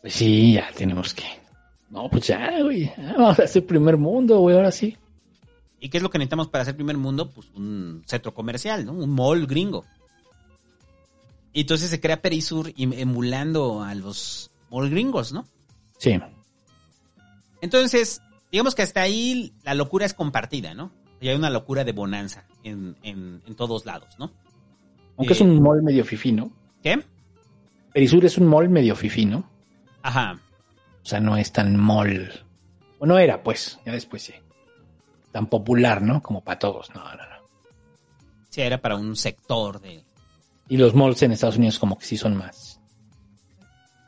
Pues sí, ya tenemos que. No, pues ya, güey. Vamos a hacer primer mundo, güey, ahora sí. ¿Y qué es lo que necesitamos para hacer primer mundo? Pues un centro comercial, ¿no? Un mall gringo. Y entonces se crea Perisur em- emulando a los mall gringos, ¿no? Sí. Entonces, digamos que hasta ahí la locura es compartida, ¿no? Y hay una locura de bonanza en, en- en todos lados, ¿no? Aunque Eh, es un mall medio fifí, ¿no? ¿Qué? Perisur es un mall medio fifí, ¿no? Ajá. O sea, no es tan mall. Bueno, era, pues, ya después sí. Tan popular, ¿no? Como para todos. No, no, no. Sí, era para un sector de... Y los malls en Estados Unidos como que sí son más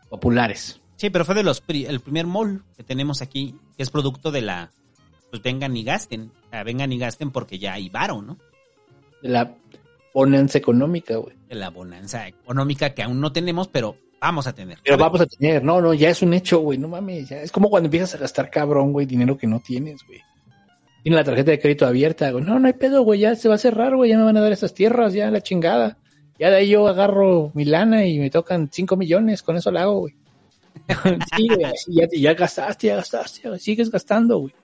populares. Sí, pero fue de los pri- el primer mall que tenemos aquí, que es producto de la... Pues vengan y gasten. O sea, vengan y gasten porque ya hay varo, ¿no? De la bonanza económica, güey. De la bonanza económica que aún no tenemos, pero vamos a tener. Pero vamos a tener, no, no, ya es un hecho, güey, no mames, ya es como cuando empiezas a gastar cabrón, güey, dinero que no tienes, güey. Tiene la tarjeta de crédito abierta, güey, no, no hay pedo, güey, ya se va a cerrar, güey, ya me van a dar esas tierras, ya la chingada. Ya de ahí yo agarro mi lana y me tocan 5 millones, con eso la hago, güey. sí, güey, ya, ya gastaste, ya gastaste, güey, sigues gastando, güey.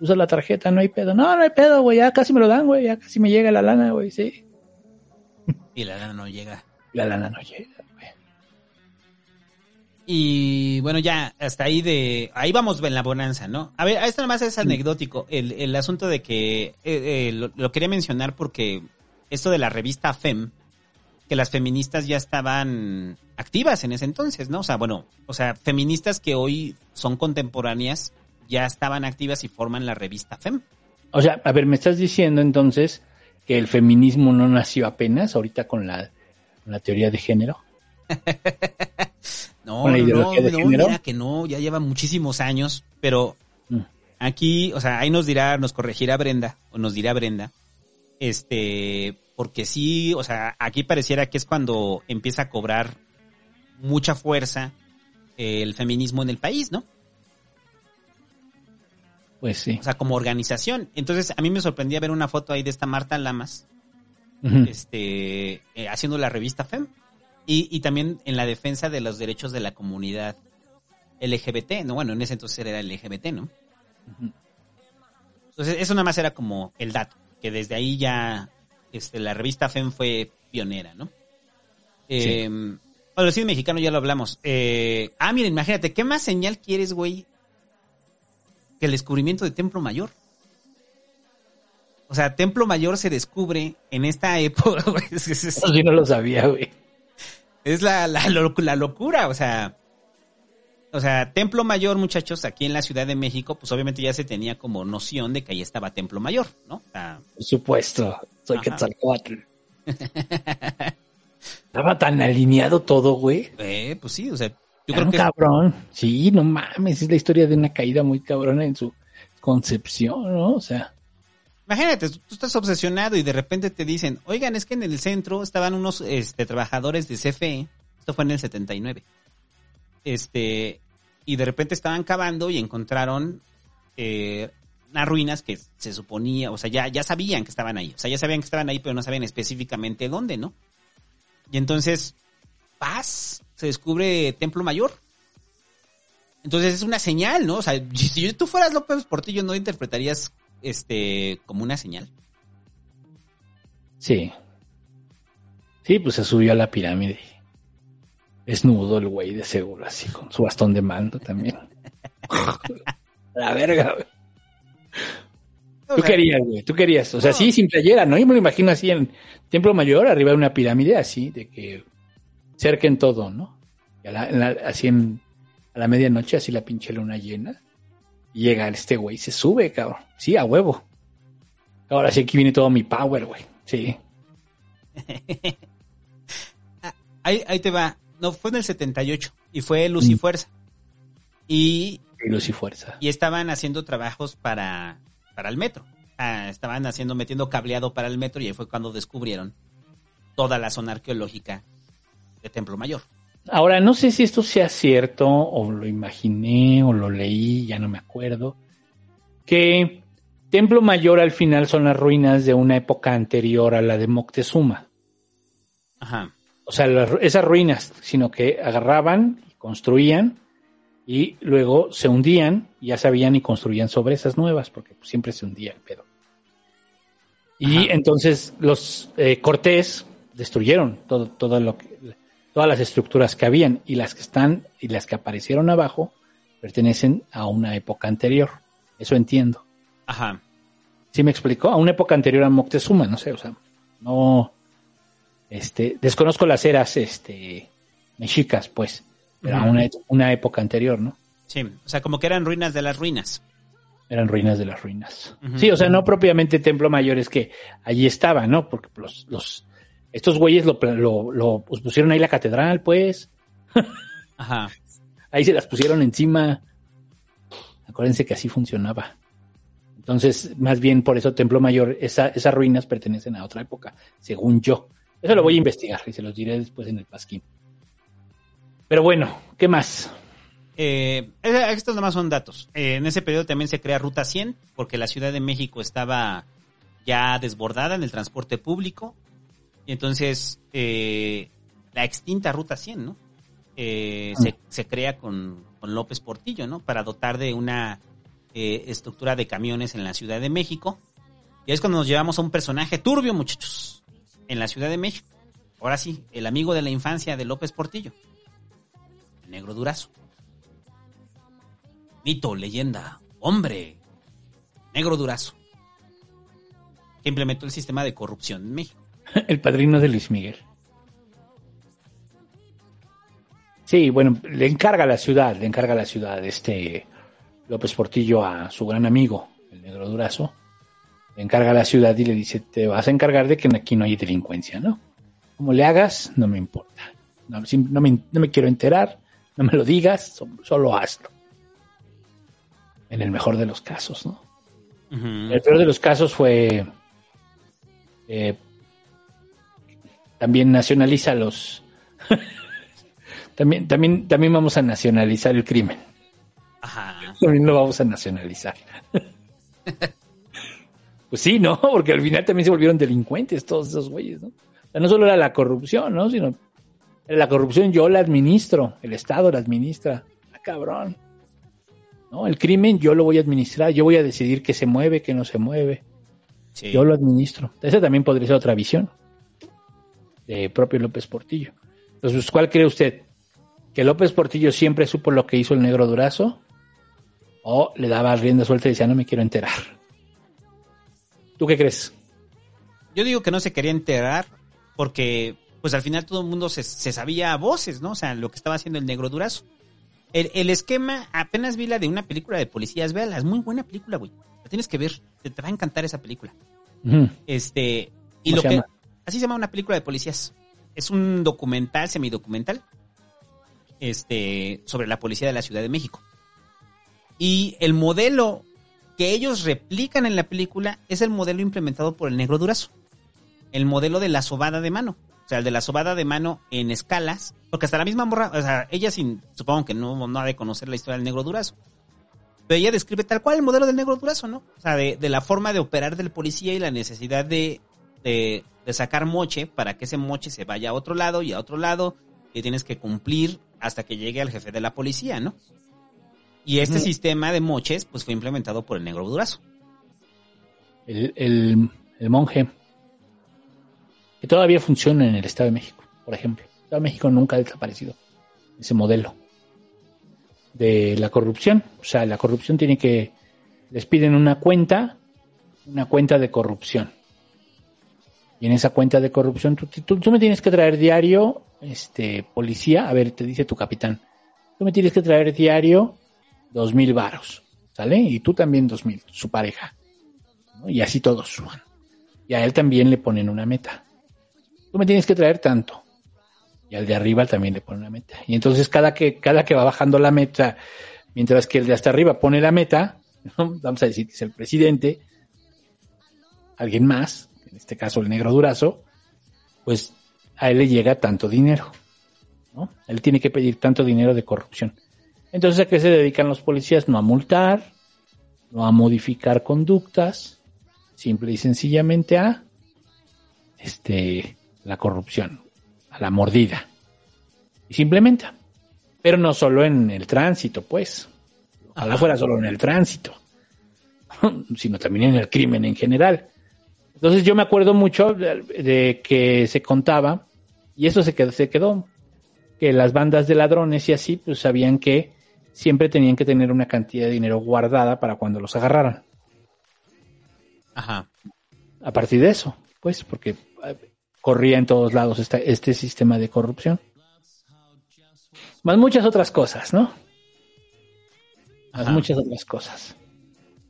Usa la tarjeta, no hay pedo. No, no hay pedo, güey, ya casi me lo dan, güey, ya casi me llega la lana, güey, sí. Y la lana no llega. La lana no llega. Y bueno, ya hasta ahí de... Ahí vamos en la bonanza, ¿no? A ver, esto nomás es anecdótico. El, el asunto de que... eh, eh, lo, lo quería mencionar porque esto de la revista FEM, que las feministas ya estaban activas en ese entonces, ¿no? O sea, bueno, o sea, feministas que hoy son contemporáneas ya estaban activas y forman la revista FEM. O sea, a ver, me estás diciendo entonces que el feminismo no nació apenas ahorita con la, con la teoría de género. No, ¿Con la no, no, no, mira que no, ya lleva muchísimos años, pero Mm. aquí, o sea, ahí nos dirá, nos corregirá Brenda, o nos dirá Brenda, este, porque sí, o sea, aquí pareciera que es cuando empieza a cobrar mucha fuerza eh, el feminismo en el país, ¿no? Pues sí. O sea, como organización. Entonces, a mí me sorprendía ver una foto ahí de esta Marta Lamas, este, eh, haciendo la revista FEM. Y, y también en la defensa de los derechos de la comunidad LGBT, ¿no? Bueno, en ese entonces era LGBT, ¿no? Entonces, eso nada más era como el dato, que desde ahí ya este, la revista FEM fue pionera, ¿no? Eh, bueno, el cine mexicano ya lo hablamos. Eh, ah, miren, imagínate, ¿qué más señal quieres, güey? Que el descubrimiento de Templo Mayor. O sea, Templo Mayor se descubre en esta época, güey. Es, es- es- Eso sí no lo sabía, güey. Es la, la, la locura, o sea. O sea, Templo Mayor, muchachos, aquí en la Ciudad de México, pues obviamente ya se tenía como noción de que ahí estaba Templo Mayor, ¿no? O sea, Por supuesto. Soy. Quetzalcoatl. Estaba tan alineado todo, güey. eh, pues sí, o sea, yo Yo creo que cabrón. Sí, no mames. Es la historia de una caída muy cabrona en su concepción, ¿no? O sea, Imagínate, tú estás obsesionado y de repente te dicen, oigan, es que en el centro estaban unos este, trabajadores de CFE, esto fue en el 79, este, y de repente estaban cavando y encontraron eh, unas ruinas que se suponía, o sea, ya, ya sabían que estaban ahí, o sea, ya sabían que estaban ahí, pero no sabían específicamente dónde, ¿no? Y entonces, paz, se descubre Templo Mayor. Entonces es una señal, ¿no? O sea, si tú fueras López Portillo, ¿no interpretarías este como una señal? sí. Sí, pues se subió a la pirámide. Desnudo el güey, de seguro, así, con su bastón de mando también. La verga, güey. Tú querías, güey, tú querías. O sea, sí, sin playera, ¿no? Yo me lo imagino así en Templo Mayor, arriba de una pirámide, así, de que cerquen todo, ¿no? Y a la- en la- así en, a la medianoche, así la pinche luna llena. Llega este güey, se sube, cabrón. Sí, a huevo. Ahora sí aquí viene todo mi power, güey. Sí. Ahí, ahí te va. No, fue en el 78 y fue Luz y Mm. Fuerza. Y, Y luz y fuerza. y estaban haciendo trabajos para, para el metro. Ah, estaban haciendo, metiendo cableado para el metro y ahí fue cuando descubrieron toda la zona arqueológica de Templo Mayor. Ahora, no sé si esto sea cierto, o lo imaginé, o lo leí, ya no me acuerdo, que Templo Mayor al final son las ruinas de una época anterior a la de Moctezuma. Ajá. O sea, las esas ruinas, sino que agarraban, y construían, y luego se hundían, ya sabían y construían sobre esas nuevas, porque siempre se hundía el pedo. Y Ajá. entonces los eh, Cortés destruyeron todo, todo lo que, todas las estructuras que habían, y las que están, y las que aparecieron abajo, pertenecen a una época anterior. Eso entiendo. Ajá. ¿Sí me explicó? A una época anterior a Moctezuma, no sé, o sea, no, este, desconozco las eras, este, mexicas, pues, pero a una, una época anterior, ¿no? Sí, o sea, como que eran ruinas de las ruinas. Eran ruinas de las ruinas. Sí, o sea, no propiamente templo mayor, es que allí estaba, ¿no? Porque los, los, estos güeyes lo, lo, lo pues, pusieron ahí la catedral, pues, Ajá. ahí se las pusieron encima. Acuérdense que así funcionaba. Entonces, más bien por eso Templo Mayor, esa- esas ruinas pertenecen a otra época, según yo. Eso lo voy a investigar y se los diré después en el pasquín. Pero bueno, ¿qué más? Eh, eh, estos nomás son datos. Eh, en ese periodo también se crea Ruta 100 porque la Ciudad de México estaba ya desbordada en el transporte público. Y entonces eh, la extinta Ruta 100, ¿no? Eh, se, se crea con, con López Portillo, ¿no? Para dotar de una eh, estructura de camiones en la Ciudad de México. Y es cuando nos llevamos a un personaje turbio, muchachos, en la Ciudad de México. Ahora sí, el amigo de la infancia de López Portillo. El negro durazo. Mito, leyenda, hombre. Negro durazo. Que implementó el sistema de corrupción en México. El padrino de Luis Miguel. Sí, bueno, le encarga la ciudad, le encarga la ciudad este López Portillo a su gran amigo, el negro durazo. Le encarga la ciudad y le dice, te vas a encargar de que aquí no hay delincuencia, ¿no? Como le hagas, no me importa. No, me, no me quiero enterar, no me lo digas, so- solo hazlo. En el mejor de los casos, ¿no? El peor de los casos fue eh, también nacionaliza los también también también vamos a nacionalizar el crimen. Ajá. también lo vamos a nacionalizar. Pues sí no porque al final también se volvieron delincuentes todos esos güeyes no o sea, no solo era la corrupción no sino era la corrupción yo la administro el estado la administra. Ah, cabrón. No el crimen yo lo voy a administrar yo voy a decidir qué se mueve qué no se mueve. Sí. yo lo administro. Esa también podría ser otra visión de propio López Portillo. Entonces, ¿cuál cree usted? ¿Que López Portillo siempre supo lo que hizo el negro durazo? ¿O le daba rienda suelta y decía, no me quiero enterar? ¿Tú qué crees? Yo digo que no se quería enterar porque, pues al final todo el mundo se, se sabía a voces, ¿no? O sea, lo que estaba haciendo el negro durazo. El, el esquema, apenas vi la de una película de policías, véala, es muy buena película, güey. La tienes que ver, te, te va a encantar esa película. Este, y ¿Cómo lo que, llama? Así se llama una película de policías. Es un documental, semidocumental, este, sobre la policía de la Ciudad de México. Y el modelo que ellos replican en la película es el modelo implementado por el negro durazo. El modelo de la sobada de mano. O sea, el de la sobada de mano en escalas. Porque hasta la misma morra, o sea, ella sin, supongo que no, no ha de conocer la historia del negro durazo. Pero ella describe tal cual el modelo del negro durazo, ¿no? O sea, de, de la forma de operar del policía y la necesidad de, de, de sacar moche para que ese moche se vaya a otro lado y a otro lado. Y tienes que cumplir hasta que llegue al jefe de la policía, ¿no? Y este sistema de moches, pues fue implementado por el negro durazo. El, el- el monje, que todavía funciona en el Estado de México, por ejemplo. El Estado de México nunca ha desaparecido. ese modelo de la corrupción. O sea, la corrupción tiene que, les piden una cuenta, una cuenta de corrupción. Y en esa cuenta de corrupción, tú, me tienes que traer diario, este, policía, a ver, te dice tu capitán, tú me tienes que traer diario dos mil varos, ¿sale? Y tú también dos mil, su pareja. Y así todos suban. Y a él también le ponen una meta. Tú me tienes que traer tanto. Y al de arriba también le ponen una meta. Y entonces cada que, cada que va bajando la meta, mientras que el de hasta arriba pone la meta, vamos a decir que es el presidente, alguien más, en este caso el negro durazo, pues a él le llega tanto dinero. ¿no? Él tiene que pedir tanto dinero de corrupción. Entonces, ¿a qué se dedican los policías? No a multar, no a modificar conductas, simple y sencillamente a este la corrupción, a la mordida. Y se implementa. Pero no solo en el tránsito, pues. Ojalá fuera solo en el tránsito, sino también en el crimen en general. Entonces yo me acuerdo mucho de, de que se contaba, y eso se quedó, se quedó, que las bandas de ladrones y así, pues sabían que siempre tenían que tener una cantidad de dinero guardada para cuando los agarraran. Ajá. A partir de eso, pues, porque eh, corría en todos lados esta- este sistema de corrupción. Más muchas otras cosas, ¿no? Más Ajá. muchas otras cosas.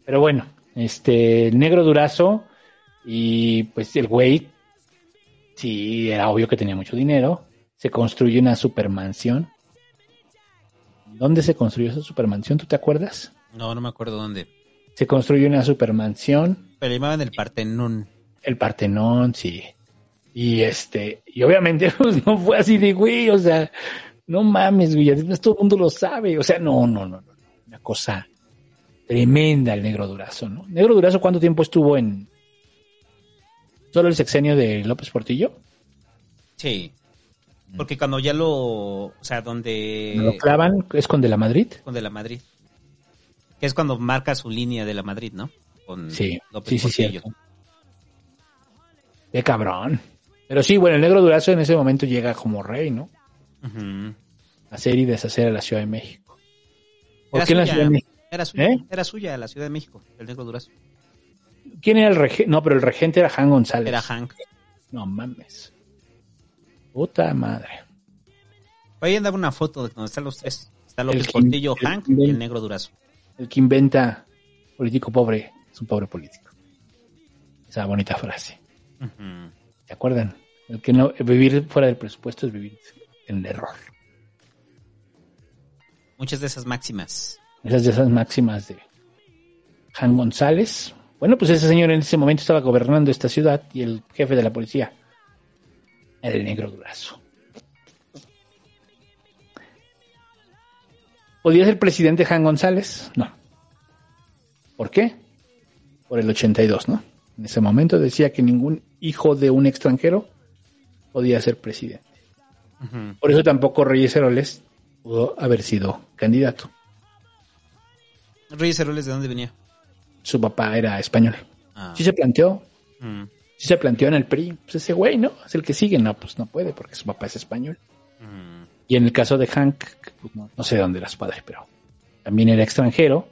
Pero bueno, este, el negro durazo y pues el güey, sí, era obvio que tenía mucho dinero. Se construye una supermansión. ¿Dónde se construyó esa supermansión? ¿Tú te acuerdas? No, no me acuerdo dónde. Se construye una supermansión Pero llamaban el Partenón. el Partenón, sí. Y este, y obviamente pues, no fue así de güey, o sea, no mames, güey, además todo el mundo lo sabe, o sea, no, no, no, no, no, una cosa tremenda el Negro Durazo, ¿no? Negro Durazo, ¿cuánto tiempo estuvo en solo el sexenio de López Portillo? Sí. Porque cuando ya lo. O sea, donde. ¿Lo clavan? ¿Es con De la Madrid? Con de la Madrid. Que es cuando marca su línea de la Madrid, ¿no? Con Sí, López sí, sí, Portillo. cierto. Qué cabrón. Pero sí, bueno, el Negro Durazo en ese momento llega como rey, ¿no? Ujú. Hacer y deshacer a la Ciudad de México. ¿Por Era qué en la suya, Ciudad de México? Era suya, ¿Eh? era suya la Ciudad de México, el negro durazo. ¿Quién era el regente? No, pero el regente era Han González. Era Hank. No mames. Puta madre. Ahí andaba una foto de donde están los tres. Está López El Portillo, el Hank Kim- y el negro durazo. El que inventa político pobre es un pobre político. Esa bonita frase. Ujú. ¿Se acuerdan? El que no vivir fuera del presupuesto es vivir en el error. Muchas de esas máximas. Esas de esas máximas de Han González. Bueno, pues ese señor en ese momento estaba gobernando esta ciudad y el jefe de la policía era el negro durazo. ¿Podía ser presidente Han González? No. ¿Por qué? Por el 82, ¿no? En ese momento decía que ningún hijo de un extranjero podía ser presidente. Por eso tampoco Reyes Heroles pudo haber sido candidato. Reyes Heroles, ¿de dónde venía? Su papá era español. Ah. Sí se planteó, Mm. sí se planteó en el PRI. Pues ese güey, ¿no? Es el que sigue. No, pues no puede porque su papá es español. Mm. Y en el caso de Hank, pues no, no sé de dónde era su padre, pero también era extranjero.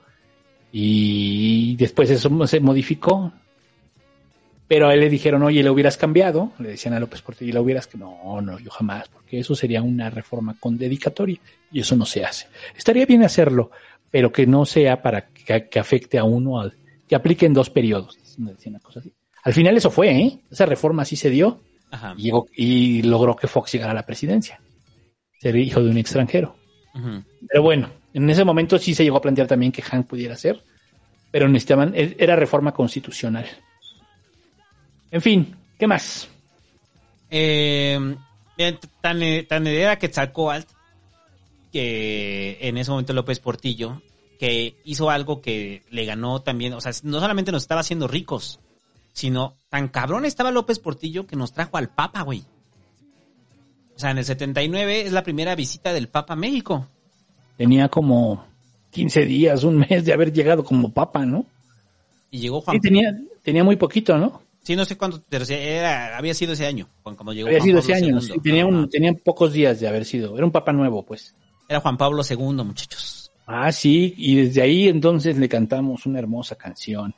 Y después eso se modificó. Pero a él le dijeron, oye, le hubieras cambiado. Le decían a López Portillo, le hubieras que no, no, yo jamás, porque eso sería una reforma con dedicatoria y eso no se hace. Estaría bien hacerlo, pero que no sea para que, que afecte a uno, al, que aplique en dos periodos. Una cosa así. Al final eso fue, ¿eh? Esa reforma sí se dio Ajá. y, llegó, y logró que Fox llegara a la presidencia. Ser hijo de un extranjero. Pero bueno, en ese momento sí se llegó a plantear también que Hank pudiera ser, pero necesitaban, e- era reforma constitucional. En fin, ¿qué más? Eh, tan, tan era Quetzalcóatl que en ese momento López Portillo, que hizo algo que le ganó también, o sea, no solamente nos estaba haciendo ricos, sino tan cabrón estaba López Portillo que nos trajo al Papa, güey. O sea, en el 79 es la primera visita del Papa a México. Tenía como 15 días, un mes de haber llegado como papa, ¿no? Y llegó Juan Sí, tenía, tenía muy poquito, ¿no? Sí, no sé cuánto, pero era, había sido ese año, cuando llegó Había Juan sido Pablo ese año, sí, tenía, un, Ajá. tenían pocos días de haber sido. Era un papa nuevo, pues. Era Juan Pablo II, muchachos. Ah, sí, y desde ahí entonces le cantamos una hermosa canción.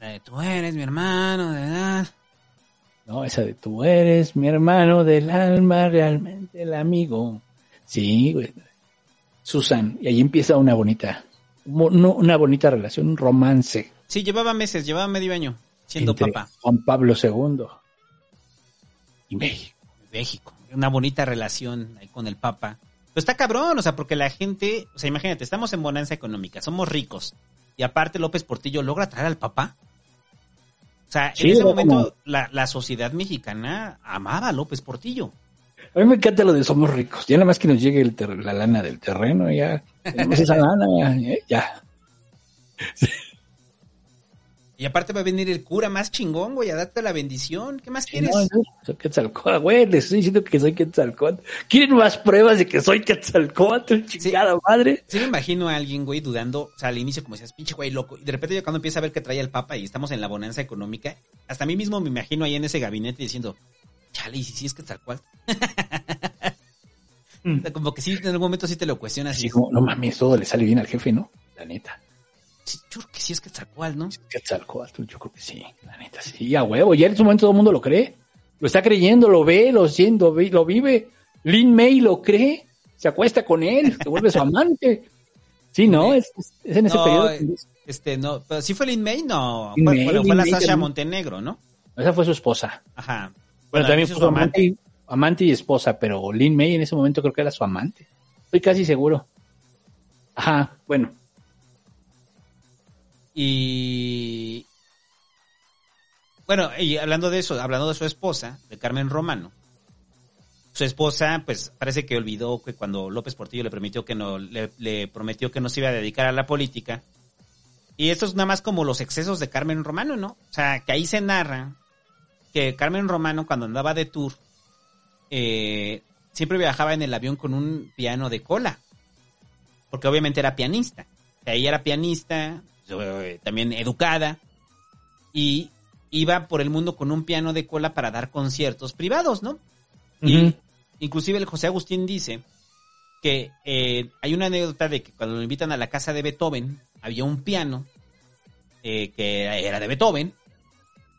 La de, Tú eres mi hermano, de verdad. No, esa de tú eres mi hermano del alma, realmente el amigo. Sí, güey. Susan, y ahí empieza una bonita, una bonita relación, un romance Sí, llevaba meses, llevaba medio año siendo entre papa. Juan Pablo II y México. México. Una bonita relación ahí con el Papa. Pero está cabrón, o sea, porque la gente, o sea, imagínate, estamos en bonanza económica, somos ricos. Y aparte López Portillo logra traer al Papa. O sea, Sí, en ese momento como- la, la sociedad mexicana amaba a López Portillo. A mí me encanta lo de somos ricos. Ya nada más que nos llegue el ter- la lana del terreno, ya tenemos esa lana, ya, ya. Y aparte va a venir el cura más chingón, güey, a darte la bendición. ¿Qué más quieres? No, no, soy Quetzalcóatl, güey, les estoy diciendo que soy Quetzalcóatl. ¿Quieren más pruebas de que soy Quetzalcóatl, chingada madre? Sí me imagino a alguien, güey, dudando, o sea, al inicio como decías, pinche güey loco, y de repente ya cuando empieza a ver que trae el Papa y estamos en la bonanza económica, hasta a mí mismo me imagino ahí en ese gabinete diciendo, chale, y si sí es que tal cual. O sea, como que sí, en algún momento sí te lo cuestionas. Así y como, no mames, todo le sale bien al jefe, ¿no? La neta. Yo creo que sí es que tal cual, ¿no? Quetzalcóatl, yo creo que sí, la neta, sí, a huevo. Ya en ese momento todo el mundo lo cree. Lo está creyendo, lo ve, lo siente, lo vi- lo vive. Lin May lo cree, se acuesta con él, se vuelve su amante. Sí, ¿no? Es, en ese No, periodo. eh, este, no, pero sí fue Lin May, no. Lin Fue, May, la May Sasha también. Montenegro, ¿no? Esa fue su esposa. Ajá. Bueno, Bueno, también fue su amante, y- amante y esposa, pero Lin May en ese momento creo que era su amante. Estoy casi seguro. Ajá, bueno. Y bueno, y hablando de eso, hablando de su esposa, de Carmen Romano, su esposa, pues parece que olvidó que cuando López Portillo le permitió que no, le, prometió que no se iba a dedicar a la política. Y esto es nada más como los excesos de Carmen Romano, ¿no? O sea, que ahí se narra que Carmen Romano cuando andaba de tour, eh, siempre viajaba en el avión con un piano de cola. Porque obviamente era pianista. O ella era pianista, también educada, y iba por el mundo con un piano de cola para dar conciertos privados, ¿no? Y inclusive el José Agustín dice que eh, hay una anécdota de que cuando lo invitan a la casa de Beethoven, había un piano eh, que era de Beethoven,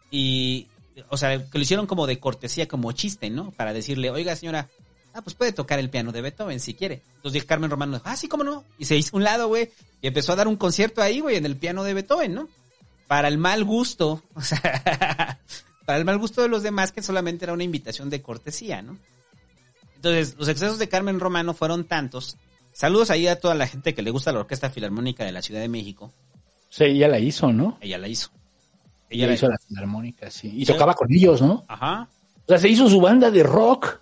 y, o sea, que lo hicieron como de cortesía, como chiste, ¿no? Para decirle, oiga señora, ah, pues puede tocar el piano de Beethoven si quiere. Entonces dije, Carmen Romano, ah, sí, cómo no. Y se hizo un lado, güey, y empezó a dar un concierto ahí, güey, en el piano de Beethoven, ¿no? Para el mal gusto, o sea, para el mal gusto de los demás, que solamente era una invitación de cortesía, ¿no? Entonces, los excesos de Carmen Romano fueron tantos. Saludos ahí a toda la gente que le gusta la Orquesta Filarmónica de la Ciudad de México. Sí, ella la hizo, ¿no? Ella la hizo. Ella, la hizo la filarmónica, sí. Y tocaba con ellos, ¿no? Ajá. O sea, se hizo su banda de rock.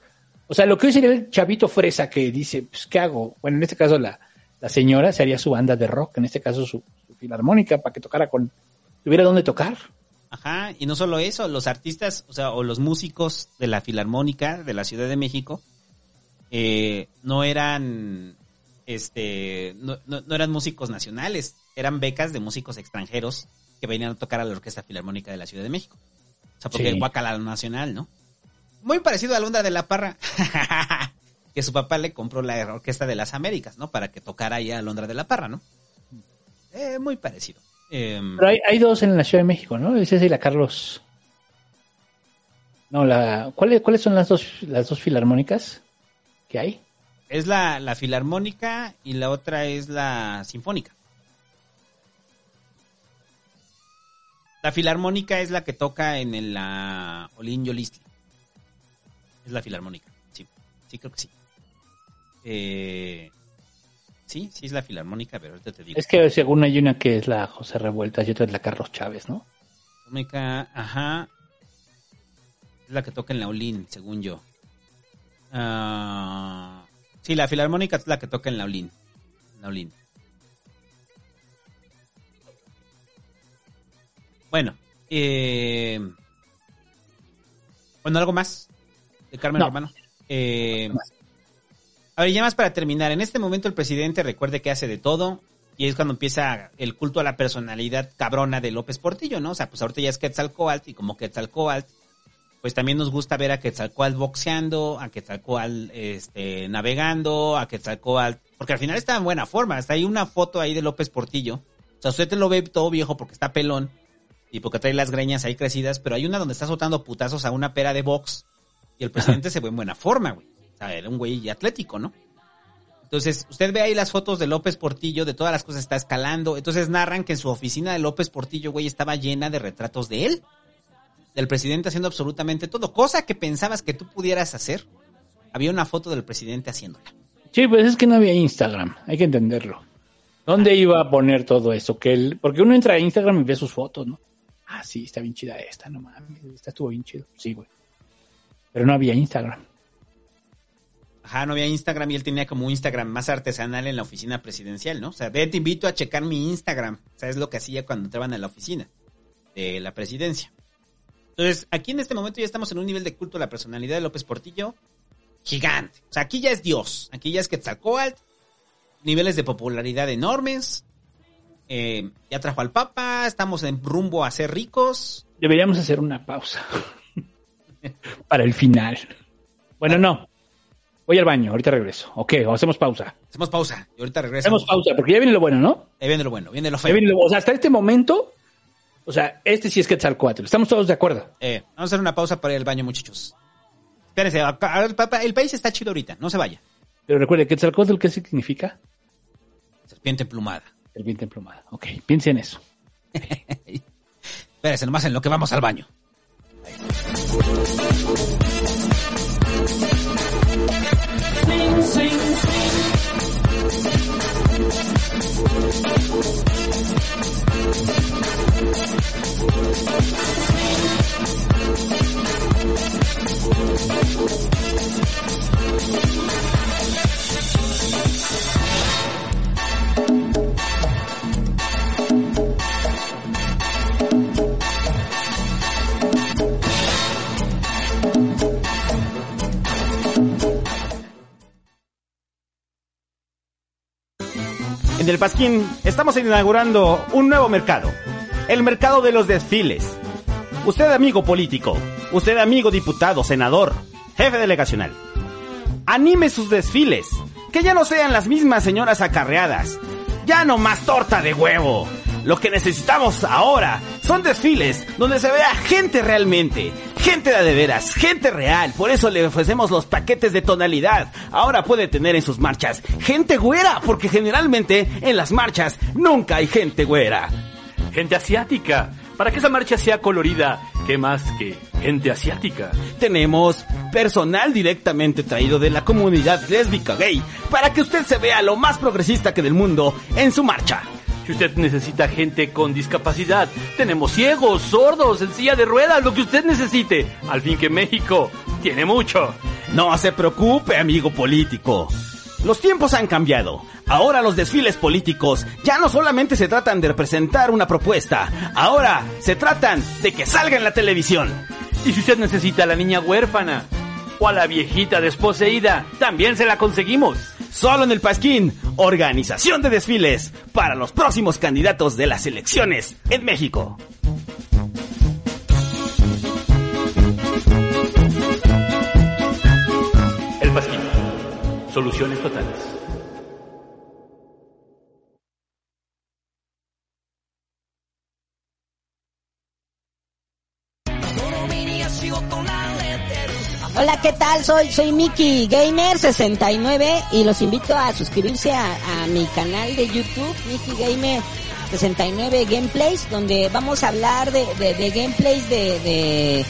O sea, lo que hoy sería el chavito fresa que dice, pues, ¿qué hago? Bueno, en este caso la, la señora se haría su banda de rock, en este caso su, su filarmónica, para que tocara con, tuviera dónde tocar. Ajá, y no solo eso, los artistas, o sea, o los músicos de la Filarmónica de la Ciudad de México, eh, no eran, este, no, no- no eran músicos nacionales, eran becas de músicos extranjeros que venían a tocar a la Orquesta Filarmónica de la Ciudad de México. O sea, porque Sí. guacala lo nacional, ¿no? Muy parecido a Londra de la Parra, que su papá le compró la Orquesta de las Américas, ¿no? Para que tocara ahí a Londra de la Parra, ¿no? Eh, muy parecido. Em, Pero hay, hay dos en la Ciudad de México, ¿no? Es esa y la Carlos. No, la. ¿Cuáles, cuáles son las dos, las dos filarmónicas que hay? Es la, la filarmónica y la otra es la sinfónica. La filarmónica es la que toca en el, la Olin Yolistli. Es la filarmónica, sí. Sí, creo que sí. Eh, sí, sí es la filarmónica, pero ahorita te digo. Es que según hay una que es la José Revueltas y otra es la Carlos Chávez, ¿no? Filarmónica, ajá. Es la que toca en la Olin, según yo. Ah, sí, la filarmónica es la que toca en la Olin. En la Olin. Bueno, eh, bueno, algo más de Carmen No. Romano. Eh, a ver, ya más para terminar. En este momento el presidente recuerde que hace de todo. Y es cuando empieza el culto a la personalidad cabrona de López Portillo, ¿no? O sea, pues ahorita ya es Quetzalcoatl y como Quetzalcoatl, pues también nos gusta ver a Quetzalcoatl boxeando, a Quetzalcoatl este, navegando, a Quetzalcoatl, porque al final está en buena forma. Hasta hay una foto ahí de López Portillo. O sea, usted te lo ve todo viejo porque está pelón y porque trae las greñas ahí crecidas, pero hay una donde está soltando putazos a una pera de box y el presidente se ve en buena forma, güey. O sea, era un güey atlético, ¿no? Entonces, usted ve ahí las fotos de López Portillo, de todas las cosas está escalando. Entonces narran que en su oficina de López Portillo, güey, estaba llena de retratos de él. Del presidente haciendo absolutamente todo. Cosa que pensabas que tú pudieras hacer. Había una foto del presidente haciéndola. Sí, pues es que no había Instagram, hay que entenderlo. ¿Dónde iba a poner todo eso? Que él, porque uno entra a Instagram y ve sus fotos, ¿no? Ah, sí, está bien chida esta, no mames, esta estuvo bien chido. Sí, güey. Pero no había Instagram. Ajá, no había Instagram y él tenía como un Instagram más artesanal en la oficina presidencial, ¿no? O sea, te invito a checar mi Instagram. O sea, es lo que hacía cuando entraban a la oficina de la presidencia. Entonces, aquí en este momento ya estamos en un nivel de culto a la personalidad de López Portillo gigante. O sea, aquí ya es Dios. Aquí ya es Quetzalcoatl. Niveles de popularidad enormes. Eh, ya trajo al Papa. Estamos en rumbo a ser ricos. Deberíamos hacer una pausa. Para el final. Bueno, no. Voy al baño, ahorita regreso. Ok, o hacemos pausa. Hacemos pausa y ahorita regresamos. Hacemos pausa, porque ya viene lo bueno, ¿no? Ahí viene lo bueno, viene lo Ya feo. viene lo- o sea, hasta este momento, o sea, este sí es Quetzalcoatl. Estamos todos de acuerdo. Eh, vamos a hacer una pausa para ir al baño, muchachos. Espérense, el país está chido ahorita, no se vaya. Pero recuerde, Quetzalcoatl, ¿qué significa? Serpiente emplumada. Serpiente emplumada. Ok, piense en eso. Espérense nomás en lo que vamos al baño. En el Pasquín estamos inaugurando un nuevo mercado, el mercado de los desfiles. Usted amigo político, usted amigo diputado, senador, jefe delegacional, anime sus desfiles, que ya no sean las mismas señoras acarreadas, ya no más torta de huevo. Lo que necesitamos ahora son desfiles donde se vea gente realmente, gente de veras, gente real. Por eso le ofrecemos los paquetes de tonalidad. Ahora puede tener en sus marchas gente güera, porque generalmente en las marchas nunca hay gente güera. Gente asiática. Para que esa marcha sea colorida, ¿qué más que gente asiática? Tenemos personal directamente traído de la comunidad lésbica gay para que usted se vea lo más progresista que del mundo en su marcha. Si usted necesita gente con discapacidad, tenemos ciegos, sordos, en silla de ruedas, lo que usted necesite. Al fin que México tiene mucho. No se preocupe, amigo político. Los tiempos han cambiado. Ahora los desfiles políticos ya no solamente se tratan de representar una propuesta, ahora se tratan de que salga en la televisión. Y si usted necesita a la niña huérfana o a la viejita desposeída, también se la conseguimos. Solo en el Pasquín, organización de desfiles para los próximos candidatos de las elecciones en México. El Pasquín. Soluciones totales. Hola, ¿qué tal? Soy, soy Mickey Gamer 69 y los invito a suscribirse a, mi canal de YouTube, Mickey Gamer 69 Gameplays, donde vamos a hablar de, de, gameplays de,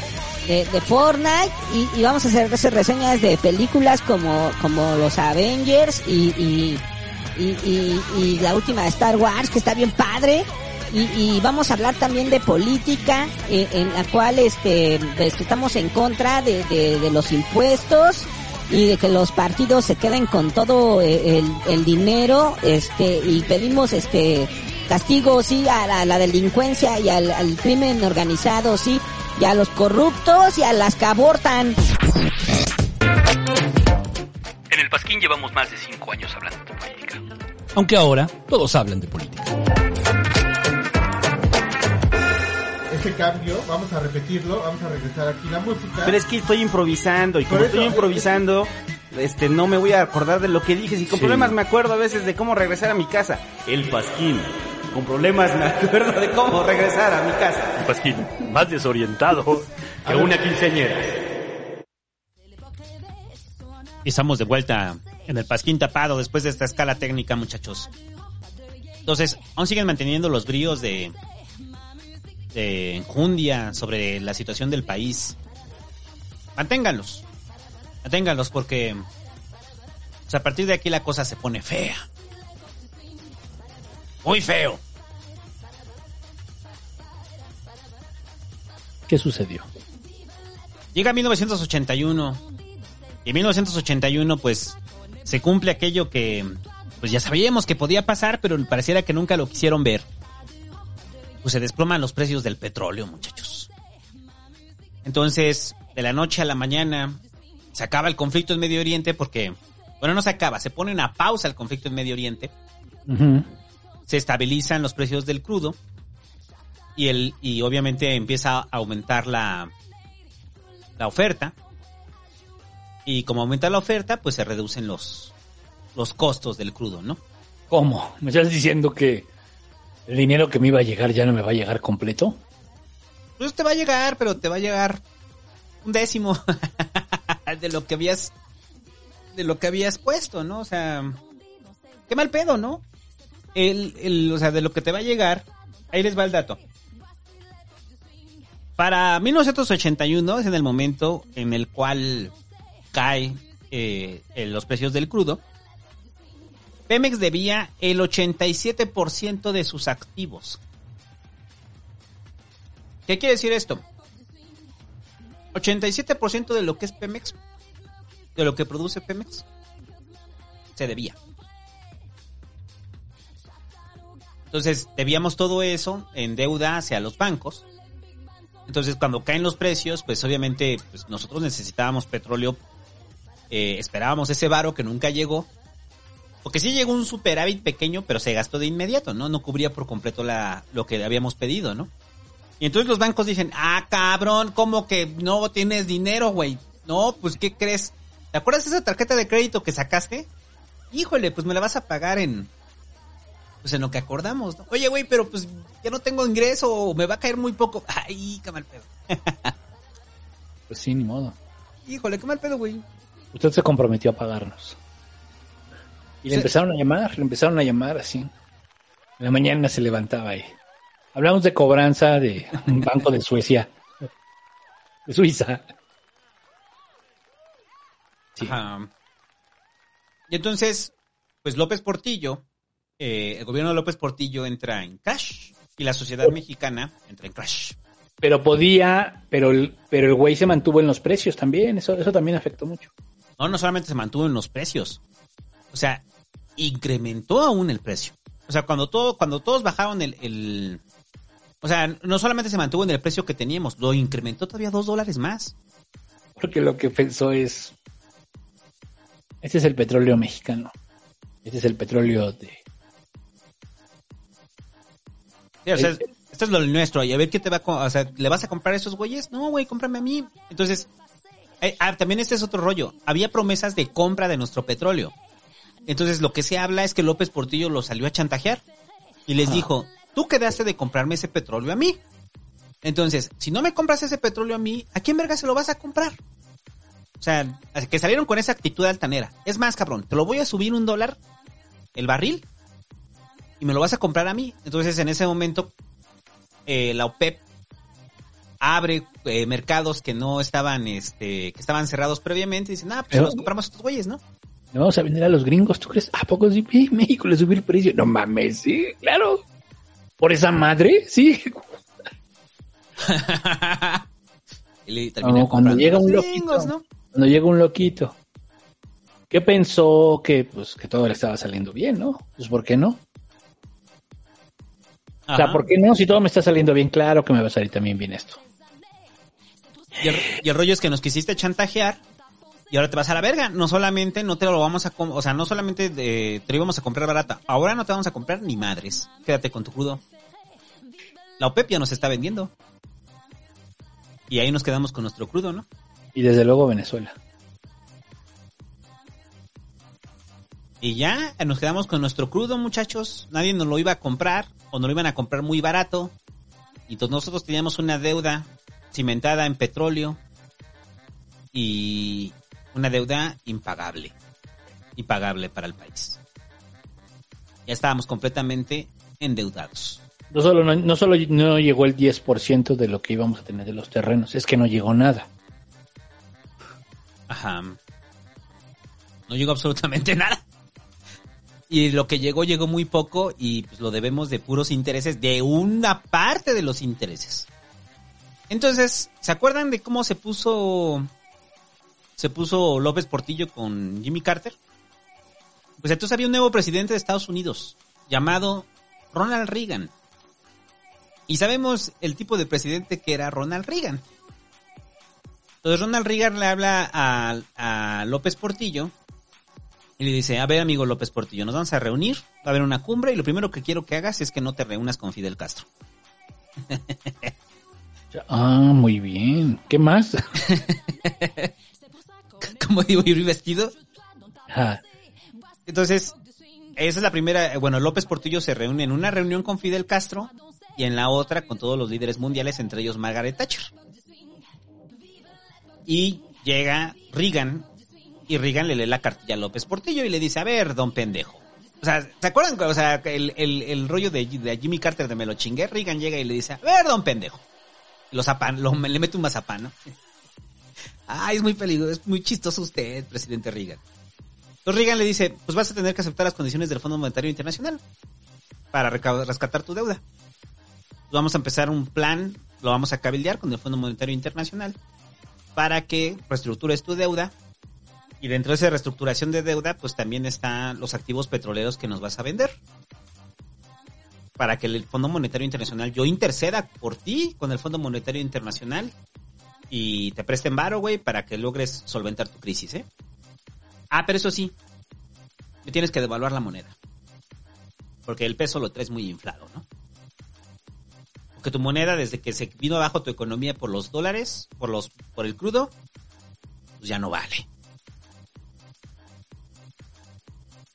de, Fortnite y, vamos a hacer, reseñas de películas como, como los Avengers y, y, y la última de Star Wars, que está bien padre. Y, y vamos a hablar también de política, eh, en la cual este, pues, estamos en contra de, de, de los impuestos y de que los partidos se queden con todo eh, el, el dinero, este, y pedimos este castigo sí a la, la delincuencia y al, al crimen organizado, sí, y a los corruptos y a las que abortan. En el Pasquín llevamos más de cinco años hablando de política. aunque ahora todos hablan de política. Ese cambio, vamos a repetirlo, vamos a regresar aquí la música. Pero es que estoy improvisando y como estoy improvisando, este no me voy a acordar de lo que dije. Y con Sí. problemas me acuerdo a veces de cómo regresar a mi casa. El pasquín. Con problemas me acuerdo de cómo regresar a mi casa. Pasquín, más desorientado que una quinceañera. Y estamos de vuelta en el pasquín tapado después de esta escala técnica, muchachos. Entonces, aún siguen manteniendo los bríos de, de enjundia sobre la situación del país. Manténganlos. Manténganlos porque pues, a partir de aquí la cosa se pone fea. Muy feo. ¿Qué sucedió? Llega 1981. Y en 1981, pues, se cumple aquello que, pues ya sabíamos que podía pasar, pero pareciera que nunca lo quisieron ver. Pues se desploman los precios del petróleo, muchachos. Entonces, de la noche a la mañana, se acaba el conflicto en Medio Oriente porque, bueno, no se acaba, se pone una pausa el conflicto en Medio Oriente. Se estabilizan los precios del crudo. Y, el, y obviamente empieza a aumentar la, la oferta. Y como aumenta la oferta, pues se reducen los, los costos del crudo, ¿no? ¿Cómo? ¿Me estás diciendo que el dinero que me iba a llegar ya no me va a llegar completo? Pues te va a llegar, pero te va a llegar un décimo de lo que habías de lo que habías puesto, ¿no? O sea, qué mal pedo, ¿no? El, el, o sea, de lo que te va a llegar, ahí les va el dato. Para 1981 es en el momento en el cual cae eh, los precios del crudo. Pemex debía el 87% de sus activos. ¿Qué quiere decir esto? 87% de lo que es Pemex, de lo que produce Pemex, se debía. Entonces, debíamos todo eso en deuda hacia los bancos. Entonces, cuando caen los precios, pues obviamente pues, nosotros necesitábamos petróleo. Eh, esperábamos ese varo que nunca llegó. Porque sí llegó un superávit pequeño, pero se gastó de inmediato, ¿no? No cubría por completo la, lo que habíamos pedido, ¿no? Y entonces los bancos dicen, ah, cabrón, ¿cómo que no tienes dinero, güey? No, pues, ¿qué crees? ¿Te acuerdas de esa tarjeta de crédito que sacaste? Híjole, pues me la vas a pagar en... Pues en lo que acordamos, ¿no? Oye, güey, pero pues ya no tengo ingreso o me va a caer muy poco. Ay, qué mal pedo. Pues sí, ni modo. Híjole, qué mal pedo, güey. Usted se comprometió a pagarnos. Y le Sí. empezaron a llamar, le empezaron a llamar así. En la mañana se levantaba ahí. Hablamos de cobranza de un banco de Suecia. De Suiza. Ajá. Y entonces, pues López Portillo, eh, el gobierno de López Portillo entra en crash y la sociedad mexicana entra en crash. Pero podía, pero el, pero el güey se mantuvo en los precios también. Eso, eso también afectó mucho. No, no solamente se mantuvo en los precios, o sea, incrementó aún el precio. O sea, cuando todo, cuando todos bajaron el, el- o sea, no solamente se mantuvo en el precio que teníamos, lo incrementó todavía dos dólares más. Porque lo que pensó es. Este es el petróleo mexicano. Este es el petróleo de. Sí, o sea, esto es lo nuestro. Y a ver qué te va a... O sea, ¿le vas a comprar a esos güeyes? No, güey, cómprame a mí. Entonces, eh, ah, también este es otro rollo. Había promesas de compra de nuestro petróleo. Entonces, lo que se habla es que López Portillo lo salió a chantajear. Y les Ah. dijo, tú quedaste de comprarme ese petróleo a mí. Entonces, si no me compras ese petróleo a mí, ¿a quién verga se lo vas a comprar? O sea, que salieron con esa actitud altanera. Es más, cabrón, te lo voy a subir un dólar el barril y me lo vas a comprar a mí. Entonces, en ese momento, eh, la OPEP abre eh, mercados que no estaban, este, que estaban cerrados previamente y dicen, ah, pues Pero- nos compramos a estos güeyes, ¿no? Le vamos a vender a los gringos, ¿tú crees? ¿A poco sí? México le subió el precio. No mames, sí, claro. ¿Por esa madre? Sí. Y le terminan No, cuando llega un gringos, loquito. ¿no? Cuando llega un loquito. ¿Qué pensó que, pues, que todo le estaba saliendo bien, no? Pues, ¿por qué no? O sea. ¿por qué no? Si todo me está saliendo bien, claro que me va a salir también bien esto. Y el, y el rollo es que nos quisiste chantajear Y ahora te vas a la verga. No solamente no te lo vamos a, o sea, no solamente eh, te lo íbamos a comprar barata. Ahora no te vamos a comprar ni madres. Quédate con tu crudo. La OPEP ya nos está vendiendo. Y ahí nos quedamos con nuestro crudo, ¿no? Y desde luego Venezuela. Y ya nos quedamos con nuestro crudo, muchachos. Nadie nos lo iba a comprar o nos lo iban a comprar muy barato. Y nosotros teníamos una deuda cimentada en petróleo y una deuda impagable. Impagable para el país. Ya estábamos completamente endeudados. No solo no, no solo no llegó el 10% de lo que íbamos a tener de los terrenos, es que no llegó nada. Ajá. No llegó absolutamente nada. Y lo que llegó, llegó muy poco y pues lo debemos de puros intereses, de una parte de los intereses. Entonces, ¿se acuerdan de cómo se puso se puso López Portillo con Jimmy Carter? Pues entonces había un nuevo presidente de Estados Unidos llamado Ronald Reagan. Y sabemos el tipo de presidente que era Ronald Reagan. Entonces Ronald Reagan le habla a, a López Portillo y le dice, a ver amigo López Portillo, nos vamos a reunir, va a haber una cumbre y lo primero que quiero que hagas es que no te reúnas con Fidel Castro. Ah, muy bien. ¿Qué más? ¿Cómo digo ir vestido? Ajá. Entonces, esa es la primera, bueno, López Portillo se reúne en una reunión con Fidel Castro y en la otra con todos los líderes mundiales, entre ellos Margaret Thatcher. Y llega Reagan y Reagan le lee la cartilla a López Portillo y le dice, a ver, don pendejo. O sea, ¿se acuerdan? O sea, el, el, el rollo de, de Jimmy Carter de me lo chingué. Reagan llega y le dice, a ver, don pendejo. Lo zapan, lo, le mete un mazapán, ¿no? Ay, es muy peligroso, es muy chistoso usted, presidente Reagan. Entonces Reagan le dice, pues vas a tener que aceptar las condiciones del Fondo Monetario Internacional para rescatar tu deuda. Vamos a empezar un plan, lo vamos a cabildear con el Fondo Monetario Internacional para que reestructures tu deuda y dentro de esa reestructuración de deuda, pues también están los activos petroleros que nos vas a vender. Para que el Fondo Monetario Internacional, yo interceda por ti con el Fondo Monetario Internacional y te presten varo, güey, para que logres solventar tu crisis, ¿eh? Ah, pero eso sí, tienes que devaluar la moneda. Porque el peso lo traes muy inflado, ¿no? Porque tu moneda, desde que se vino abajo tu economía por los dólares, por los, por el crudo, pues ya no vale.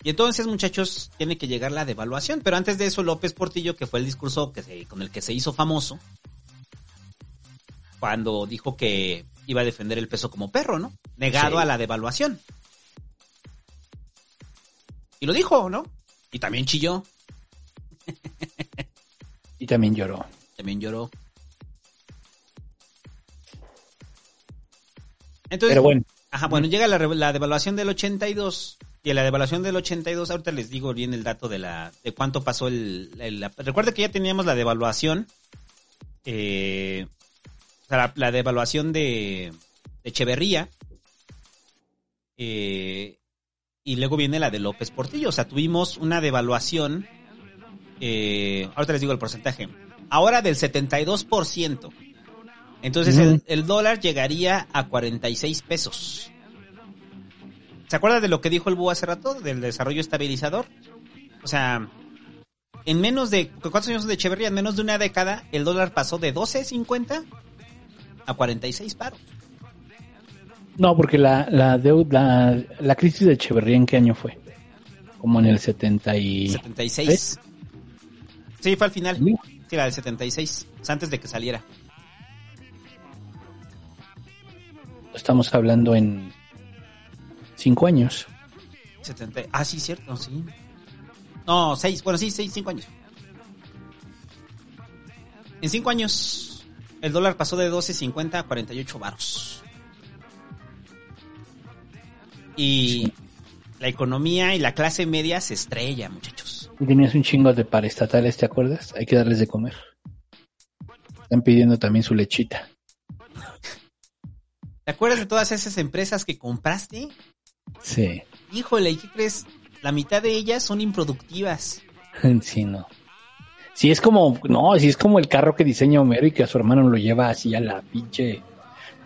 Y entonces, muchachos, tiene que llegar la devaluación. Pero antes de eso, López Portillo, que fue el discurso que con el que se hizo famoso, cuando dijo que iba a defender el peso como perro, ¿no? Negado Sí. a la devaluación. Y lo dijo, ¿no? Y también chilló, Y también lloró. también lloró. Entonces, Pero bueno. Ajá, bueno, llega la, la devaluación del 82 y en la devaluación del 82 ahorita les digo bien el dato de la de cuánto pasó el, el- la- recuerda que ya teníamos la devaluación eh, sea, la, la devaluación de, de Echeverría eh, y luego viene la de López Portillo, o sea, tuvimos una devaluación eh, ahorita les digo el porcentaje ahora del 72%. Entonces el, el dólar llegaría a 46 pesos. ¿Se acuerda de lo que dijo el Búho hace rato? Del desarrollo estabilizador. O sea, en menos de... ¿Cuántos años de Echeverría? En menos de una década, el dólar pasó de 12.50 a 46 paros. No, porque la, la deuda, la, la crisis de Echeverría, ¿en qué año fue? Como en el 70 y... 76. Sí, fue al final. Sí, la del 76. o sea, antes de que saliera. Estamos hablando en cinco años. 70. Ah, sí, cierto, sí. No, seis. Bueno, sí, seis, cinco años. En cinco años, el dólar pasó de 12.50 a 48 varos. Y la economía y la clase media se estrella, muchachos. Y tenías un chingo de paraestatales, ¿te acuerdas? Hay que darles de comer. Están pidiendo también su lechita. ¿Te acuerdas de todas esas empresas que compraste? Sí. Híjole, ¿y qué crees? La mitad de ellas son improductivas. Sí, no. Sí, es como, no, sí es como el carro que diseña Homero y que a su hermano lo lleva así a la pinche,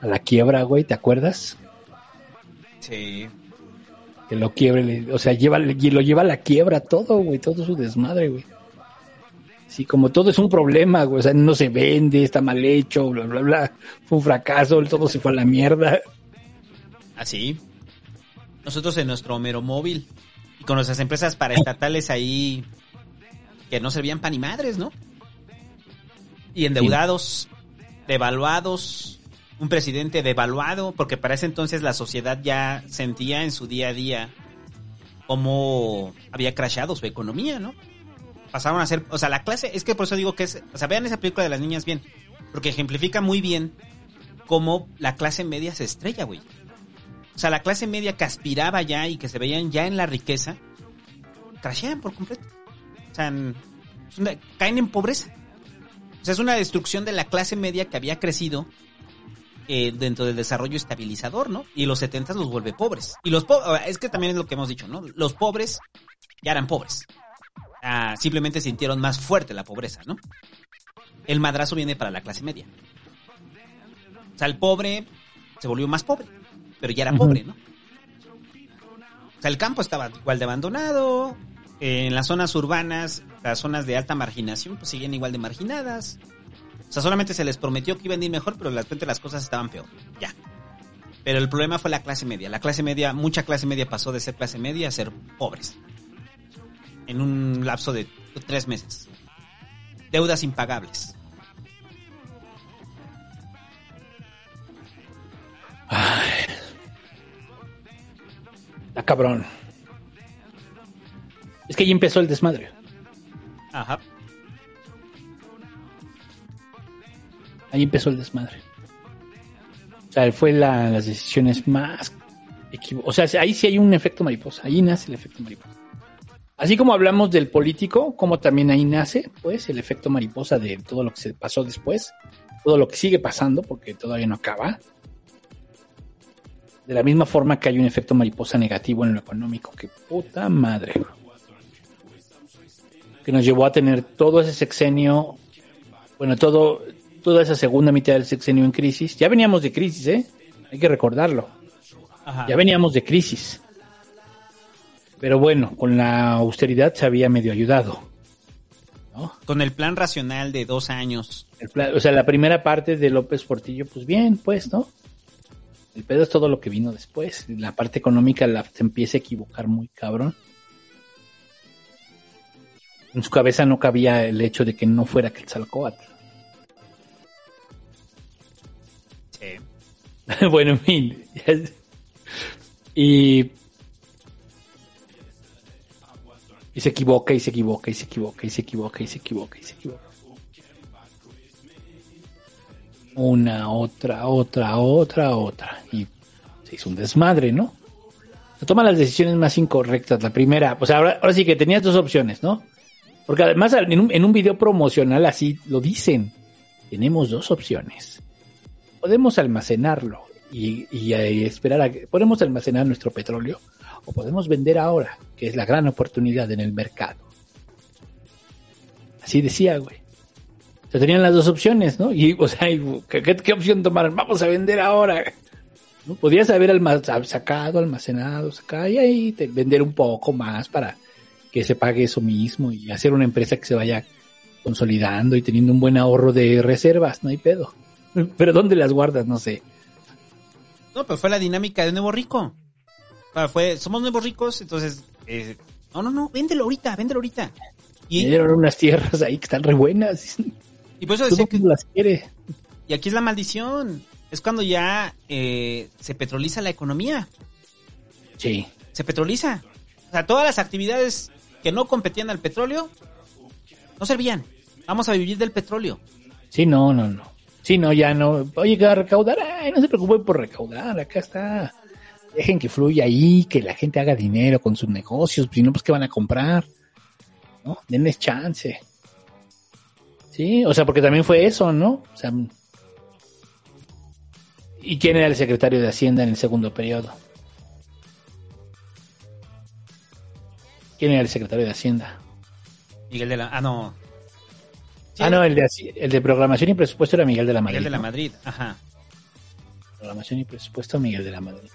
a la quiebra, güey, ¿te acuerdas? Sí. Que lo quiebre, o sea, lleva, lo lleva a la quiebra todo, güey, todo su desmadre, güey. Sí, como todo es un problema, güey, o sea, no se vende, está mal hecho, bla, bla, bla. Fue un fracaso, todo se fue a la mierda. Así. Nosotros en nuestro Homero móvil y con nuestras empresas paraestatales ahí que no servían pan ni madres, ¿no? Y endeudados, devaluados, un presidente devaluado, porque para ese entonces la sociedad ya sentía en su día a día cómo había crashado su economía, ¿no? Pasaron a ser, o sea, la clase, es que por eso digo que es, o sea, vean esa película de las niñas bien, porque ejemplifica muy bien cómo la clase media se estrella, güey. O sea, la clase media que aspiraba ya y que se veían ya en la riqueza, crashean por completo. O sea, una- caen en pobreza. O sea, es una destrucción de la clase media que había crecido eh, dentro del desarrollo estabilizador, ¿no? Y los 70 los vuelve pobres. Y los po- ahora, es que también es lo que hemos dicho, ¿no? Los pobres ya eran pobres. Ah, simplemente sintieron más fuerte la pobreza, ¿no? El madrazo viene para la clase media. O sea, el pobre se volvió más pobre, pero ya era pobre, ¿no? O sea, el campo estaba igual de abandonado, eh, en las zonas urbanas, las zonas de alta marginación, pues seguían igual de marginadas. O sea, solamente se les prometió que iban a ir mejor, pero de repente las cosas estaban peor. Ya. Pero el problema fue la clase media. La clase media, mucha clase media pasó de ser clase media a ser pobres. En un lapso de tres meses. Deudas impagables. Está cabrón. Es que ahí empezó el desmadre. Ajá. Ahí empezó el desmadre. O sea, fue la- las decisiones más O sea, ahí sí hay un efecto mariposa. Ahí nace el efecto mariposa. Así como hablamos del político, como también ahí nace, pues, el efecto mariposa de todo lo que se pasó después, todo lo que sigue pasando, porque todavía no acaba. De la misma forma que hay un efecto mariposa negativo en lo económico, que puta madre, bro. Que nos llevó a tener todo ese sexenio, bueno, todo, toda esa segunda mitad del sexenio en crisis. Ya veníamos de crisis, ¿eh? Hay que recordarlo. Ajá. Ya veníamos de crisis. Pero bueno, con la austeridad se había medio ayudado. Con el plan racional de dos años. El pla- o sea, la primera parte de López Portillo, pues bien, pues, ¿no? El pedo es todo lo que vino después. La parte económica la, se empieza a equivocar muy cabrón. En su cabeza no cabía el hecho de que no fuera Quetzalcóatl. Sí. bueno, en fin. y. Y se equivoca, y se equivoca, y se equivoca, y se equivoca, y se equivoca, y se equivoca. Una, otra, otra, otra, otra. Y se hizo un desmadre, ¿no? Se toman las decisiones más incorrectas. La primera, pues ahora, ahora sí que tenías dos opciones, ¿no? Porque además en un, en un video promocional así lo dicen. Tenemos dos opciones podemos almacenarlo y, eh, esperar a que podemos almacenar nuestro petróleo o podemos vender ahora, que es la gran oportunidad en el mercado. Así decía, güey. O sea, tenían las dos opciones, ¿no? Y, o sea, ¿qué, opción tomaron? Vamos a vender ahora. ¿No? Podías haber alma- sacado, almacenado, sacado y ahí vender un poco más para que se pague eso mismo y hacer una empresa que se vaya consolidando y teniendo un buen ahorro de reservas, no hay pedo. Pero ¿dónde las guardas? No sé. No, pero fue la dinámica de Nuevo Rico. O sea, fue, somos nuevos ricos, entonces, eh, no, no, no, véndelo ahorita, véndelo ahorita. Y dieron unas tierras ahí que están re buenas. Y por eso decía que, las quiere. y aquí es la maldición, es cuando ya eh, se petroliza la economía, Sí. se petroliza. O sea, todas las actividades que no competían al petróleo, no servían. Vamos a vivir del petróleo. Sí, no, no, no. Sí, no, ya no. Oye, que va a recaudar. Ay, no se preocupen por recaudar. Acá está. Dejen que fluya ahí, que la gente haga dinero con sus negocios. Si no, pues que van a comprar. ¿No? Denles chance. Sí, o sea, porque también fue eso, ¿no? O sea. ¿Y quién era el secretario de Hacienda en el segundo periodo? ¿Quién era el secretario de Hacienda? Miguel de la, ah, no, Sí, ah, no, el de, el de programación y presupuesto era Miguel de la Madrid. Miguel de la ¿no? Madrid, ajá. Programación y presupuesto Miguel de la Madrid.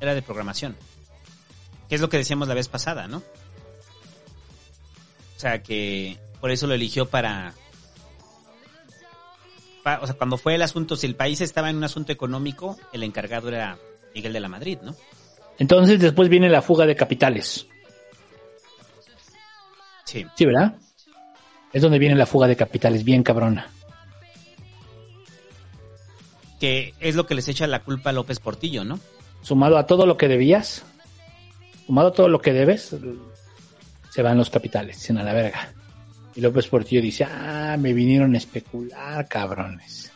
era de programación. Que es lo que decíamos la vez pasada, ¿no? O sea, que por eso lo eligió para... pa- o sea, cuando fue el asunto, si el país estaba en un asunto económico, el encargado era Miguel de la Madrid, ¿no? Entonces después viene la fuga de capitales. Sí. Sí, ¿verdad? Es donde viene la fuga de capitales, bien cabrona. Que es lo que les echa la culpa a López Portillo, ¿no? Sumado a todo lo que debías, sumado a todo lo que debes, se van los capitales, dicen a la verga. Y López Portillo dice, ah, me vinieron a especular, cabrones.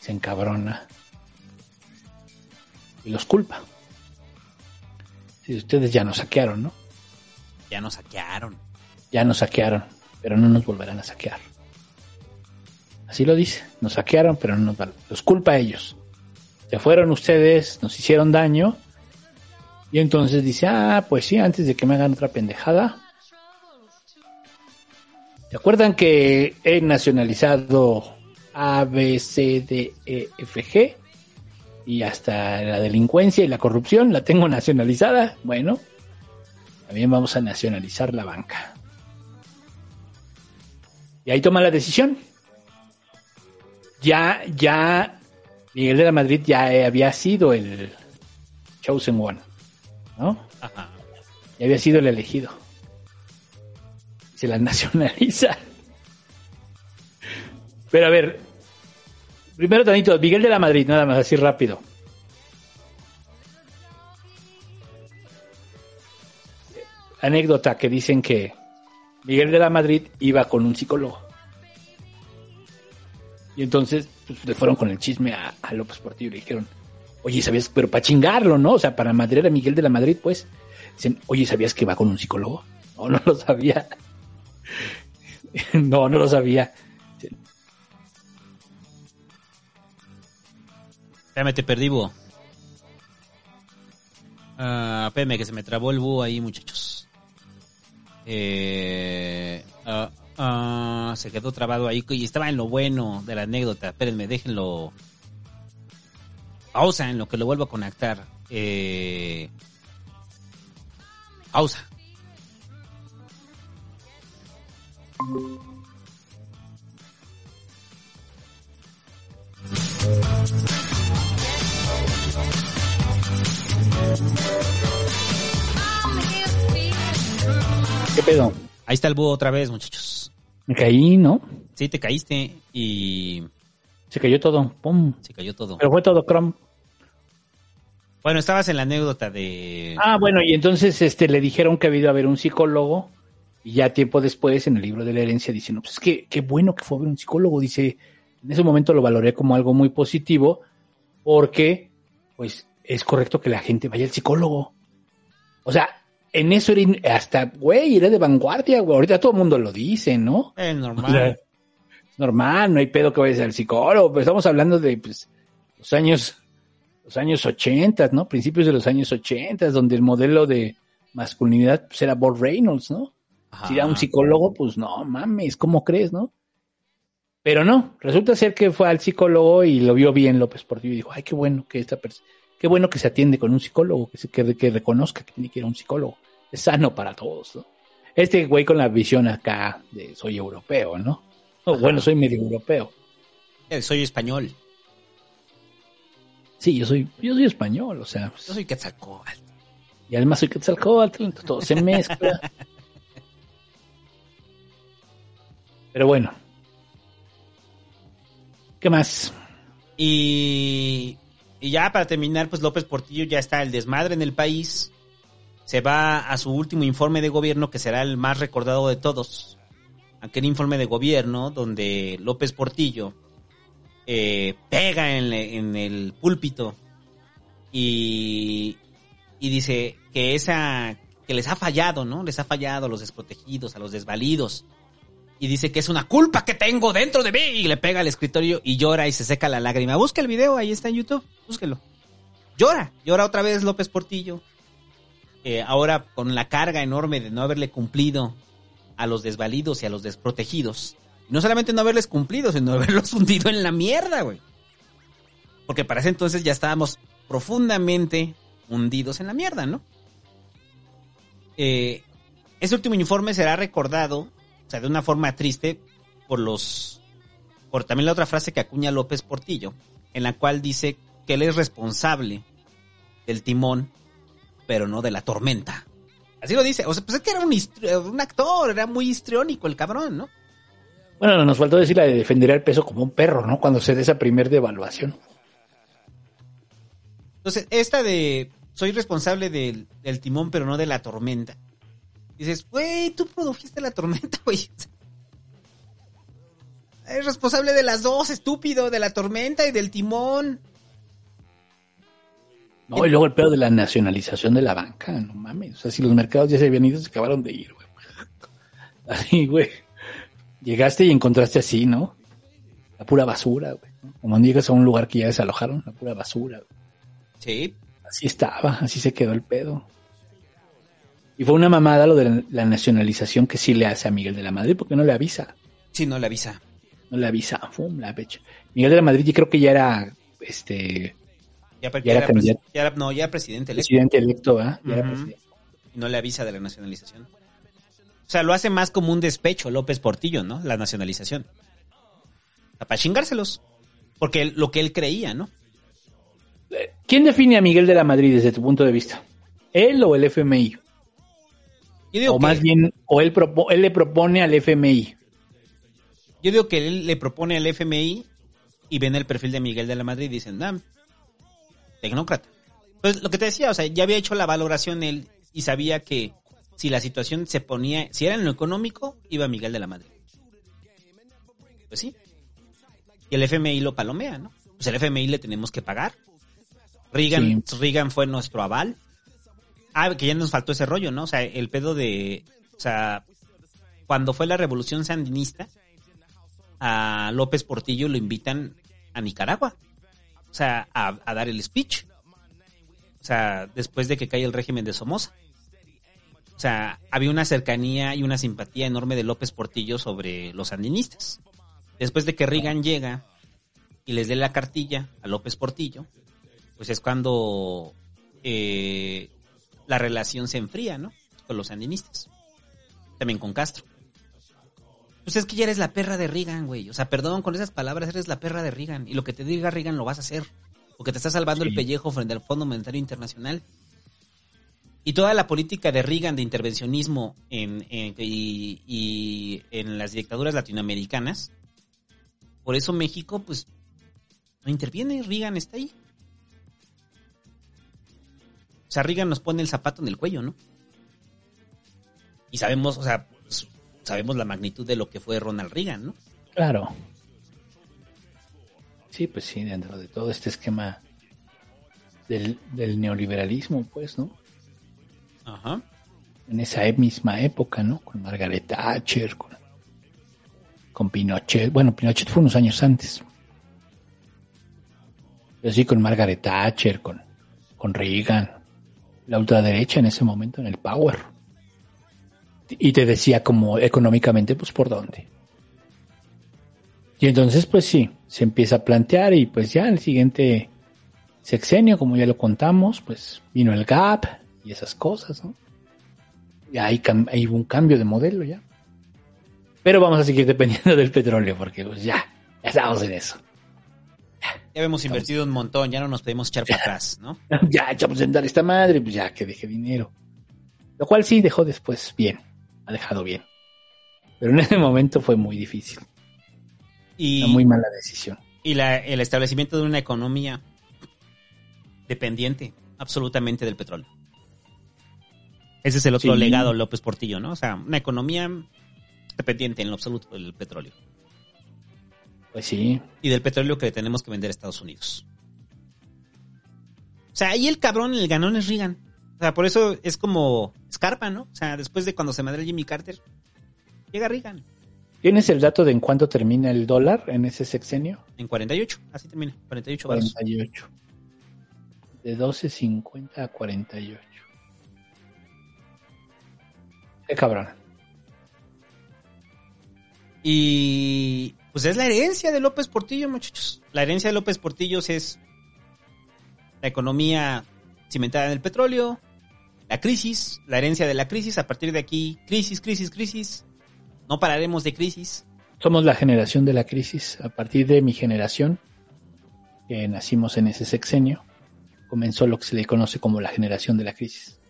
Se encabrona. Y los culpa. Si ustedes ya nos saquearon, ¿no? Ya nos saquearon. Ya nos saquearon, pero no nos volverán a saquear. Así lo dice, nos saquearon, pero no nos los culpa a ellos. Se fueron ustedes, nos hicieron daño. Y entonces dice, ah, pues sí, antes de que me hagan otra pendejada. ¿Se acuerdan que he nacionalizado A, B, C, D, E, F, G? Y hasta la delincuencia y la corrupción la tengo nacionalizada. Bueno, también vamos a nacionalizar la banca. Y ahí toma la decisión. Ya, ya, Miguel de la Madrid ya había sido el chosen one, ¿no? Ajá. Ya había sido el elegido. Se la nacionaliza. Pero a ver, primero tantito, Miguel de la Madrid, nada más así rápido. Anécdota que dicen que Miguel de la Madrid iba con un psicólogo. Y entonces pues, le fueron con el chisme a, a López Portillo y le dijeron, oye, ¿sabías? Pero para chingarlo, ¿no? O sea, para madrear a Miguel de la Madrid, pues. Dicen, oye, ¿sabías que va con un psicólogo? No, no lo sabía. no, no lo sabía. Espérame, te perdí, búho. Ah, espérame, que se me trabó el búho ahí, muchachos. Eh, ah, ah, se quedó trabado ahí y estaba en lo bueno de la anécdota. Espérenme, déjenlo. Pausa en lo que lo vuelvo a conectar. Eh, pausa. ¿Qué pedo? Ahí está el búho otra vez, muchachos. Me caí, ¿no? Sí, te caíste y Se cayó todo. ¡Pum! se cayó todo. Pero fue todo Chrome. Bueno, estabas en la anécdota de... Ah, bueno, y entonces este le dijeron que había ido a ver un psicólogo y ya tiempo después en el libro de la herencia dice, no, pues es que qué bueno que fue a ver un psicólogo, dice, en ese momento lo valoré como algo muy positivo porque pues es correcto que la gente vaya al psicólogo. O sea, en eso era hasta, güey, era de vanguardia, güey, ahorita todo el mundo lo dice, ¿no? Es O sea, normal. es normal, no hay pedo que vayas al psicólogo, pero estamos hablando de pues, los años los años 80, ¿no? Principios de los años 80, donde el modelo de masculinidad pues, era Bob Reynolds, ¿no? Si era un psicólogo, pues no mames, ¿cómo crees, no? Pero no, resulta ser que fue al psicólogo y lo vio bien López Portillo y dijo, ay, qué bueno que esta persona, qué bueno que se atiende con un psicólogo, que, se, que, que reconozca que tiene que ir a un psicólogo. Es sano para todos, ¿no? Este güey con la visión acá de soy europeo, ¿no? O, bueno, soy medio europeo. Eh, Soy español. Sí, yo soy, yo soy español, o sea, pues, Yo soy Quetzalcóatl. y además soy Quetzalcóatl, entonces todo se mezcla. Pero bueno. ¿Qué más? Y, y ya para terminar, pues López Portillo ya está el desmadre en el país. Se va a su último informe de gobierno, que será el más recordado de todos. Aquel informe de gobierno donde López Portillo eh, pega en, en el púlpito y, y dice que esa que les ha fallado, ¿no? Les ha fallado a los desprotegidos, a los desvalidos. Y dice que es una culpa que tengo dentro de mí. Y le pega al escritorio y llora y se seca la lágrima. Busca el video, ahí está en YouTube. Búsquelo. Llora. Llora otra vez López Portillo. Eh, ahora con la carga enorme de no haberle cumplido a los desvalidos y a los desprotegidos. No solamente no haberles cumplido, sino haberlos hundido en la mierda, güey. Porque para ese entonces ya estábamos profundamente hundidos en la mierda, ¿no? Eh, ese último informe será recordado, sea, de una forma triste, por los. por también la otra frase que acuña López Portillo, en la cual dice que él es responsable del timón, pero no de la tormenta. Así lo dice. O sea, pues es que era un, un actor, era muy histriónico el cabrón, ¿no? Bueno, nos faltó decir la de defender el peso como un perro, ¿no? Cuando se dé esa primer devaluación. Entonces, esta de soy responsable del, del timón, pero no de la tormenta. Dices, güey, tú produjiste la tormenta, güey. Eres responsable de las dos, estúpido, de la tormenta y del timón. No, y luego el pedo de la nacionalización de la banca, no mames. O sea, si los mercados ya se habían ido, se acabaron de ir, güey. Así, güey. Llegaste y encontraste así, ¿no? La pura basura, güey. Como llegas a un lugar que ya desalojaron, la pura basura, güey. Sí. Así estaba, así se quedó el pedo. Y fue una mamada lo de la, la nacionalización que sí le hace a Miguel de la Madrid, porque no le avisa. Sí, no le avisa. No le avisa, fum, la fecha. Miguel de la Madrid yo creo que ya era, este, Ya, Ya ya era candidato. ya era- no, ya era presidente electo. presidente electo, ¿ah? Ya era presidente. Y no le avisa de la nacionalización. O sea, lo hace más como un despecho López Portillo, ¿no? La nacionalización. O sea, para chingárselos. Porque él- lo que él creía, ¿no? ¿Quién define a Miguel de la Madrid desde tu punto de vista? ¿Él o el FMI? O que- más bien, o él, propo- él le propone al FMI. Yo digo que él le propone al FMI y ven el perfil de Miguel de la Madrid y dicen, ah, tecnócrata. Pues lo que te decía, o sea, ya había hecho la valoración él y sabía que si la situación se ponía, si era en lo económico, iba Miguel de la Madrid. Pues sí. Y el FMI lo palomea, ¿no? Pues el FMI le tenemos que pagar. Reagan, Reagan fue nuestro aval. Ah, que ya nos faltó ese rollo, ¿no? O sea, el pedo de, o sea, cuando fue la revolución sandinista, a López Portillo lo invitan a Nicaragua. O sea, a, dar el speech. O sea, después de que cae el régimen de Somoza. O sea, había una cercanía y una simpatía enorme de López Portillo sobre los sandinistas. Después de que Reagan llega y les dé la cartilla a López Portillo, pues es cuando eh, la relación se enfría, ¿no? Con los sandinistas. También con Castro. Pues es que ya eres la perra de Reagan, güey. O sea, perdón, con esas palabras eres la perra de Reagan. Y lo que te diga Reagan lo vas a hacer. Porque te está salvando el pellejo frente al Fondo Monetario Internacional. Y toda la política de Reagan de intervencionismo en, en- y, y en las dictaduras latinoamericanas, por eso México, pues, no interviene. Reagan está ahí. O sea, Reagan nos pone el zapato en el cuello, ¿no? Y sabemos, o sea, pues, sabemos la magnitud de lo que fue Ronald Reagan, ¿no? Claro. Sí, pues sí, dentro de todo este esquema del, del neoliberalismo, pues, ¿no? Ajá. En esa e- misma época, ¿no? Con Margaret Thatcher, con, con Pinochet. Bueno, Pinochet fue unos años antes. Pero sí, con Margaret Thatcher, con, con Reagan. La ultraderecha en ese momento en el power. Y te decía como económicamente, pues, por dónde. Y entonces, pues sí, se empieza a plantear y pues ya el siguiente sexenio, como ya lo contamos, pues vino el GAP y esas cosas, ¿no? Y ahí, hubo un cambio de modelo ya. Pero vamos a seguir dependiendo del petróleo porque pues ya, ya estamos en eso. Ya hemos invertido un montón, ya no nos podemos echar para atrás, ¿no? ya echamos a andar esta madre, pues ya que deje dinero. Lo cual sí dejó después bien, ha dejado bien. Pero en ese momento fue muy difícil, Y, una muy mala decisión. y la- el establecimiento de una economía dependiente absolutamente del petróleo. Ese es el otro Sí. legado López Portillo, ¿no? O sea, una economía dependiente en lo absoluto del petróleo. Pues sí, Y del petróleo que le tenemos que vender a Estados Unidos. O sea, ahí el cabrón, el ganón es Reagan. O sea, por eso es como Scarpa, ¿no? O sea, después de cuando se madre Jimmy Carter, llega Reagan ¿Tienes el dato de en cuánto termina el dólar en ese sexenio? en 48. Así termina, 48 varos. 48. De 12.50 a 48. Qué cabrón. Y pues es la herencia de López Portillo, muchachos. La herencia de López Portillo es la economía cimentada en el petróleo, la crisis, la herencia de la crisis, a partir de aquí, crisis, crisis, crisis, no pararemos de crisis. Somos la generación de la crisis. A partir de mi generación, que nacimos en ese sexenio, comenzó lo que se le conoce como la generación de la crisis.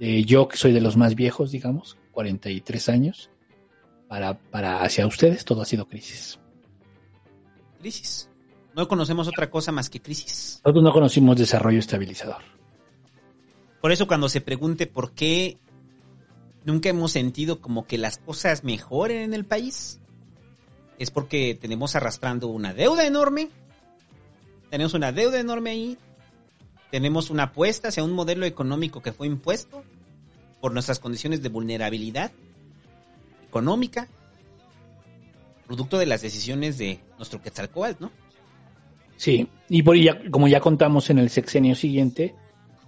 Eh, yo, que soy de los más viejos, digamos, 43 años, para, para hacia ustedes todo ha sido crisis. Crisis. No conocemos otra cosa más que crisis. Nosotros no conocimos desarrollo estabilizador. Por eso cuando se pregunte por qué nunca hemos sentido como que las cosas mejoren en el país, es porque tenemos arrastrando una deuda enorme. Tenemos una deuda enorme ahí. Tenemos una apuesta hacia un modelo económico que fue impuesto por nuestras condiciones de vulnerabilidad económica, producto de las decisiones de nuestro Quetzalcoatl, ¿no? Sí, y por ya, como ya contamos en el sexenio siguiente,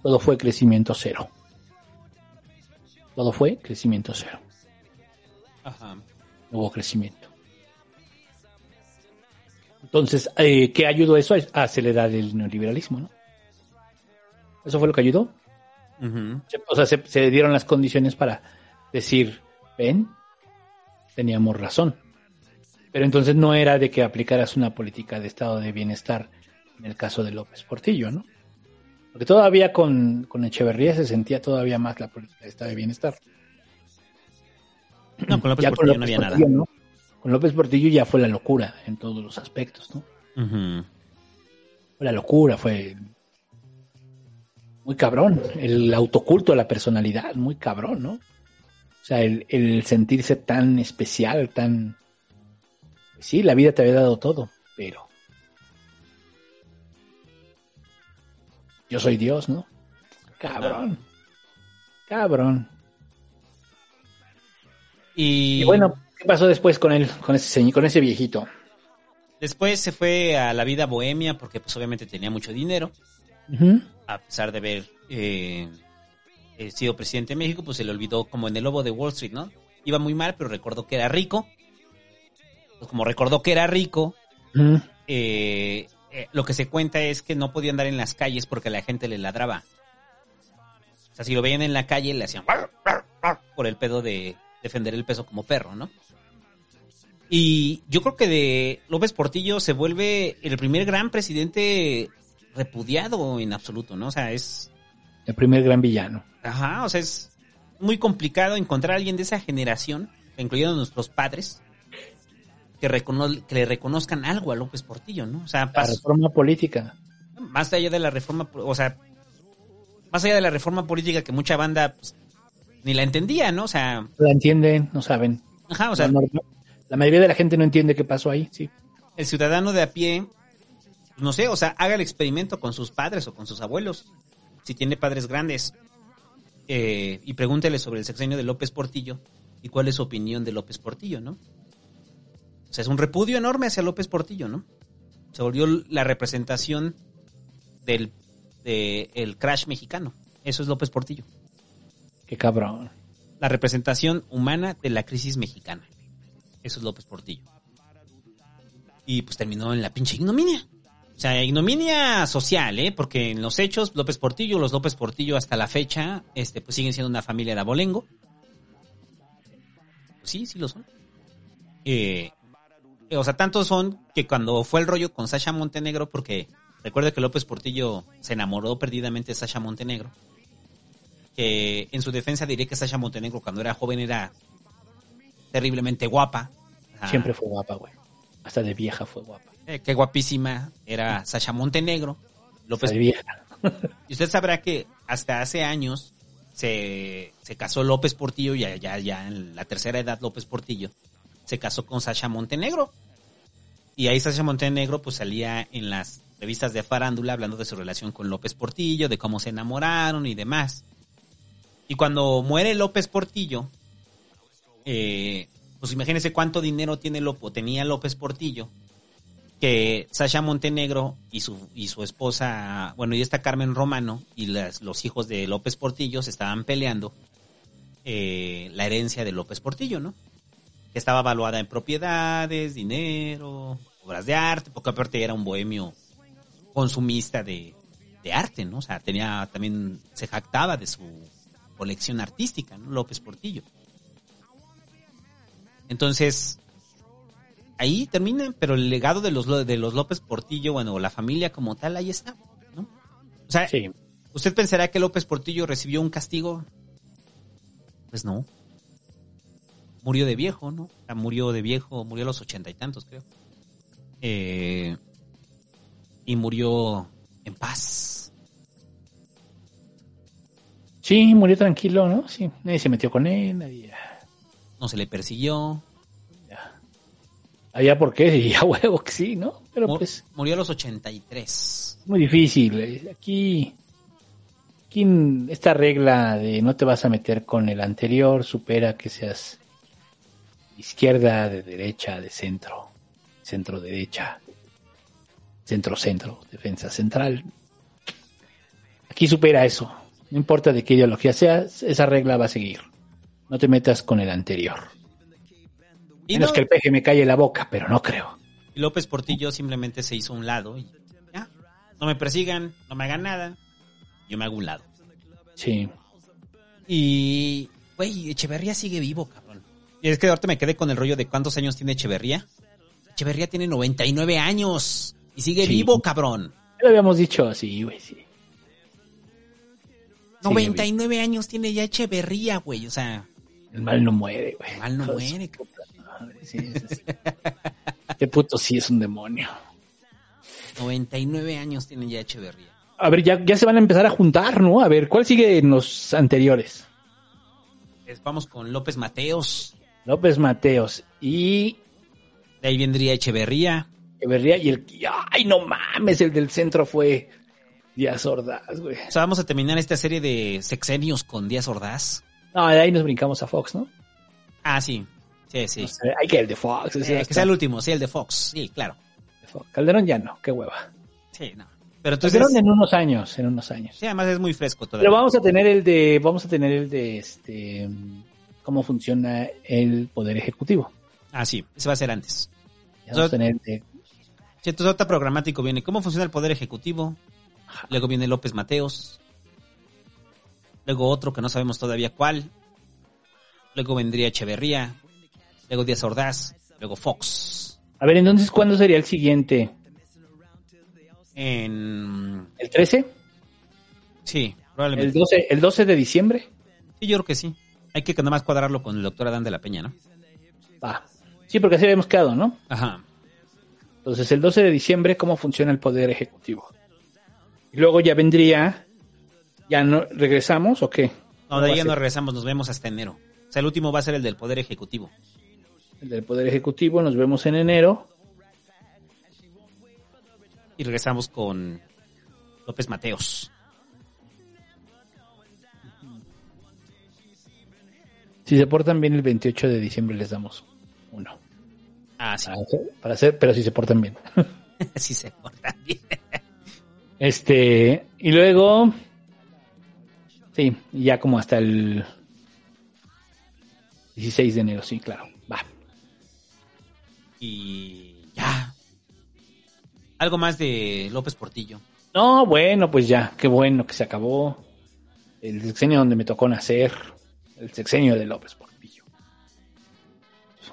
todo fue crecimiento cero. Todo fue crecimiento cero. Ajá. No hubo crecimiento. Entonces, eh, ¿qué ayudó eso a acelerar el neoliberalismo? ¿no? ¿Eso fue lo que ayudó? O sea, se, se dieron las condiciones para decir, ven, teníamos razón. Pero entonces no era de que aplicaras una política de estado de bienestar en el caso de López Portillo, ¿no? Porque todavía con, con Echeverría se sentía todavía más la política de estado de bienestar. No, con López Ya Portillo no había nada. Con López Portillo ya fue la locura en todos los aspectos, ¿no? Fue la locura, fue muy cabrón. El autoculto de la personalidad, muy cabrón, ¿no? O sea, el, el sentirse tan especial, tan... sí, la vida te había dado todo, pero... Yo soy Dios, ¿no? Cabrón. Cabrón. Y, Y bueno, ¿qué pasó después con él, con ese con ese viejito? después se fue a la vida bohemia porque pues obviamente tenía mucho dinero. A pesar de haber eh, eh, sido presidente de México, pues se le olvidó como en el lobo de Wall Street, ¿no? Iba muy mal, pero recordó que era rico. Pues como recordó que era rico, eh, eh, lo que se cuenta es que no podía andar en las calles porque la gente le ladraba. O sea, si lo veían en la calle, le hacían por el pedo de defender el peso como perro, ¿no? Y yo creo que de López Portillo se vuelve el primer gran presidente repudiado en absoluto, ¿no? O sea, es... El primer gran villano. Ajá, o sea, es muy complicado encontrar a alguien de esa generación, incluyendo nuestros padres, que, recono- que le reconozcan algo a López Portillo, ¿no? O sea, La reforma política. más allá de la reforma, o sea, más allá de la reforma política que mucha banda pues, ni la entendía, ¿no? O sea, La entienden, no saben. ajá, o sea, la, la mayoría de la gente no entiende qué pasó ahí, sí. el ciudadano de a pie, no sé, o sea, haga el experimento con sus padres o con sus abuelos, si tiene padres grandes, eh, y pregúntele sobre el sexenio de López Portillo y cuál es su opinión de López Portillo, ¿no? O sea, es un repudio enorme hacia López Portillo, ¿no? Se volvió la representación del de el crash mexicano. Eso es López Portillo. Qué cabrón. La representación humana de la crisis mexicana. Eso es López Portillo. Y pues terminó en la pinche ignominia. Sea, ignominia social, ¿eh? Porque en los hechos, López Portillo, los López Portillo hasta la fecha, este, pues siguen siendo una familia de abolengo. Pues sí, sí lo son. Eh, o sea, tantos son que cuando fue el rollo con Sasha Montenegro, porque recuerda que López Portillo se enamoró perdidamente de Sasha Montenegro. Que en su defensa diré que Sasha Montenegro cuando era joven era terriblemente guapa. Siempre fue guapa, güey. Hasta de vieja fue guapa. Eh, qué guapísima era Sasha Montenegro. López y usted sabrá que hasta hace años se, se casó López Portillo, ya, ya, ya en la tercera edad López Portillo, se casó con Sasha Montenegro. Y ahí Sasha Montenegro pues salía en las revistas de farándula hablando de su relación con López Portillo, de cómo se enamoraron y demás. Y cuando muere López Portillo, eh, pues imagínense cuánto dinero tiene Lopo, tenía López Portillo, que Sasha Montenegro y su, y su esposa, bueno, y esta Carmen Romano y las- los hijos de López Portillo se estaban peleando eh, la herencia de López Portillo, ¿no? Que estaba valuada en propiedades, dinero, obras de arte, porque aparte era un bohemio consumista de, de arte, ¿no? O sea, tenía también, se jactaba de su colección artística, ¿no? López Portillo. Entonces, ahí termina, pero el legado de los, Lo- de los López Portillo, bueno, la familia como tal, ahí está, ¿no? O sea, ¿usted pensará que López Portillo recibió un castigo? Pues no. Murió de viejo, ¿no? O sea, murió de viejo, murió a los ochenta y tantos, creo. Eh, y murió en paz. Sí, murió tranquilo, ¿no? Sí, nadie se metió con él, nadie... No se le persiguió. Allá por qué, y a huevo que sí, ¿no? Pero pues Murió a los 83. muy difícil. eh. Aquí, aquí esta regla de no te vas a meter con el anterior supera que seas izquierda, de derecha, de centro, centro derecha, centro centro, defensa central. Aquí supera eso. No importa de qué ideología seas, esa regla va a seguir. No te metas con el anterior. Menos no- que el peje me calle la boca, pero no creo. Y López Portillo simplemente se hizo un lado y ya. No me persigan, no me hagan nada. Yo me hago un lado. Sí. Y, güey, Echeverría sigue vivo, cabrón. Y es que ahorita me quedé con el rollo de cuántos años tiene Echeverría. Echeverría tiene 99 años y sigue Sí. vivo, cabrón. Ya lo habíamos dicho así, güey, sí. 99 años tiene ya Echeverría, güey. O sea, El mal no muere, güey. el mal no muere. su madre, sí, sí, sí. Este puto sí es un demonio. 99 años tiene ya Echeverría. A ver, ya, ya se van a empezar a juntar, ¿no? A ver, ¿cuál sigue en los anteriores? Es- Vamos con López Mateos. López Mateos y De ahí vendría Echeverría. Echeverría y el... ¡Ay, no mames! El del centro fue Díaz Ordaz, güey. O sea, vamos a terminar esta serie de sexenios con Díaz Ordaz. No, de ahí nos brincamos a Fox, ¿no? Ah, sí. Sí, sí. No sé, hay que el de Fox. ese Eh, ya que sea el último, sí, el de Fox. Sí, claro. Calderón ya no, qué hueva. Sí, no. Pero entonces, Calderón en unos años, en unos años. sí, además es muy fresco todavía. Pero vamos a tener el de, vamos a tener el de este, cómo funciona el poder ejecutivo. Ah, sí, ese va a ser antes. Vamos a tener el de, Sí, entonces ahorita programático viene cómo funciona el poder ejecutivo. Luego viene López Mateos. Luego otro que no sabemos todavía cuál. Luego vendría Echeverría. Luego Díaz Ordaz. Luego Fox. a ver, entonces, ¿cuándo sería el siguiente? En... ¿El 13? Sí, ¿El probablemente. 12, el 12 de diciembre? Sí, yo creo que sí. Hay que nada más cuadrarlo con el doctor Adán de la Peña, ¿no? Va. Sí, porque así habíamos quedado, ¿no? Ajá. Entonces, el 12 de diciembre, ¿cómo funciona el poder ejecutivo? Y luego ya vendría, ¿ya no regresamos o qué? No, de ahí ya nos regresamos, nos vemos hasta enero. O sea, el último va a ser el del poder ejecutivo. El del poder ejecutivo, nos vemos en enero. Y regresamos con López Mateos. Si se portan bien el 28 de diciembre les damos uno. Ah, sí. Para hacer, para hacer- pero si se portan bien. sí se porta bien. Este, y luego, sí, ya como hasta el 16 de enero, sí, claro, va. Y ya. Algo más de López Portillo. No, bueno, pues ya, qué bueno que se acabó el sexenio donde me tocó nacer, el sexenio de López Portillo.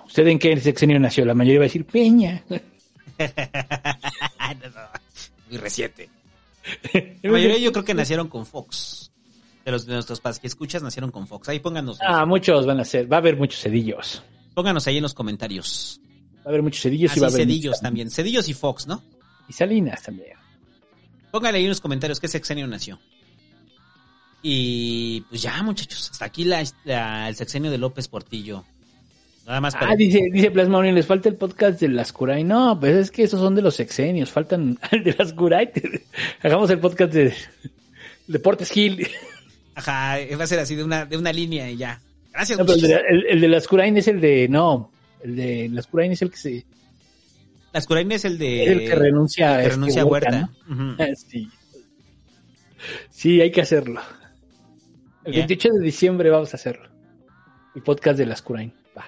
¿Usted en qué sexenio nació? La mayoría va a decir Peña. Muy reciente. La mayoría yo creo que nacieron con Fox. De los de nuestros padres que escuchas nacieron con Fox. Ahí pónganos, Ah, muchos van a ser, va a haber muchos cedillos. pónganos ahí en los comentarios. Va a haber muchos cedillos Ah, y va a haber Cedillos también. Cedillos y Fox, ¿no? y Salinas también. Póngale ahí en los comentarios qué sexenio nació. Y pues ya, muchachos. Hasta aquí la, la- el sexenio de López Portillo. Nada más para... Ah, dice, dice Plasmauni, les falta el podcast de las Curay. No, pues es que esos son de los sexenios, faltan el de las Curay. Hagamos el podcast de Deportes Gil. Ajá, va a ser así de una, de una línea y ya. Gracias, No, pero el, de, el- el de las Curain es el de, no, el de las Curain es el que se, Las Curain es el de... el que renuncia, el que este, renuncia a Huerta. Sí. Sí, hay que hacerlo. El Ya. 28 de diciembre vamos a hacerlo. El podcast de las Curain. Va.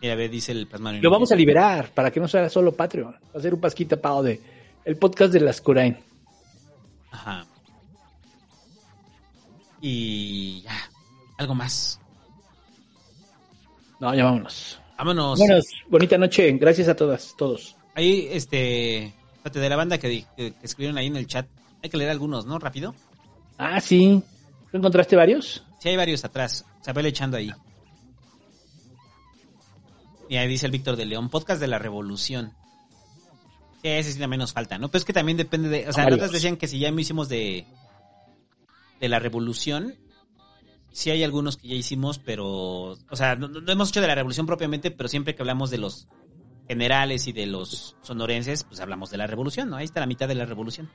Mira, ve, dice el plasmano. Lo vamos a liberar para que no sea solo Patreon. Va a ser un pasquita pago de el podcast de las Curain. Ajá. Y ya, algo más. No, ya vámonos. Vámonos. Vámonos. Bonita noche. Gracias a todas, todos. Ahí, este, fíjate, de la banda que, que- que escribieron ahí en el chat, hay que leer algunos, ¿no? Rápido. Ah, sí. ¿Tú encontraste varios? Sí, hay varios atrás. Se va echando ahí. Y ahí dice el Víctor de León, podcast de la revolución. Sí, ese sí la menos falta, ¿no? Pero es que también depende de... O sea, Varios. otras decían que si ya hicimos de... De la revolución, sí hay algunos que ya hicimos, pero... O sea, no, no hemos hecho de la revolución propiamente, pero siempre que hablamos de los generales y de los sonorenses, pues hablamos de la revolución, ¿no? Ahí está la mitad de la revolución.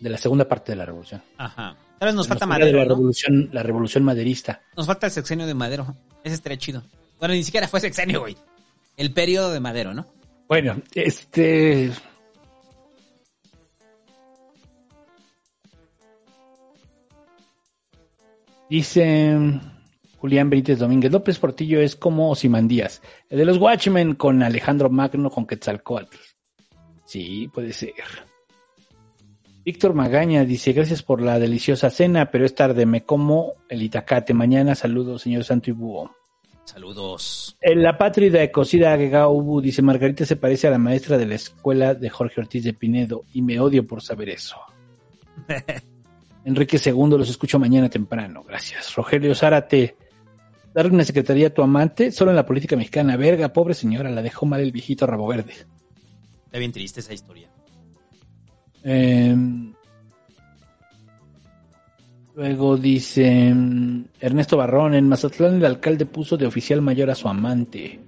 De la segunda parte de la revolución. Ajá. Tal vez nos falta queda de Madero, la ¿no? revolución, la revolución maderista. Nos falta el sexenio de Madero. Ese estaría chido. Bueno, ni siquiera fue sexenio, güey. El periodo de Madero, ¿no? Bueno, este. Dice Julián Benítez Domínguez, López Portillo es como Osimandías, el de los Watchmen con Alejandro Magno con Quetzalcoatl. Sí, puede ser. Víctor Magaña dice, gracias por la deliciosa cena, pero es tarde, me como el itacate. Mañana saludos, señor Santo y Búho. Saludos. En la patria cocida Ubu dice Margarita se parece a la maestra de la escuela de Jorge Ortiz de Pinedo y me odio por saber eso. Enrique II los escucho mañana temprano, gracias. Rogelio Zárate, darle una secretaría a tu amante, solo en la política mexicana, verga, pobre señora, la dejó mal el viejito rabo verde. Está bien triste esa historia. Eh, luego dice mm, Ernesto Barrón, en Mazatlán el alcalde puso de oficial mayor a su amante.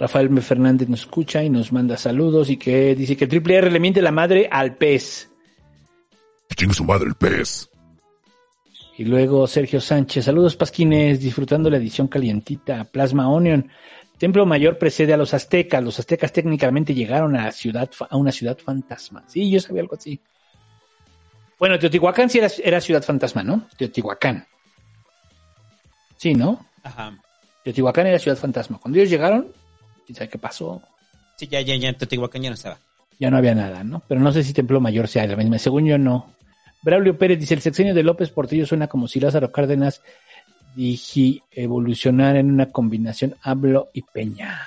Rafael. Fernández nos escucha y nos manda saludos y que dice que Triple R le miente la madre al pez. Chingue su madre el pez. Y luego Sergio Sánchez, saludos Pasquines, disfrutando la edición calientita, Plasma Onion. Templo Mayor precede a los aztecas. Los aztecas técnicamente llegaron a, la ciudad, a una ciudad fantasma. Sí, yo sabía algo así. Bueno, Teotihuacán sí era, era ciudad fantasma, ¿no? Teotihuacán. Sí, ¿no? Ajá. Teotihuacán era ciudad fantasma. Cuando ellos llegaron, quién sabe qué pasó, Sí, ya, ya, ya, Teotihuacán ya no estaba. Ya no había nada, ¿no? Pero no sé si Templo Mayor sea la misma. Según yo, no. Braulio Pérez dice, el sexenio de López Portillo suena como si Lázaro Cárdenas digi evolucionara en una combinación Hablo y Peña.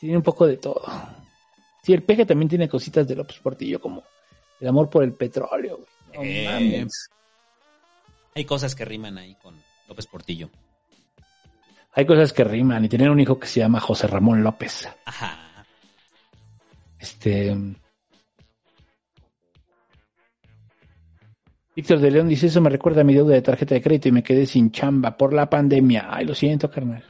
Tiene un poco de todo. Sí, el peje también tiene cositas de López Portillo, como el amor por el petróleo. No Eh, mames. Hay cosas que riman ahí con López Portillo. Hay cosas que riman y tener un hijo que se llama José Ramón López. Ajá. Este. Víctor de León dice: Eso me recuerda a mi deuda de tarjeta de crédito y me quedé sin chamba por la pandemia. Ay, lo siento, carnal.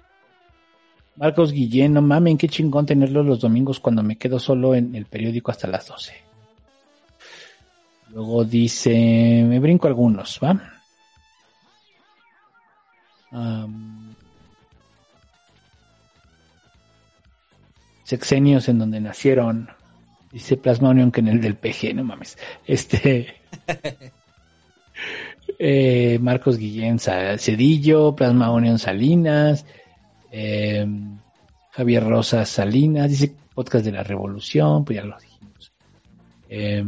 Marcos Guillén, no mamen, qué chingón tenerlo los domingos cuando me quedo solo en el periódico hasta las 12. Luego dice: Me brinco algunos, ¿va? Sexenios en donde nacieron. Dice Plasma Union que en el del PG, no mames. Este. eh, Marcos Guillén Cedillo, Plasma Union Salinas, eh, Javier Rosas Salinas, dice podcast de la Revolución, pues ya lo dijimos. Eh,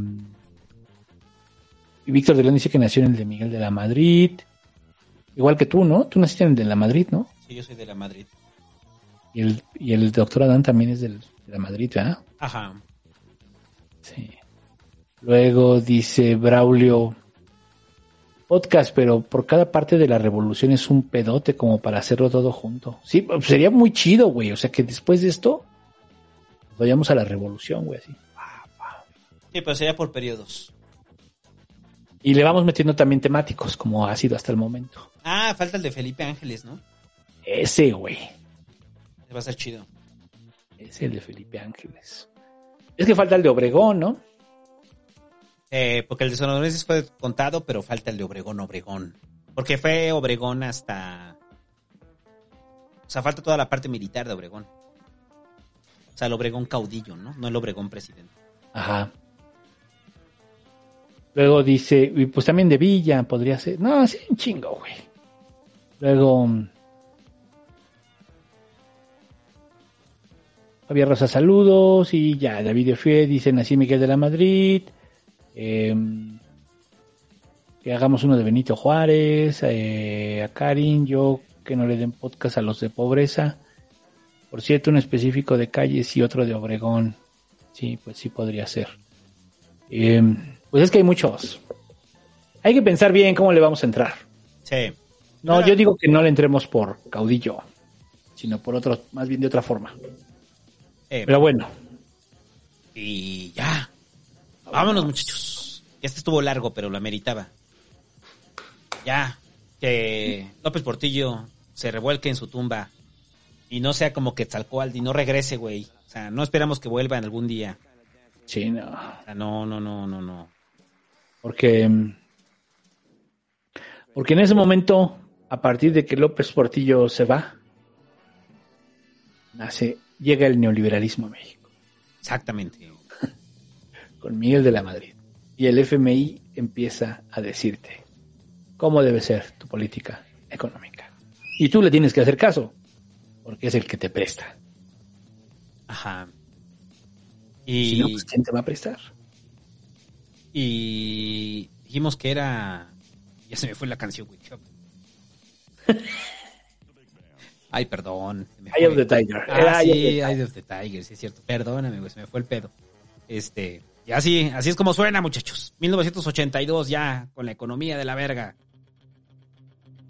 y Víctor de León dice que nació en el de Miguel de la Madrid. Igual que tú, ¿no? Tú naciste en el de la Madrid, ¿no? Sí, yo soy de la Madrid. Y el, y el doctor Adán también es del- de la Madrid, ¿verdad? Ajá. Sí. Luego dice Braulio, podcast, pero por cada parte de la revolución es un pedote como para hacerlo todo junto. Sí, pues sería muy chido, güey. O sea, que después de esto, vayamos a la revolución, güey, así. Sí, pero sería por periodos. Y le vamos metiendo también temáticos, como ha sido hasta el momento. Ah, falta el de Felipe Ángeles, ¿no? Ese, güey. Va a ser chido. Es el de Felipe Ángeles. Es que falta el de Obregón, ¿no? Eh, porque el de Sonorenses fue contado, pero falta el de Obregón, Obregón. Porque fue Obregón hasta... O sea, falta toda la parte militar de Obregón. O sea, el Obregón caudillo, ¿no? No el Obregón presidente. Ajá. Luego dice, y pues también de Villa podría ser. No, sí, un chingo, güey. Luego. Javier Rosa, saludos. Y ya, David Efie dice, nací Miguel de la Madrid. Eh, que hagamos uno de Benito Juárez. eh, a Karin, yo que no le den podcast a los de pobreza. Por cierto, un específico de calles y otro de Obregón. Sí, pues sí podría ser. Eh, pues es que hay muchos. Hay que pensar bien cómo le vamos a entrar. Sí. No, yo digo que no le entremos por caudillo, sino por otro, más bien de otra forma. Eh, Pero bueno, Y ya. Vámonos, muchachos. Este estuvo largo, pero lo ameritaba. Ya. Que López Portillo se revuelque en su tumba y no sea como que Tzalcoaldi, no regrese, güey. O sea, no esperamos que vuelva en algún día. sí, no. O sea, no, no, no, no, no. Porque, porque en ese momento, a partir de que López Portillo se va, nace, llega el neoliberalismo a México, Exactamente. con Miguel de la Madrid. Y el FMI empieza a decirte cómo debe ser tu política económica. Y tú le tienes que hacer caso, porque es el que te presta. Ajá. Si no, Y, pues, ¿quién te va a prestar? y dijimos que era. Ya se me fue la canción, güey. Ay, perdón. Eye of the Tiger. Ah, Era sí, Eye of the Eye of the Tiger, sí es cierto. Perdóname, güey, se me fue el pedo. Este, y así, así es como suena, muchachos. 1982 ya, con la economía de la verga.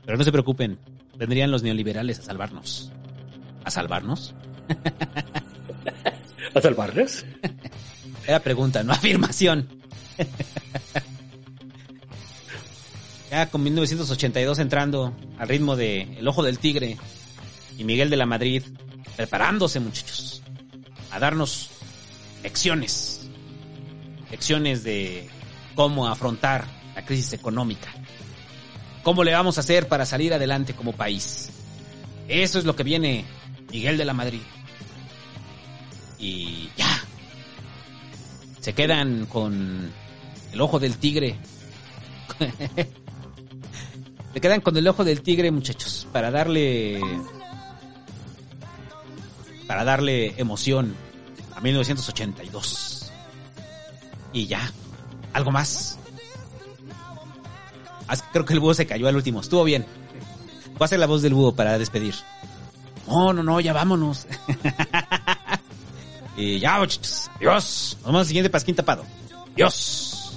Pero no se preocupen, vendrían los neoliberales a salvarnos. ¿A salvarnos? ¿A salvarles? Era pregunta, no afirmación. ya con 1982 entrando al ritmo de El Ojo del Tigre y Miguel de la Madrid, preparándose muchachos, a darnos lecciones, lecciones de cómo afrontar la crisis económica, cómo le vamos a hacer para salir adelante como país. Eso es lo que viene Miguel de la Madrid. Y ya, se quedan con el ojo del tigre. se quedan con el ojo del tigre, muchachos, para darle para darle emoción a 1982. Y ya, algo más. Ah, creo que el búho se cayó al último, estuvo bien. Voy a la voz del búho para despedir. No, no, no, ya vámonos. y ya, muchachos. Dios. Nos vemos al siguiente pasquín tapado. Dios.